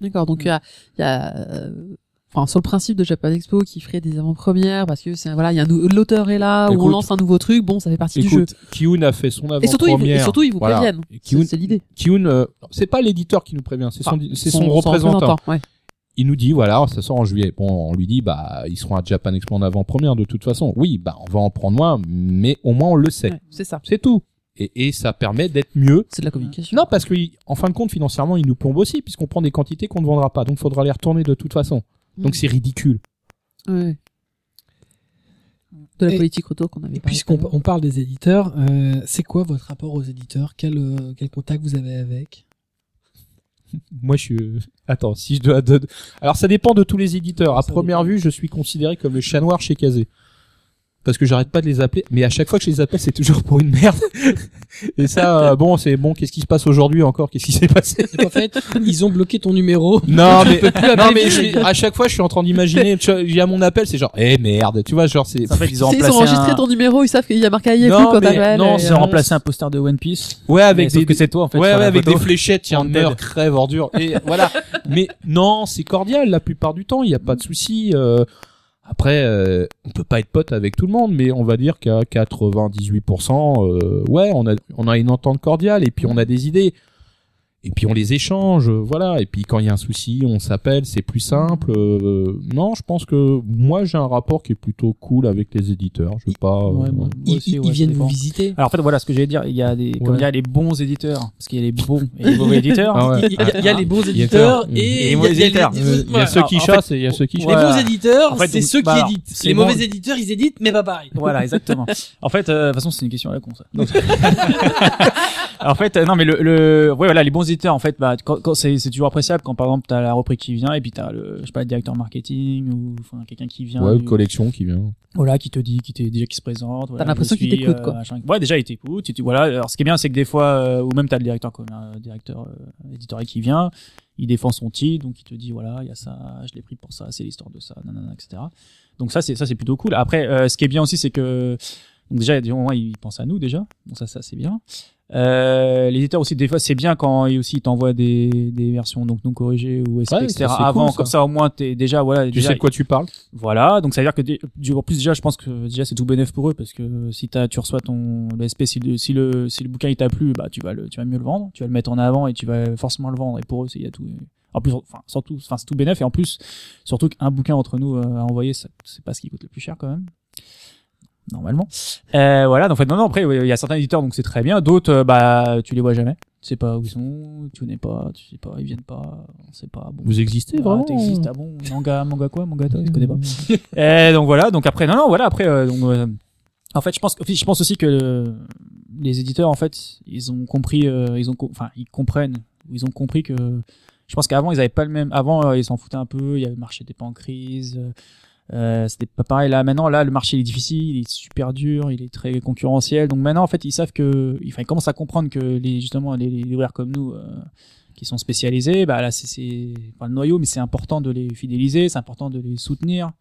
[SPEAKER 4] D'accord, donc il y a, il y a euh, enfin sur le principe de Japan Expo qui ferait des avant-premières parce que c'est voilà, il y a l'auteur est là où on lance un nouveau truc, bon, ça fait partie du jeu.
[SPEAKER 3] Kiun a fait son
[SPEAKER 4] Et surtout, ils,
[SPEAKER 3] avant-première.
[SPEAKER 4] et surtout ils vous préviennent. C'est l'idée.
[SPEAKER 3] Kiun, euh, c'est pas l'éditeur qui nous prévient, c'est son,
[SPEAKER 4] Enfin,
[SPEAKER 3] c'est son, représentant.
[SPEAKER 4] ouais.
[SPEAKER 3] il nous dit voilà, ça sort en juillet. Bon, on lui dit bah ils seront à Japan Expo en avant-première de toute façon. Oui, bah on va en prendre moins, mais au moins on le sait.
[SPEAKER 4] Ouais, c'est ça.
[SPEAKER 3] C'est tout. Et, et ça permet d'être mieux.
[SPEAKER 4] C'est de la communication.
[SPEAKER 3] Non, parce que en fin de compte, financièrement, il nous plombe aussi, puisqu'on prend des quantités qu'on ne vendra pas. Donc, faudra les retourner de toute façon. Donc,
[SPEAKER 4] Mm.
[SPEAKER 3] c'est ridicule.
[SPEAKER 4] Ouais. De la
[SPEAKER 1] Et-
[SPEAKER 4] politique retour qu'on avait
[SPEAKER 1] puisqu'on on parle des éditeurs, euh, c'est quoi votre rapport aux éditeurs? Quel, euh, quel contact vous avez avec?
[SPEAKER 3] Moi, je suis. Attends, si je dois. de- Alors, ça dépend de tous les éditeurs. À
[SPEAKER 1] Ça
[SPEAKER 3] première
[SPEAKER 1] dépend.
[SPEAKER 3] vue, je suis considéré comme le chat noir chez Kazé. Parce que j'arrête pas de les appeler. Mais à chaque fois que je les appelle, c'est toujours pour une merde. Et ça, euh, bon, c'est bon. Qu'est-ce qui se passe aujourd'hui encore? Qu'est-ce qui s'est passé?
[SPEAKER 1] En fait, ils ont bloqué ton numéro.
[SPEAKER 3] Non, mais
[SPEAKER 1] peux plus
[SPEAKER 3] non, mais je à chaque fois, je suis en train d'imaginer. tu vois, Il y a mon appel, c'est genre, eh merde, tu vois, genre c'est.
[SPEAKER 2] En fait, ils ont
[SPEAKER 4] Ils ont enregistré
[SPEAKER 2] un...
[SPEAKER 4] ton numéro, ils savent qu'il y a marqué
[SPEAKER 3] Non,
[SPEAKER 4] quand
[SPEAKER 3] mais-
[SPEAKER 4] t'appelles.
[SPEAKER 3] non,
[SPEAKER 2] Ils
[SPEAKER 4] euh,
[SPEAKER 2] ont remplacé un poster de One Piece.
[SPEAKER 3] Ouais, avec des,
[SPEAKER 2] que c'est toi en fait.
[SPEAKER 3] ouais, ouais, avec
[SPEAKER 2] photo.
[SPEAKER 3] des fléchettes, il y a un
[SPEAKER 2] Wanted.
[SPEAKER 3] meurt, crève, ordure. Et voilà. Mais non, c'est cordial la plupart du temps, il n'y a pas de souci. euh, après, euh, on peut pas être pote avec tout le monde, mais on va dire qu'à 98%, euh, ouais, on a, on a une entente cordiale et puis on a des idées. Et puis on les échange, euh, voilà. Et puis quand il y a un souci, on s'appelle, c'est plus simple. euh, non, je pense que moi j'ai un rapport qui est plutôt cool avec les éditeurs. Je veux pas. euh,
[SPEAKER 2] Ouais, moi- moi
[SPEAKER 1] Ils,
[SPEAKER 2] aussi,
[SPEAKER 1] ils-
[SPEAKER 2] ouais,
[SPEAKER 1] ils viennent vous visiter.
[SPEAKER 2] Alors en fait voilà ce que j'allais dire, il y a des comme il y a les bons éditeurs parce qu'il y a les bons et les mauvais éditeurs.
[SPEAKER 3] Ah ouais.
[SPEAKER 1] Il y, a- il y a les bons éditeurs et
[SPEAKER 2] les
[SPEAKER 1] il y a-
[SPEAKER 2] mauvais
[SPEAKER 1] les-
[SPEAKER 2] éditeurs.
[SPEAKER 3] Il y a ceux qui chassent et il y a ceux qui
[SPEAKER 1] Les
[SPEAKER 3] chassent.
[SPEAKER 2] Voilà.
[SPEAKER 1] bons éditeurs, c'est ceux qui éditent. Les mauvais éditeurs, ils éditent, mais pas pareil.
[SPEAKER 2] Voilà, exactement. en fait, euh, de toute façon, c'est une question à la con, en fait, euh, non, mais le, le, ouais, voilà, les bons éditeurs, en fait, bah, quand, quand c'est, c'est toujours appréciable quand, par exemple, t'as la reprise qui vient et puis t'as le, je sais pas, le directeur marketing ou, enfin, quelqu'un qui vient.
[SPEAKER 3] Ouais,
[SPEAKER 2] du-
[SPEAKER 3] une collection qui vient.
[SPEAKER 2] voilà, qui te dit, qui t'est déjà qui se présente. Voilà,
[SPEAKER 4] l'impression
[SPEAKER 2] je
[SPEAKER 4] qu'il t'écoute, quoi.
[SPEAKER 2] machin. Ouais, déjà il t'écoute. et tu- voilà. Alors, ce qui est bien, c'est que des fois, euh, ou même t'as le directeur, comme un directeur euh, éditorial qui vient, il défend son titre, donc il te dit voilà, il y a ça, je l'ai pris pour ça, c'est l'histoire de ça, nanana, etc. Donc ça, c'est ça, c'est plutôt cool. Après, euh, ce qui est bien aussi, c'est que donc déjà, au moins, il pense à nous déjà. Donc ça, ça c'est bien. Euh, l'éditeur aussi des fois c'est bien quand il aussi t'envoie des, des versions donc non corrigées ou SP,
[SPEAKER 3] Ouais,
[SPEAKER 2] etc avant
[SPEAKER 3] cool, ça.
[SPEAKER 2] comme ça. au moins t'es déjà voilà
[SPEAKER 3] Tu
[SPEAKER 2] déjà,
[SPEAKER 3] sais de quoi tu parles.
[SPEAKER 2] Voilà, donc ça veut dire que du en plus déjà je pense que déjà c'est tout bénéf pour eux parce que si t'as tu reçois ton le SP si le si le si le bouquin il t'a plu bah tu vas le tu vas mieux le vendre, tu vas le mettre en avant et tu vas forcément le vendre. Et pour eux c'est il y a tout en plus enfin surtout enfin c'est tout bénéf. Et en plus surtout qu'un bouquin entre nous euh, à envoyer c'est pas ce qui coûte le plus cher quand même normalement. Euh, voilà, donc en fait, non, non, après, il y a certains éditeurs, donc c'est très bien. D'autres, euh, bah, tu les vois jamais. Tu sais pas où ils sont, tu connais pas, tu sais pas, ils viennent pas, on sait pas. Bon.
[SPEAKER 3] Vous existez vraiment
[SPEAKER 2] T'existes, ah bon, manga, manga quoi, manga toi, je connais pas. Et donc voilà, donc après, non, non, voilà, après, euh, donc, euh, en fait, je pense, je pense aussi que euh, les éditeurs, en fait, ils ont compris, euh, ils ont, enfin, ils comprennent, ils ont compris que, je pense qu'avant, ils avaient pas le même, avant, euh, ils s'en foutaient un peu, il y avait le marché n'était pas en crise, euh, c'était pas pareil. Là maintenant là le marché est difficile il est super dur il est très concurrentiel. Donc maintenant en fait ils savent que enfin ils commencent à comprendre que les justement les, les libraires comme nous euh, qui sont spécialisés bah là c'est pas le noyau mais c'est important de les fidéliser c'est important de les soutenir.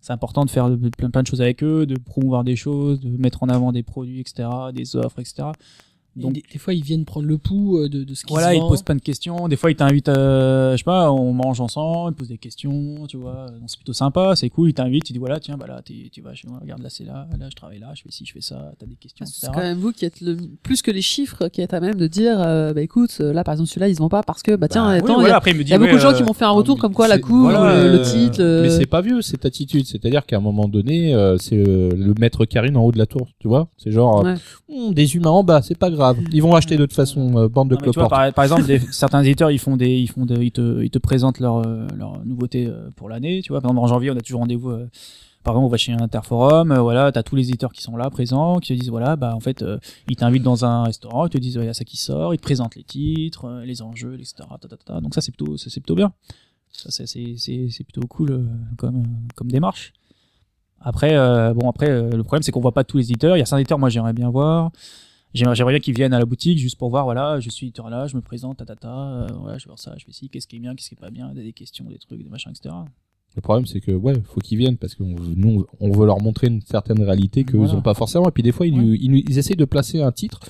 [SPEAKER 2] C'est important de faire plein plein de choses avec eux de promouvoir des choses de mettre en avant des produits etc des offres etc
[SPEAKER 1] Et
[SPEAKER 2] Donc-
[SPEAKER 1] des, des fois, ils viennent prendre le pouls euh, de, de ce qui
[SPEAKER 2] voilà,
[SPEAKER 1] se
[SPEAKER 2] ils posent plein de questions. Des fois, ils t'invitent, euh, je sais pas, on mange ensemble, ils posent des questions, tu vois. Donc, c'est plutôt sympa, c'est cool. Ils t'invitent, tu dis voilà, tiens, bah là, tu vas chez moi, regarde là, c'est là, là, je travaille là, je fais ci, je fais ça, t'as des questions,
[SPEAKER 4] C'est
[SPEAKER 2] etc.
[SPEAKER 4] quand même vous qui êtes le plus que les chiffres qui êtes à même de dire euh, bah écoute euh, là par exemple celui-là il se vend pas parce que bah tiens
[SPEAKER 3] Bah,
[SPEAKER 4] attends
[SPEAKER 2] Oui,
[SPEAKER 4] il y
[SPEAKER 2] voilà,
[SPEAKER 4] a-
[SPEAKER 2] dit,
[SPEAKER 4] y beaucoup de gens
[SPEAKER 2] euh,
[SPEAKER 4] qui m'ont fait un retour comme quoi la
[SPEAKER 3] c'est-
[SPEAKER 4] couve
[SPEAKER 3] voilà,
[SPEAKER 4] le, le
[SPEAKER 3] euh,
[SPEAKER 4] titre
[SPEAKER 3] Mais c'est pas vieux cette attitude, c'est-à-dire qu'à un moment donné, euh, c'est euh, le maître Karine en haut de la tour, tu vois C'est genre euh,
[SPEAKER 4] Ouais.
[SPEAKER 3] Hum, des humains en bas, c'est pas grave. Ils vont acheter de toute façon euh, bande de cloportes.
[SPEAKER 2] par, par exemple, des- certains éditeurs, ils font des, ils font de, ils te, ils te présentent leurs euh, leurs nouveautés euh, pour l'année. Tu vois, par exemple, en janvier, on a toujours rendez-vous. euh, par exemple, on va chez Interforum, euh, voilà, t'as tous les éditeurs qui sont là, présents, qui te disent, voilà, bah, en fait, euh, ils t'invitent dans un restaurant, ils te disent, il y a ça qui sort, ils te présentent les titres, euh, les enjeux, etc. ta, ta, ta. Donc ça, c'est plutôt, c'est plutôt bien. Ça, c'est, c'est, c'est, c'est plutôt cool comme, comme démarche. Après, bon, après, le problème, c'est qu'on voit pas tous les éditeurs. Il y a certains éditeurs, moi, j'aimerais bien voir. J'aimerais bien qu'ils viennent à la boutique juste pour voir, voilà, je suis là, je me présente, ta ta ta, euh, voilà, je vais voir ça, je fais ci, qu'est-ce qui est bien, qu'est-ce qui est pas bien, des questions, des trucs, des machins, etc.
[SPEAKER 3] Le problème, c'est que ouais, faut qu'ils viennent parce que on- nous, on veut leur montrer une certaine réalité qu'eux
[SPEAKER 2] Voilà.
[SPEAKER 3] ils ont pas forcément. Et puis des fois, ils,
[SPEAKER 2] Ouais.
[SPEAKER 3] ils, ils essayent de placer un titre.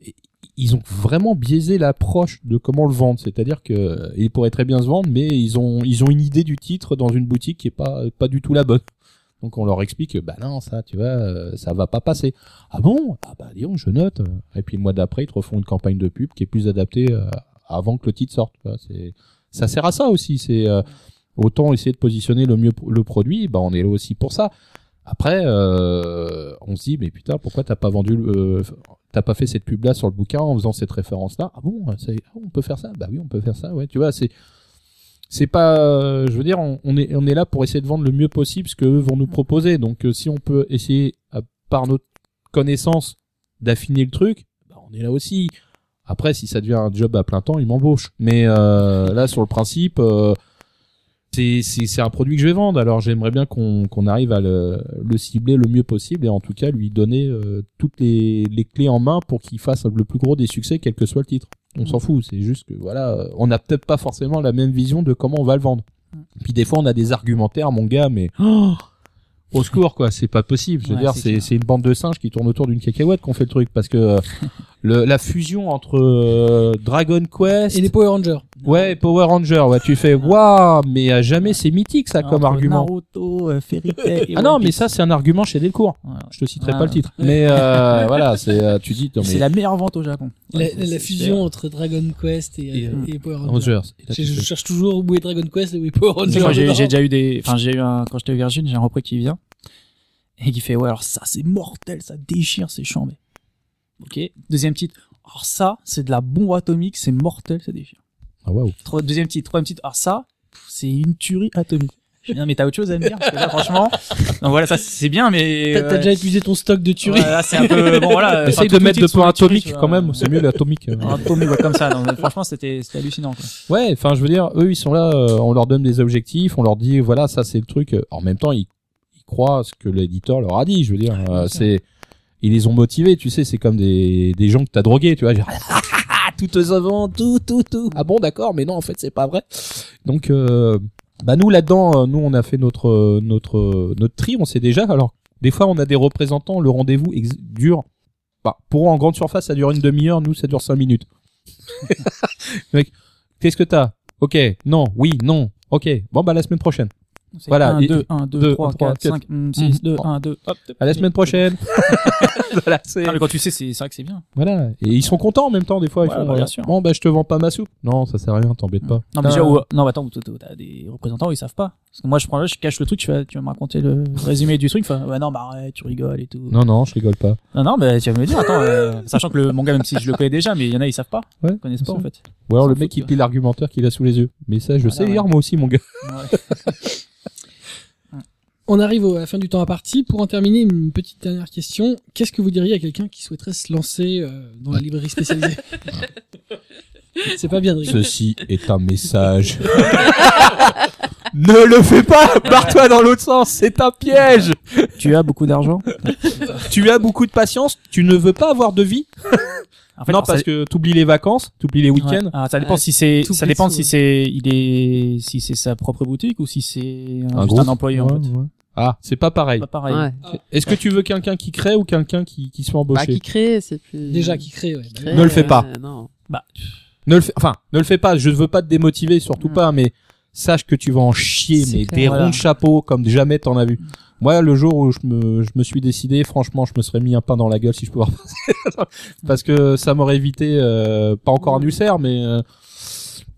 [SPEAKER 3] Et ils ont vraiment biaisé l'approche de comment le vendre. C'est-à-dire que euh, il pourrait très bien se vendre, mais ils ont ils ont une idée du titre dans une boutique qui est pas pas du tout la bonne. Donc on leur explique que bah non ça tu vois euh, ça va pas passer. Ah bon? Ah bah disons je note. Et puis le mois d'après ils te refont une campagne de pub qui est plus adaptée euh, avant que le titre sorte. C'est ça sert à ça aussi. C'est euh, autant essayer de positionner le mieux le produit. Bah, on est là aussi pour ça. Après, euh, on se dit, mais putain, pourquoi t'as pas vendu, euh, t'as pas fait cette pub là sur le bouquin en faisant cette référence là Ah bon, ah, on peut faire ça? Bah oui, on peut faire ça. Ouais, tu vois, c'est c'est pas, euh, je veux dire, on, est on est là pour essayer de vendre le mieux possible ce que eux vont nous proposer. Donc, euh, si on peut essayer par notre connaissance d'affiner le truc, bah, on est là aussi. Après, si ça devient un job à plein temps, ils m'embauchent. Mais euh, là, sur le principe, c'est un produit que je vais vendre. Alors, j'aimerais bien qu'on arrive à le, le cibler le mieux possible et en tout cas lui donner euh, toutes les, les clés en main pour qu'il fasse le plus gros des succès, quel que soit le titre. On s'en fout. C'est juste que voilà, on n'a peut-être pas forcément la même vision de comment on va le vendre. Puis des fois, on a des argumentaires, mon gars, mais oh, au secours quoi, c'est pas possible. Je veux
[SPEAKER 2] Ouais,
[SPEAKER 3] dire,
[SPEAKER 2] c'est
[SPEAKER 3] une bande de singes qui tourne autour d'une cacahuète qu'on fait le truc parce que euh, le, la fusion entre euh, Dragon Quest
[SPEAKER 1] Et les Power Rangers.
[SPEAKER 3] ouais et Power Ranger, ouais, tu fais waouh, mais à jamais c'est mythique ça comme
[SPEAKER 2] Entre
[SPEAKER 3] argument.
[SPEAKER 2] Naruto, euh, Fairy Tail et
[SPEAKER 3] Ah non, mais ça c'est un argument chez Delcourt.
[SPEAKER 2] Ouais, ouais.
[SPEAKER 3] Je te citerai
[SPEAKER 2] Ah.
[SPEAKER 3] pas le titre. Mais euh, voilà, c'est euh, tu dis
[SPEAKER 2] C'est la meilleure vente au Japon.
[SPEAKER 1] La,
[SPEAKER 2] Ouais,
[SPEAKER 1] la
[SPEAKER 2] c'est-
[SPEAKER 1] fusion entre Dragon Quest et,
[SPEAKER 3] Et,
[SPEAKER 1] euh, et Power Rangers.
[SPEAKER 3] Rangers. Et là,
[SPEAKER 1] Je, cherche toujours où est Dragon Quest et où est Power Rangers.
[SPEAKER 2] J'ai déjà eu des, enfin, j'ai eu un, quand j'étais au Virgin, j'ai un repris qui vient. Et qui fait, ouais, alors ça, c'est mortel, ça déchire, c'est chambé. Ok. Deuxième titre. Alors ça, c'est de la bombe atomique, c'est mortel, ça déchire.
[SPEAKER 3] Ah waouh.
[SPEAKER 2] Deuxième titre, troisième titre. Alors ça, c'est une tuerie atomique. Non, mais t'as autre chose à me dire? Parce que là, franchement, donc voilà, ça, c'est bien, mais,
[SPEAKER 1] T'as
[SPEAKER 2] euh,
[SPEAKER 1] déjà épuisé ton stock de tueries.
[SPEAKER 2] ouais, là, c'est un peu, bon, voilà.
[SPEAKER 3] Essaye de mettre de points atomiques quand même, c'est mieux l'atomique. euh.
[SPEAKER 2] Un atomique, ouais, comme ça. Franchement, c'était, c'était hallucinant, quoi.
[SPEAKER 3] Ouais, enfin je veux dire, eux ils sont là, euh, on leur donne des objectifs, on leur dit voilà ça c'est le truc. euh, En même temps ils, ils croient ce que l'éditeur leur a dit. Je veux dire, euh, c'est ils les ont motivés. Tu sais, c'est comme des des gens que t'as drogués. Tu vois, genre, tout te savant, tout tout tout. Ah bon d'accord, mais non en fait c'est pas vrai. Donc euh, bah nous là-dedans, euh, nous on a fait notre notre notre tri. On sait déjà. Alors des fois on a des représentants. Le rendez-vous dure. Bah, pour eux, en grande surface, ça dure une demi-heure. Nous, ça dure cinq minutes. Qu'est-ce que t'as? Ok, non, oui, non. Ok, bon bah la semaine prochaine. Voilà,
[SPEAKER 2] 1,
[SPEAKER 3] et-
[SPEAKER 2] 2, 1, 2,
[SPEAKER 3] deux,
[SPEAKER 2] 3,
[SPEAKER 3] trois,
[SPEAKER 2] 4,
[SPEAKER 3] quatre.
[SPEAKER 2] 5, 6, 2,
[SPEAKER 3] Mhm.
[SPEAKER 2] 1, 2, hop.
[SPEAKER 3] À la semaine prochaine. voilà, c'est
[SPEAKER 2] mais quand tu sais, c'est c'est vrai que c'est bien.
[SPEAKER 3] voilà. Et ils sont contents en même temps des fois. Ils
[SPEAKER 2] Ouais,
[SPEAKER 3] font,
[SPEAKER 2] bah, bien
[SPEAKER 3] euh,
[SPEAKER 2] sûr.
[SPEAKER 3] Bon bah je te vends pas ma soupe. Non, ça sert à rien, t'embête pas.
[SPEAKER 2] Non, mais déjà, ou- non, attends, t'as- des représentants où ils savent pas. Parce que moi, je prends là, je cache le truc, tu vas, tu vas me raconter le résumé du truc. Enfin, ouais, non, bah arrête, tu rigoles et tout.
[SPEAKER 3] Non non, je rigole pas.
[SPEAKER 2] Non, non, bah, tu vas me dire, attends, euh, sachant que le manga, même si je le connais déjà, mais il y en a, ils savent pas.
[SPEAKER 3] Ouais,
[SPEAKER 2] Ils connaissent pas, en fait.
[SPEAKER 3] Ou alors le mec il plie l'argumentaire qu'il a sous les yeux. Mais ça, je sais lire moi aussi, mon gars.
[SPEAKER 1] On arrive au- à la fin du temps à partie. Pour en terminer, une petite dernière question. Qu'est-ce que vous diriez à quelqu'un qui souhaiterait se lancer euh, dans la librairie spécialisée C'est pas bien de rigoler.
[SPEAKER 3] Ceci est un message. ne le fais pas. Barre-toi dans l'autre sens. C'est un piège.
[SPEAKER 2] tu as beaucoup d'argent?
[SPEAKER 3] Tu as beaucoup de patience. Tu ne veux pas avoir de vie?
[SPEAKER 2] En fait,
[SPEAKER 3] non,
[SPEAKER 2] alors,
[SPEAKER 3] parce
[SPEAKER 2] ça-
[SPEAKER 3] que t'oublies les vacances, t'oublies les week-ends.
[SPEAKER 2] Ouais. Ah, ça dépend
[SPEAKER 4] Ouais,
[SPEAKER 2] si c'est, ça dépend si
[SPEAKER 1] ouais.
[SPEAKER 2] c'est, il est, si c'est sa propre boutique ou si c'est un, un employé, en fait.
[SPEAKER 3] ouais. Ah, c'est pas pareil.
[SPEAKER 2] Pas pareil.
[SPEAKER 4] Ouais.
[SPEAKER 3] Est-ce que tu veux quelqu'un qui crée ou quelqu'un qui, qui se fait
[SPEAKER 4] Bah,
[SPEAKER 3] embaucher
[SPEAKER 4] qui crée, c'est plus.
[SPEAKER 1] Déjà qui crée. Ouais. Bah,
[SPEAKER 4] Crée,
[SPEAKER 3] Ne le fais pas.
[SPEAKER 4] euh, non.
[SPEAKER 2] Bah,
[SPEAKER 3] Ne le fais, enfin, ne le fais pas. Je ne veux pas te démotiver, surtout
[SPEAKER 2] Mm.
[SPEAKER 3] pas, mais sache que tu vas en chier, mais
[SPEAKER 2] clair,
[SPEAKER 3] des
[SPEAKER 2] voilà.
[SPEAKER 3] ronds de chapeau comme jamais t'en as vu. Moi, le jour où je me, je me suis décidé, franchement, je me serais mis un pain dans la gueule si je pouvais repasser. Parce que ça m'aurait évité, euh, pas encore un ulcère, mais euh,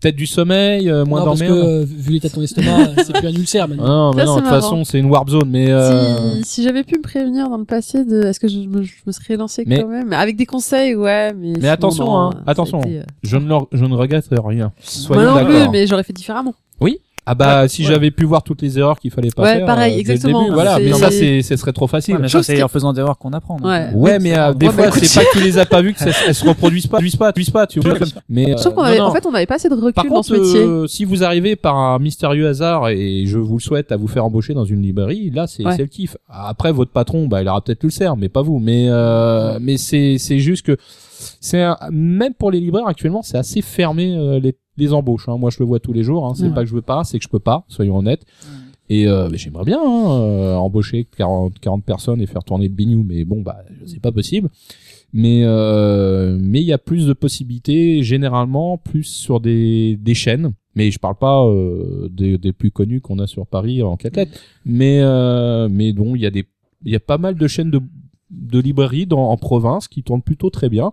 [SPEAKER 3] peut-être du sommeil, euh, moins
[SPEAKER 1] non, parce que
[SPEAKER 3] d'emmerde.
[SPEAKER 1] euh, vu l'état de ton estomac, c'est plus un ulcère
[SPEAKER 3] Ah
[SPEAKER 1] maintenant.
[SPEAKER 3] non, mais
[SPEAKER 4] Ça,
[SPEAKER 3] non, de
[SPEAKER 4] c'est
[SPEAKER 3] toute
[SPEAKER 4] marrant.
[SPEAKER 3] façon, c'est une warp zone, mais euh,
[SPEAKER 4] Si, si j'avais pu me prévenir dans le passé de, est-ce que je me, je me serais lancé
[SPEAKER 3] Mais-
[SPEAKER 4] quand même? Avec des conseils, ouais, mais. sinon,
[SPEAKER 3] attention,
[SPEAKER 4] non,
[SPEAKER 3] hein,
[SPEAKER 4] ça a
[SPEAKER 3] attention.
[SPEAKER 4] été, euh,
[SPEAKER 3] je ne, leur- je ne regrette rien. Soyons
[SPEAKER 4] Moi non plus,
[SPEAKER 3] d'accord.
[SPEAKER 4] mais j'aurais fait différemment.
[SPEAKER 3] Ah bah
[SPEAKER 2] Ouais,
[SPEAKER 3] si
[SPEAKER 2] ouais.
[SPEAKER 3] j'avais pu voir toutes les erreurs qu'il fallait pas
[SPEAKER 4] Ouais,
[SPEAKER 3] faire
[SPEAKER 4] pareil,
[SPEAKER 3] euh, dès le
[SPEAKER 4] exactement.
[SPEAKER 3] début, voilà mais ça c'est ce serait trop facile
[SPEAKER 2] Ouais, mais ça, c'est en faisant des erreurs qu'on apprend.
[SPEAKER 4] Ouais.
[SPEAKER 3] Ouais, mais euh, des
[SPEAKER 4] Ouais,
[SPEAKER 3] fois c'est pas que tu les as pas vues que ça, elles se reproduisent pas, reproduisent pas, reproduisent pas, tu vois. Mais euh,
[SPEAKER 4] Sauf qu'on avait, en fait, on n'avait pas assez de recul
[SPEAKER 3] par
[SPEAKER 4] dans ce métier.
[SPEAKER 3] euh, si vous arrivez par un mystérieux hasard et je vous le souhaite à vous faire embaucher dans une librairie, là c'est le kiff. Après votre patron, bah il aura peut-être le cerf, mais pas vous. Mais euh, mais c'est c'est juste que c'est un- même pour les libraires actuellement, c'est assez fermé euh, les les embauches. Hein. Moi je le vois tous les jours. Hein. C'est
[SPEAKER 4] Ouais.
[SPEAKER 3] pas que je veux pas, c'est que je peux pas. Soyons honnêtes. Et euh, j'aimerais bien hein, euh, embaucher 40, 40 personnes et faire tourner le bignou, mais bon, bah, c'est pas possible. Mais euh, mais il y a plus de possibilités généralement, plus sur des, des chaînes. Mais je parle pas euh, des, des plus connus qu'on a sur Paris en quatre lettres. Mais mais bon, il y a des il y a pas mal de chaînes de de librairies dans, en province qui tournent plutôt très bien.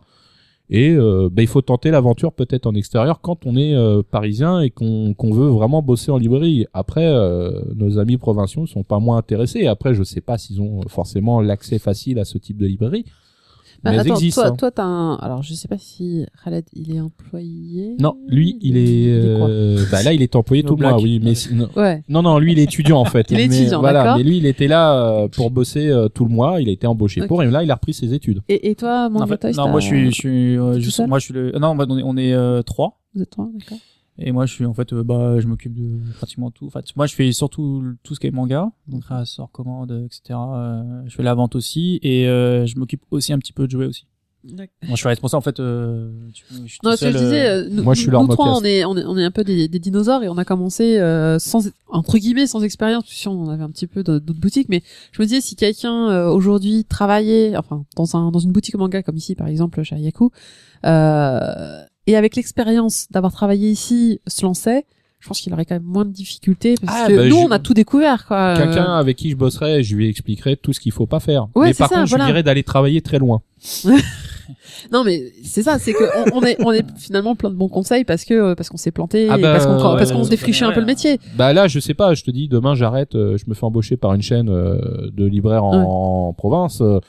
[SPEAKER 3] Et euh, bah, il faut tenter l'aventure peut-être en extérieur quand on est euh, parisien et qu'on veut vraiment bosser en librairie. Après, euh, nos amis provinciaux sont pas moins intéressés. Après, je sais pas s'ils ont forcément l'accès facile à ce type de librairie.
[SPEAKER 4] Bah,
[SPEAKER 3] mais elles
[SPEAKER 4] attends,
[SPEAKER 3] existent.
[SPEAKER 4] toi,
[SPEAKER 3] hein.
[SPEAKER 4] toi, t'as un. Alors, je sais pas si Khaled, il est employé.
[SPEAKER 3] Non, lui, il est.
[SPEAKER 4] quoi
[SPEAKER 3] euh, bah là, il est employé tout le mois, oui. Mais si- non,
[SPEAKER 4] Ouais.
[SPEAKER 3] non, non, lui, il est étudiant en fait.
[SPEAKER 4] Il est
[SPEAKER 3] Mais
[SPEAKER 4] étudiant,
[SPEAKER 3] voilà.
[SPEAKER 4] d'accord.
[SPEAKER 3] Mais lui, il était là euh, pour bosser euh, tout le mois. Il a été embauché pour et là, il a repris ses études.
[SPEAKER 4] Et, et toi, mon
[SPEAKER 2] en fait, non, moi je suis, je suis, euh, je- moi je suis le, non, on est, on est euh, trois.
[SPEAKER 4] Vous êtes trois, d'accord.
[SPEAKER 2] Et moi, je suis en fait, euh, bah, je m'occupe de pratiquement tout. Enfin, moi, je fais surtout tout ce qui est manga, donc ressort, commande, etc. Euh, je fais la vente aussi, et euh, je m'occupe aussi un petit peu de jouer aussi. Moi, je suis responsable en fait. Euh, tu- je suis
[SPEAKER 4] Non, que je
[SPEAKER 2] seul,
[SPEAKER 4] disais,
[SPEAKER 2] euh,
[SPEAKER 4] euh, nous,
[SPEAKER 3] moi, je suis
[SPEAKER 4] nous- trois, on est, on est, on est un peu des, des dinosaures et on a commencé euh, sans, entre guillemets, sans expérience, puisque on avait un petit peu d'autres boutiques. Mais je me disais, si quelqu'un euh, aujourd'hui travaillait, enfin, dans un, dans une boutique manga comme ici, par exemple, chez Ayaku, euh, et avec l'expérience d'avoir travaillé ici, se lançait, je pense qu'il aurait quand même moins de difficultés parce
[SPEAKER 3] Ah,
[SPEAKER 4] que
[SPEAKER 3] bah,
[SPEAKER 4] nous,
[SPEAKER 3] je-
[SPEAKER 4] on a tout découvert, quoi.
[SPEAKER 3] Quelqu'un
[SPEAKER 4] Euh,
[SPEAKER 3] avec qui je bosserai, je lui expliquerai tout ce qu'il faut pas faire.
[SPEAKER 4] Ouais,
[SPEAKER 3] mais par
[SPEAKER 4] ça,
[SPEAKER 3] contre,
[SPEAKER 4] voilà.
[SPEAKER 3] je lui dirais d'aller travailler très loin.
[SPEAKER 4] Non, mais c'est ça, c'est que on, on est, on est finalement plein de bons conseils parce que parce qu'on s'est planté,
[SPEAKER 3] Ah bah,
[SPEAKER 4] parce qu'on
[SPEAKER 3] ouais,
[SPEAKER 4] parce qu'on
[SPEAKER 3] ouais,
[SPEAKER 4] défrichait
[SPEAKER 2] ouais,
[SPEAKER 4] un peu le métier.
[SPEAKER 3] Bah là, je sais pas. Je te dis, demain, j'arrête. euh, je me fais embaucher par une chaîne euh, de libraires en, province euh,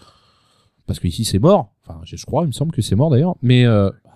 [SPEAKER 3] parce que ici c'est mort. Enfin, je, crois, il me semble que c'est mort d'ailleurs. Mais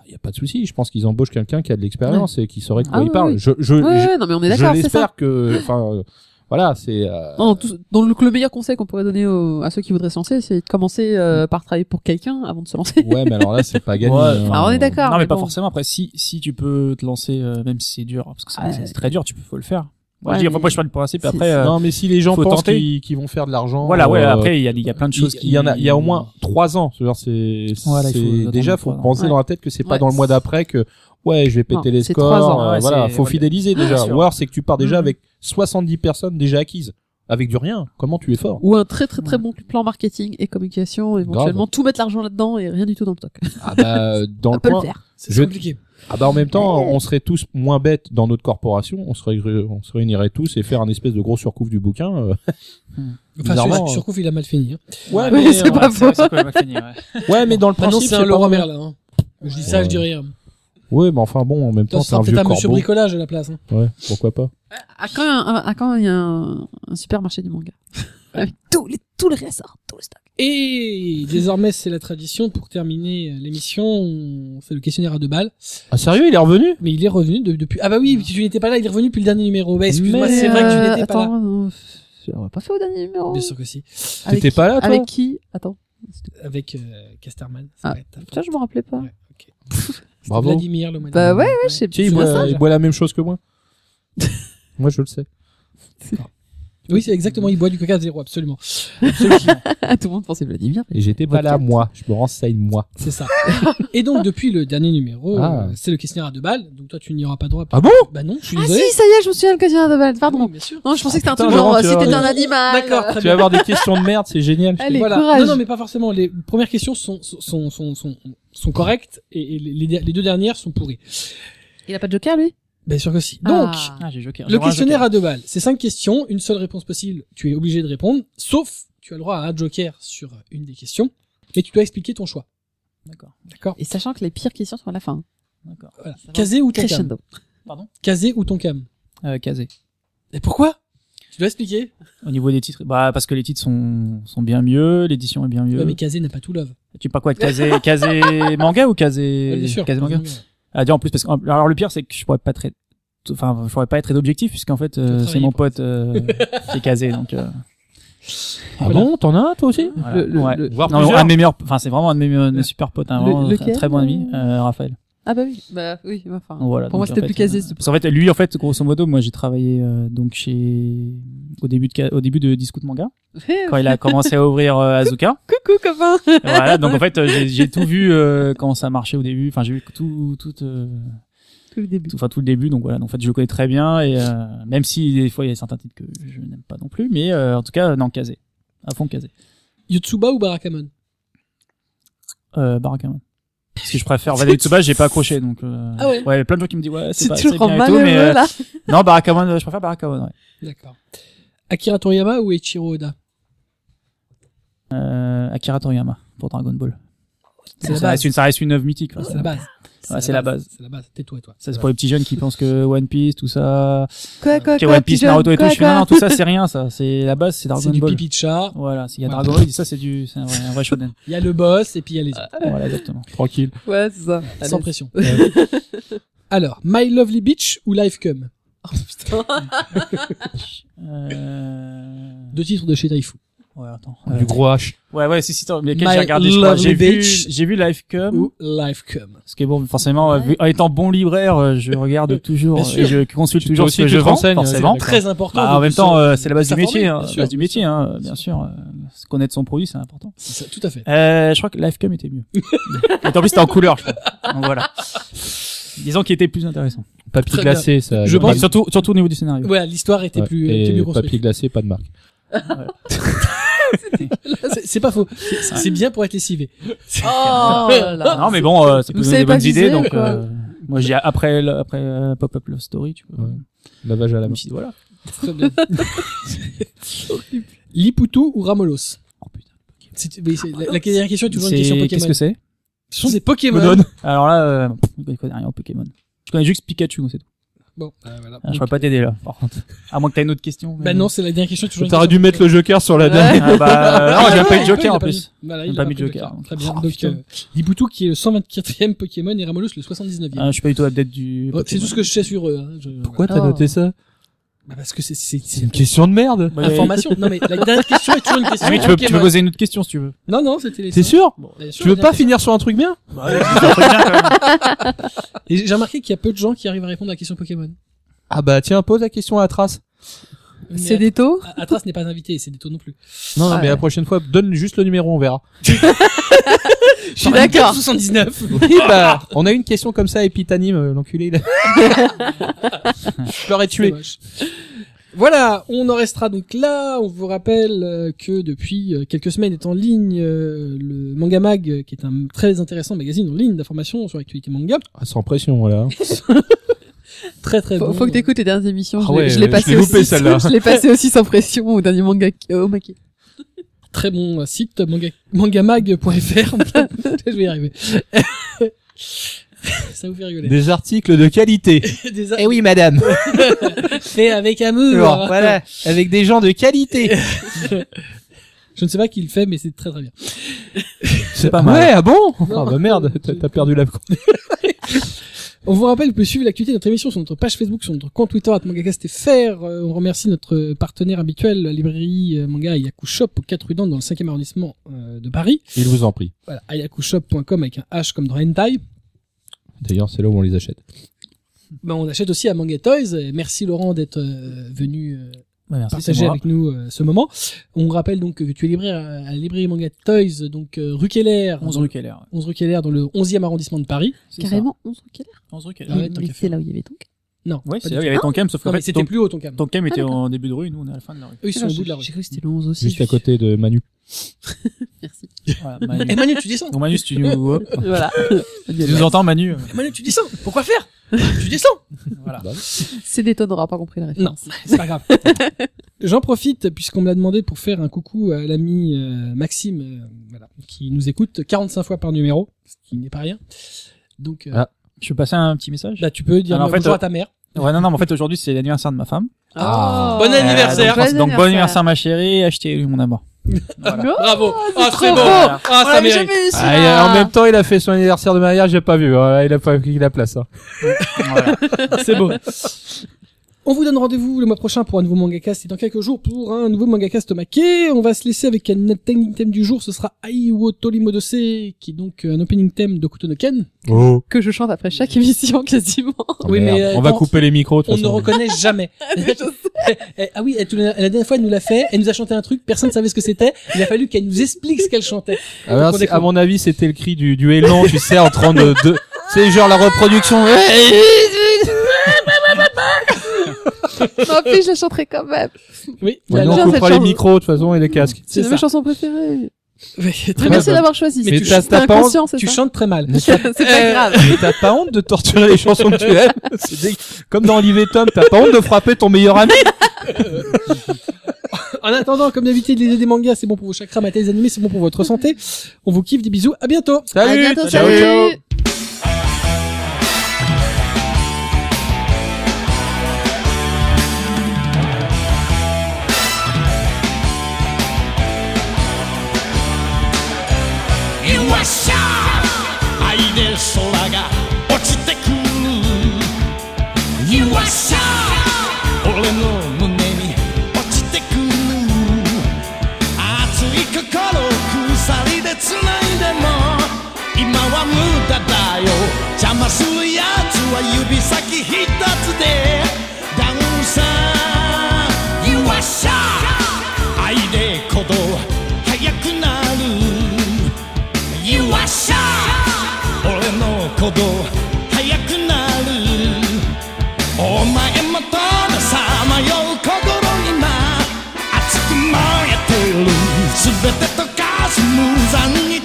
[SPEAKER 3] il y a pas de souci. Je pense qu'ils embauchent quelqu'un qui a de l'expérience et qui saurait de quoi
[SPEAKER 4] Ah
[SPEAKER 3] il
[SPEAKER 4] oui,
[SPEAKER 3] parle.
[SPEAKER 4] oui.
[SPEAKER 3] Je, je,
[SPEAKER 4] Ouais, non, mais on est d'accord, c'est ça.
[SPEAKER 3] l'espère que. Enfin, euh, voilà, c'est. euh,
[SPEAKER 4] Non, tout- donc le, le meilleur conseil qu'on pourrait donner aux- à ceux qui voudraient se lancer, c'est de commencer euh, par travailler pour quelqu'un avant de se lancer.
[SPEAKER 3] Ouais, mais alors là, c'est pas gagné.
[SPEAKER 2] Ouais,
[SPEAKER 3] hein.
[SPEAKER 4] Alors, on est d'accord.
[SPEAKER 2] non, mais,
[SPEAKER 4] mais
[SPEAKER 2] pas
[SPEAKER 4] bon.
[SPEAKER 2] forcément. Après, si si tu peux te lancer, euh, même si c'est dur, parce que c'est c'est très dur, tu peux faut le faire. Moi,
[SPEAKER 4] Ouais,
[SPEAKER 2] je dis,
[SPEAKER 4] mais
[SPEAKER 2] moi, je parle du principe.
[SPEAKER 4] c'est-
[SPEAKER 2] Après, euh,
[SPEAKER 3] Non, mais si les gens pensent qu'ils vont faire de l'argent.
[SPEAKER 2] voilà, ouais.
[SPEAKER 3] euh,
[SPEAKER 2] Après, il y a il y a plein de choses
[SPEAKER 3] il
[SPEAKER 2] qui.
[SPEAKER 3] il y en a il y a au moins trois ans c'est
[SPEAKER 2] Voilà, faut
[SPEAKER 3] déjà faut penser
[SPEAKER 4] Ouais.
[SPEAKER 3] dans la tête que c'est pas dans le mois d'après que ouais je vais péter
[SPEAKER 4] Non,
[SPEAKER 3] les
[SPEAKER 4] c'est
[SPEAKER 3] scores
[SPEAKER 4] trois ans.
[SPEAKER 3] euh, voilà faut
[SPEAKER 2] ouais.
[SPEAKER 3] fidéliser déjà ou alors c'est que tu pars déjà
[SPEAKER 2] Mhm.
[SPEAKER 3] avec 70 personnes déjà acquises avec du rien comment tu es fort
[SPEAKER 4] Ou un très très très bon plan marketing et communication, éventuellement tout mettre l'argent là-dedans et rien du tout dans le stock.
[SPEAKER 3] ah bah dans
[SPEAKER 4] On
[SPEAKER 3] le
[SPEAKER 4] peut le faire.
[SPEAKER 1] C'est compliqué.
[SPEAKER 3] Ah bah en même temps on serait tous moins bêtes dans notre corporation on se ré- on se réunirait tous et faire un espèce de gros surcouf du bouquin euh.
[SPEAKER 1] Enfin, Surcouf, il a mal fini. hein.
[SPEAKER 3] ouais mais
[SPEAKER 4] c'est pas
[SPEAKER 2] fini, ouais.
[SPEAKER 3] ouais mais dans le principe
[SPEAKER 1] c'est un Laurent. Merle. Hein. Je dis ça, je dis rien.
[SPEAKER 3] ouais mais enfin bon en même temps
[SPEAKER 1] ce
[SPEAKER 3] c'est un vieux
[SPEAKER 1] un monsieur
[SPEAKER 3] corbeau
[SPEAKER 1] bricolage à la place. Hein.
[SPEAKER 3] ouais pourquoi pas
[SPEAKER 4] À quand, à quand il y a un, un supermarché du manga? Avec tous les tous les ressorts, tout le stock.
[SPEAKER 1] Et désormais, c'est la tradition pour terminer l'émission. on fait le questionnaire à deux balles.
[SPEAKER 3] ah sérieux il est revenu?
[SPEAKER 1] Mais il est revenu de- depuis. Ah bah oui, tu n'étais pas là. Il est revenu depuis le dernier numéro. Bah excuse-moi,
[SPEAKER 3] Mais,
[SPEAKER 1] c'est vrai que tu
[SPEAKER 4] Euh,
[SPEAKER 1] n'étais pas là.
[SPEAKER 4] attends, non, on l'a pas fait au dernier numéro.
[SPEAKER 1] Bien sûr que si.
[SPEAKER 3] T'étais pas là, toi?
[SPEAKER 4] Avec qui? Attends.
[SPEAKER 1] Avec euh, Casterman. Ça
[SPEAKER 4] Ah,
[SPEAKER 1] va.
[SPEAKER 4] Tiens, je me rappelais pas.
[SPEAKER 1] Ouais,
[SPEAKER 3] Bravo.
[SPEAKER 1] Vladimir le
[SPEAKER 4] Bah
[SPEAKER 1] dernier.
[SPEAKER 4] ouais, ouais, je sais
[SPEAKER 3] Tu sais, il boit, il boit la même chose que moi. moi, je le sais.
[SPEAKER 1] Oui, c'est exactement. Il boit du coca zéro, absolument.
[SPEAKER 4] Tout le monde pensait Vladimir.
[SPEAKER 3] Et j'étais pas là, moi. Je me renseigne, moi.
[SPEAKER 1] C'est ça. Et donc, depuis le dernier numéro,
[SPEAKER 3] Ah.
[SPEAKER 1] euh, c'est le questionnaire à deux balles. Donc, toi, tu n'y auras pas droit.
[SPEAKER 3] Ah bon?
[SPEAKER 1] Bah non, je suis
[SPEAKER 4] Ah
[SPEAKER 1] désolé.
[SPEAKER 4] si, ça y est, je me souviens le questionnaire de balle. Pardon.
[SPEAKER 1] Oui, bien sûr.
[SPEAKER 4] Non, je pensais que c'était un
[SPEAKER 3] Putain,
[SPEAKER 4] truc genre
[SPEAKER 3] Laurent,
[SPEAKER 4] euh,
[SPEAKER 3] tu
[SPEAKER 4] si
[SPEAKER 3] vas-
[SPEAKER 4] t'étais un animal.
[SPEAKER 1] D'accord, très
[SPEAKER 3] Tu vas
[SPEAKER 1] bien.
[SPEAKER 3] avoir des questions de merde, c'est génial. je te
[SPEAKER 4] Allez.
[SPEAKER 3] dis.
[SPEAKER 1] Voilà.
[SPEAKER 4] courage.
[SPEAKER 1] Non, non, mais pas forcément. Les premières questions sont sont sont sont, sont correctes et, et les, les deux dernières sont pourries.
[SPEAKER 4] Il a pas de joker lui?
[SPEAKER 1] Bien sûr que si. Donc,
[SPEAKER 4] Ah.
[SPEAKER 2] Ah, j'ai joker.
[SPEAKER 1] le
[SPEAKER 2] J'aurai un
[SPEAKER 1] questionnaire
[SPEAKER 2] joker.
[SPEAKER 1] à deux balles, c'est cinq questions, une seule réponse possible. Tu es obligé de répondre, sauf tu as le droit à un joker sur une des questions, mais tu dois expliquer ton choix.
[SPEAKER 2] D'accord.
[SPEAKER 1] D'accord?
[SPEAKER 4] Et sachant que les pires questions sont à la fin.
[SPEAKER 2] D'accord.
[SPEAKER 1] Voilà.
[SPEAKER 4] Ça va.
[SPEAKER 1] Casé ou ton cam.
[SPEAKER 4] Crescendo.
[SPEAKER 1] Casé ou ton cam?
[SPEAKER 2] Euh, casé.
[SPEAKER 1] Et pourquoi? Tu dois expliquer.
[SPEAKER 2] Au niveau des titres, bah parce que les titres sont sont bien mieux, l'édition est bien mieux.
[SPEAKER 1] Ouais, mais casé n'a pas tout love.
[SPEAKER 2] Tu parles quoi de casé? Casé manga ou casé
[SPEAKER 1] Ouais, bien sûr.
[SPEAKER 2] casé manga? Ah dire en plus parce que alors le pire c'est que je pourrais pas très enfin je pourrais pas être très objectif puisqu'en fait euh, c'est mon pote euh, qui est casé donc euh,
[SPEAKER 3] Ah
[SPEAKER 1] Voilà.
[SPEAKER 3] bon, t'en as un, toi aussi
[SPEAKER 2] voilà.
[SPEAKER 4] Le- le-
[SPEAKER 2] Ouais.
[SPEAKER 4] le-
[SPEAKER 3] Voir
[SPEAKER 2] Non,
[SPEAKER 3] plusieurs.
[SPEAKER 2] un de mes meilleurs enfin c'est vraiment un de mes, super potes un
[SPEAKER 4] Le-
[SPEAKER 2] vraiment
[SPEAKER 4] lequel
[SPEAKER 2] très, très bon ami euh, Raphaël
[SPEAKER 4] Ah bah oui. Bah oui, enfin.
[SPEAKER 2] voilà
[SPEAKER 4] Pour moi c'était
[SPEAKER 2] en
[SPEAKER 4] plus casé.
[SPEAKER 2] euh, parce qu'en fait lui en fait grosso modo moi j'ai travaillé euh, donc chez au début de au début de Discount Manga quand il a commencé à ouvrir euh, Azuka
[SPEAKER 4] Coucou copain.
[SPEAKER 2] voilà donc en fait euh, j'ai j'ai tout vu euh, comment ça marchait au début enfin j'ai vu tout tout euh,
[SPEAKER 4] Tout le début.
[SPEAKER 2] enfin tout le début donc voilà. Donc en fait je le connais très bien et euh, même si des fois il y a certains titres que je n'aime pas non plus mais euh, en tout cas non casé à fond casé
[SPEAKER 1] Yotsuba ou Barakamon?
[SPEAKER 2] Euh, Barakamon. Parce que je préfère Vada Yutsuba j'ai pas accroché donc euh,
[SPEAKER 1] Ah ouais.
[SPEAKER 2] a plein de gens qui me disent ouais c'est pas c'est bien et tout mais euh, non Barakamon euh, je préfère Barakamon ouais.
[SPEAKER 1] D'accord. Akira Toriyama ou Eiichiro Oda?
[SPEAKER 2] Euh, Akira Toriyama pour Dragon Ball.
[SPEAKER 1] C'est
[SPEAKER 2] ça, reste une, ça reste une œuvre mythique.
[SPEAKER 1] C'est la base.
[SPEAKER 2] Ouais, c'est la base.
[SPEAKER 1] C'est la base. Tais-toi, toi.
[SPEAKER 2] Ça, c'est pour les petits jeunes qui pensent que One Piece, tout ça,
[SPEAKER 4] Quoi, quoi,
[SPEAKER 2] que One Piece, Naruto et tout, je fais, non, tout ça, c'est rien, ça. C'est la base, c'est
[SPEAKER 1] C'est
[SPEAKER 2] Dragon
[SPEAKER 1] du
[SPEAKER 2] Ball.
[SPEAKER 1] pipi de chat.
[SPEAKER 2] Voilà, s'il y a
[SPEAKER 1] Ouais.
[SPEAKER 2] Dragon Ball, ça, c'est du, c'est un vrai, un vrai shonen.
[SPEAKER 1] Il y a le boss et puis il y a les autres.
[SPEAKER 2] voilà, exactement.
[SPEAKER 3] Tranquille.
[SPEAKER 4] Ouais, c'est ça.
[SPEAKER 1] Sans pression. Alors, My Lovely Beach ou Life Come?
[SPEAKER 4] Oh, putain.
[SPEAKER 2] Euh...
[SPEAKER 1] Deux titres de chez Taifu.
[SPEAKER 2] Ouais, attends.
[SPEAKER 3] Du gros H.
[SPEAKER 2] Ouais, ouais, c'est si, attends, mais lesquels
[SPEAKER 1] My
[SPEAKER 2] j'ai regardé, je crois.
[SPEAKER 1] Lovely
[SPEAKER 2] J'ai vu, j'ai vu Life Come.
[SPEAKER 1] Ou Life Come.
[SPEAKER 2] Parce que bon, forcément, euh, vu- en étant bon libraire, euh, je regarde toujours,
[SPEAKER 1] Bien
[SPEAKER 2] et je consulte
[SPEAKER 3] Tu
[SPEAKER 2] toujours
[SPEAKER 3] aussi
[SPEAKER 2] ce que je vends, forcément.
[SPEAKER 3] c'est
[SPEAKER 1] Très important.
[SPEAKER 2] Bah, en même temps, euh, c'est la base du métier, hein,
[SPEAKER 1] bien
[SPEAKER 2] la
[SPEAKER 1] sûr,
[SPEAKER 2] base du métier,
[SPEAKER 1] bien
[SPEAKER 2] hein,
[SPEAKER 1] sûr,
[SPEAKER 2] bien sûr. euh, connaître son produit, c'est important.
[SPEAKER 1] C'est ça, tout à fait.
[SPEAKER 2] Euh, je crois que Lifecom était mieux. et en plus, c'était en couleur, je crois. Donc voilà. Disons qu'il était plus intéressant.
[SPEAKER 3] Papier
[SPEAKER 1] Très
[SPEAKER 3] glacé, ça.
[SPEAKER 1] Je pense-
[SPEAKER 2] surtout, surtout au niveau du scénario.
[SPEAKER 1] Ouais, l'histoire était
[SPEAKER 3] Ouais.
[SPEAKER 1] plus, était mieux
[SPEAKER 3] papier glacé, pas de marque.
[SPEAKER 1] C'est- pas faux. C'est- bien pour être lessivé.
[SPEAKER 4] Oh.
[SPEAKER 2] Non, mais bon, euh, ça peut
[SPEAKER 4] Vous
[SPEAKER 2] donner des bonnes idées, donc, euh, moi, j'ai, après, euh, Pop-Up Love Story, tu peux,
[SPEAKER 3] Ouais. Lavage à la main.
[SPEAKER 2] voilà.
[SPEAKER 1] Très bien. Liputu ou Ramolos
[SPEAKER 2] Oh putain.
[SPEAKER 1] C'est- mais c'est- la, la dernière question est toujours une
[SPEAKER 2] C'est-
[SPEAKER 1] question
[SPEAKER 2] qu'est-ce
[SPEAKER 1] Pokémon.
[SPEAKER 2] que c'est?
[SPEAKER 1] Ce sont des Pokémon.
[SPEAKER 2] Alors là, euh, je connais rien au Pokémon. Je connais juste Pikachu, c'est tout.
[SPEAKER 1] Bon, euh, voilà.
[SPEAKER 2] Ah, je pourrais pas t'aider là, par contre. À moins que t'aies une autre question. mais-
[SPEAKER 1] Bah non, c'est la dernière question. est toujours
[SPEAKER 3] T'aurais
[SPEAKER 1] question
[SPEAKER 3] dû mettre le joker sur la
[SPEAKER 4] Ouais.
[SPEAKER 3] dernière.
[SPEAKER 2] Ah bah, non, j'ai pas eu de Joker en plus. J'ai pas mis de Joker.
[SPEAKER 1] Très bien.
[SPEAKER 2] Oh,
[SPEAKER 1] Donc, euh, Liputu qui est le 124e Pokémon et Ramolos le 79e.
[SPEAKER 2] Ah, je suis pas du tout update du.
[SPEAKER 1] Bon, c'est tout ce que je sais sur eux. hein. Je-
[SPEAKER 3] Pourquoi t'as
[SPEAKER 4] Oh.
[SPEAKER 3] noté ça?
[SPEAKER 1] Bah, Parce que c'est c'est
[SPEAKER 3] C'est une question de merde.
[SPEAKER 2] Bah,
[SPEAKER 1] information. Non mais la dernière question est toujours une question.
[SPEAKER 2] Ah oui, tu peux, tu peux poser une autre question si tu veux.
[SPEAKER 1] Non non, c'était les.
[SPEAKER 3] C'est sûr
[SPEAKER 1] Bon, bien sûr,
[SPEAKER 3] Tu veux pas finir sur un truc bien.
[SPEAKER 1] Et J'ai remarqué qu'il y a peu de gens qui arrivent à répondre à la question Pokémon.
[SPEAKER 3] Ah bah tiens, pose la question à Trace.
[SPEAKER 1] Mais
[SPEAKER 4] C'est des taux
[SPEAKER 1] A- Atras n'est pas invité, c'est des taux non plus.
[SPEAKER 3] Non, non,
[SPEAKER 4] Ah
[SPEAKER 3] mais
[SPEAKER 4] ouais.
[SPEAKER 3] la prochaine fois, donne juste le numéro, on verra.
[SPEAKER 4] Je suis d'accord.
[SPEAKER 1] 79.
[SPEAKER 3] Oui, bah, on a une question comme ça, et puis t'animes, euh, l'enculé. Je l'aurais tué.
[SPEAKER 1] Voilà, on en restera donc là. On vous rappelle euh, que depuis euh, quelques semaines est en ligne le Manga Mag, qui est un très intéressant magazine en ligne d'information sur l'actualité manga.
[SPEAKER 3] Ah, sans pression, voilà.
[SPEAKER 1] Très très
[SPEAKER 4] Faut,
[SPEAKER 1] bon.
[SPEAKER 4] faut que t'écoutes les dernières émissions.
[SPEAKER 3] Ah
[SPEAKER 4] je l'ai-
[SPEAKER 3] ouais,
[SPEAKER 4] passé aussi.
[SPEAKER 3] celle-là.
[SPEAKER 4] Je l'ai passé aussi sans pression au dernier manga au maquis.
[SPEAKER 1] Très bon site manga, mangamag.fr. Je vais y arriver. Ça vous fait rigoler.
[SPEAKER 3] Des articles de qualité.
[SPEAKER 1] Des
[SPEAKER 3] Eh oui, madame.
[SPEAKER 1] fait avec amour.
[SPEAKER 3] Alors, voilà, avec des gens de qualité.
[SPEAKER 1] Je ne sais pas qui le fait, mais c'est très très bien.
[SPEAKER 3] C'est
[SPEAKER 2] pas mal.
[SPEAKER 3] Ouais, ah bon?
[SPEAKER 1] Non.
[SPEAKER 3] Ah bah merde, t'as t'as perdu la...
[SPEAKER 1] On vous rappelle, vous pouvez suivre l'actualité de notre émission sur notre page Facebook, sur notre compte Twitter, mangacast.fr. Euh, on remercie notre partenaire habituel, la librairie euh, manga Ayaku Shop, aux 4 rue dans le 5e arrondissement euh, de Paris.
[SPEAKER 3] Il vous en prie.
[SPEAKER 1] Voilà, ayakushop.com avec un H comme dans Hentai.
[SPEAKER 3] D'ailleurs, c'est là où on les achète.
[SPEAKER 1] Ben, on achète aussi à Manga Toys. Et merci Laurent d'être venu
[SPEAKER 2] Ouais, merci, c'est
[SPEAKER 1] partager
[SPEAKER 2] moi.
[SPEAKER 1] avec nous euh, ce moment. On rappelle donc que tu es libraire à, à la librairie Manga Toys, donc euh, rue Keller,
[SPEAKER 2] 11
[SPEAKER 1] dans-
[SPEAKER 2] rue Keller.
[SPEAKER 1] 11 rue Keller, dans le 11e arrondissement de Paris.
[SPEAKER 2] C'est
[SPEAKER 4] Carrément, 11 quelle heure
[SPEAKER 2] ça. 11 rue Keller.
[SPEAKER 1] Ah ouais,
[SPEAKER 4] Mais c'est là où il y avait donc.
[SPEAKER 1] Non,
[SPEAKER 2] Ouais, c'est là où il y avait ton cam, sauf
[SPEAKER 1] Non,
[SPEAKER 2] fait,
[SPEAKER 1] c'était plus haut ton cam.
[SPEAKER 2] ton cam était
[SPEAKER 4] Ah, d'accord.
[SPEAKER 2] en début de rue, nous on est à la fin de la rue.
[SPEAKER 1] Eux, ils sont au bout de la
[SPEAKER 4] J'ai
[SPEAKER 1] rue.
[SPEAKER 4] cru que c'était le 11 aussi.
[SPEAKER 3] Juste à côté de Manu.
[SPEAKER 4] Merci.
[SPEAKER 2] Voilà, Manu.
[SPEAKER 1] Manu, tu descends
[SPEAKER 2] Donc Manu, si tu nous, hop,
[SPEAKER 4] Voilà.
[SPEAKER 2] tu nous entends, Manu.
[SPEAKER 1] Manu, tu descends Pourquoi faire? Tu descends
[SPEAKER 2] Voilà.
[SPEAKER 4] C'est tonnes, on n'aura pas compris la
[SPEAKER 1] Non,
[SPEAKER 4] référence.
[SPEAKER 1] c'est pas grave. J'en profite puisqu'on me l'a demandé pour faire un coucou à l'ami euh, Maxime, euh, voilà, qui nous écoute 45 fois par numéro, ce qui n'est pas rien. Donc, euh,
[SPEAKER 3] Ah.
[SPEAKER 2] Je peux passer un petit message?
[SPEAKER 1] là, tu peux dire
[SPEAKER 2] Alors, en fait,
[SPEAKER 1] bonjour
[SPEAKER 2] euh,
[SPEAKER 1] à ta mère.
[SPEAKER 2] Ouais, non, non, mais en fait, aujourd'hui, c'est l'anniversaire de ma femme.
[SPEAKER 3] Ah.
[SPEAKER 1] Bon anniversaire.
[SPEAKER 2] Euh, donc, donc, bon anniversaire, ma chérie, achetez mon amour. Voilà.
[SPEAKER 4] Oh,
[SPEAKER 1] Bravo. Ah, c'est bon.
[SPEAKER 4] beau.
[SPEAKER 1] Ah, ça mérite.
[SPEAKER 4] jamais eu,
[SPEAKER 3] Ah, et, euh, en même temps, il a fait son anniversaire de mariage, j'ai pas vu. Voilà, il a pas pris la place. Hein.
[SPEAKER 2] Voilà.
[SPEAKER 1] C'est beau. On vous donne rendez-vous le mois prochain pour un nouveau mangacast et dans quelques jours pour un nouveau mangacast maqué. On va se laisser avec un opening theme du jour. Ce sera Aiwo Torimodose, qui est donc un opening theme de Kuto no Ken.
[SPEAKER 3] Oh.
[SPEAKER 4] Que je chante après chaque émission, quasiment.
[SPEAKER 1] Oui, mais, euh,
[SPEAKER 3] on va
[SPEAKER 1] non,
[SPEAKER 3] couper les micros. de
[SPEAKER 1] On ne reconnaît jamais. Eh, ah oui, elle, la dernière fois, elle nous l'a fait. Elle nous a chanté un truc. Personne ne savait ce que c'était. Il a fallu qu'elle nous explique ce qu'elle chantait.
[SPEAKER 3] Ah, ben, à mon avis, c'était le cri du, du élan, tu sais, en train de, de c'est genre la reproduction.
[SPEAKER 4] Non, puis je la chanterai quand même.
[SPEAKER 1] Oui,
[SPEAKER 3] Ouais, nous, on coupera les micros, de toute façon, et les casques.
[SPEAKER 4] C'est ma chanson préférée.
[SPEAKER 1] Ouais, très
[SPEAKER 4] merci d'avoir choisi.
[SPEAKER 1] Mais
[SPEAKER 3] Mais
[SPEAKER 1] tu
[SPEAKER 3] t'as pas honte,
[SPEAKER 1] Tu chantes très mal.
[SPEAKER 4] C'est pas
[SPEAKER 1] Euh,
[SPEAKER 4] grave.
[SPEAKER 3] mais t'as pas honte de torturer les chansons que tu aimes. C'est dé- Comme dans Olivier Tom, t'as pas honte de frapper ton meilleur ami.
[SPEAKER 1] En En attendant, comme d'habitude, lisez des mangas, c'est bon pour vos chakras, matez les animés, c'est bon pour votre santé. On vous kiffe, des bisous, à bientôt.
[SPEAKER 4] À bientôt,
[SPEAKER 3] Ciao,
[SPEAKER 4] salut.
[SPEAKER 5] 空が落ちてくる」「よっしゃ俺の胸に落ちてくる」「熱い心鎖で繋いでも今は無駄だよ」「邪魔する。やつは指先一つでダウンさ」「よっしゃ愛で鼓動ほど速くなる。お前もたださまよう心今熱く燃えてる。全て溶かす無残に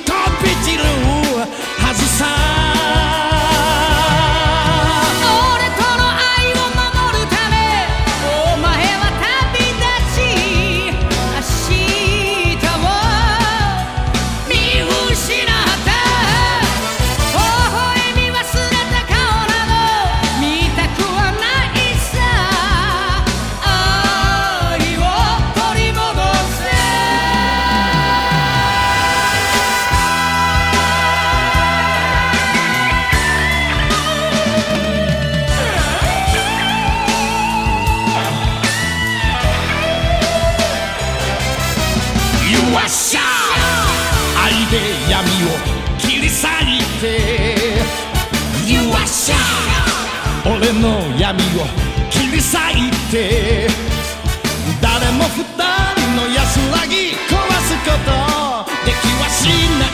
[SPEAKER 6] 咲い
[SPEAKER 5] て。誰も二人の安らぎ壊すことできはしない。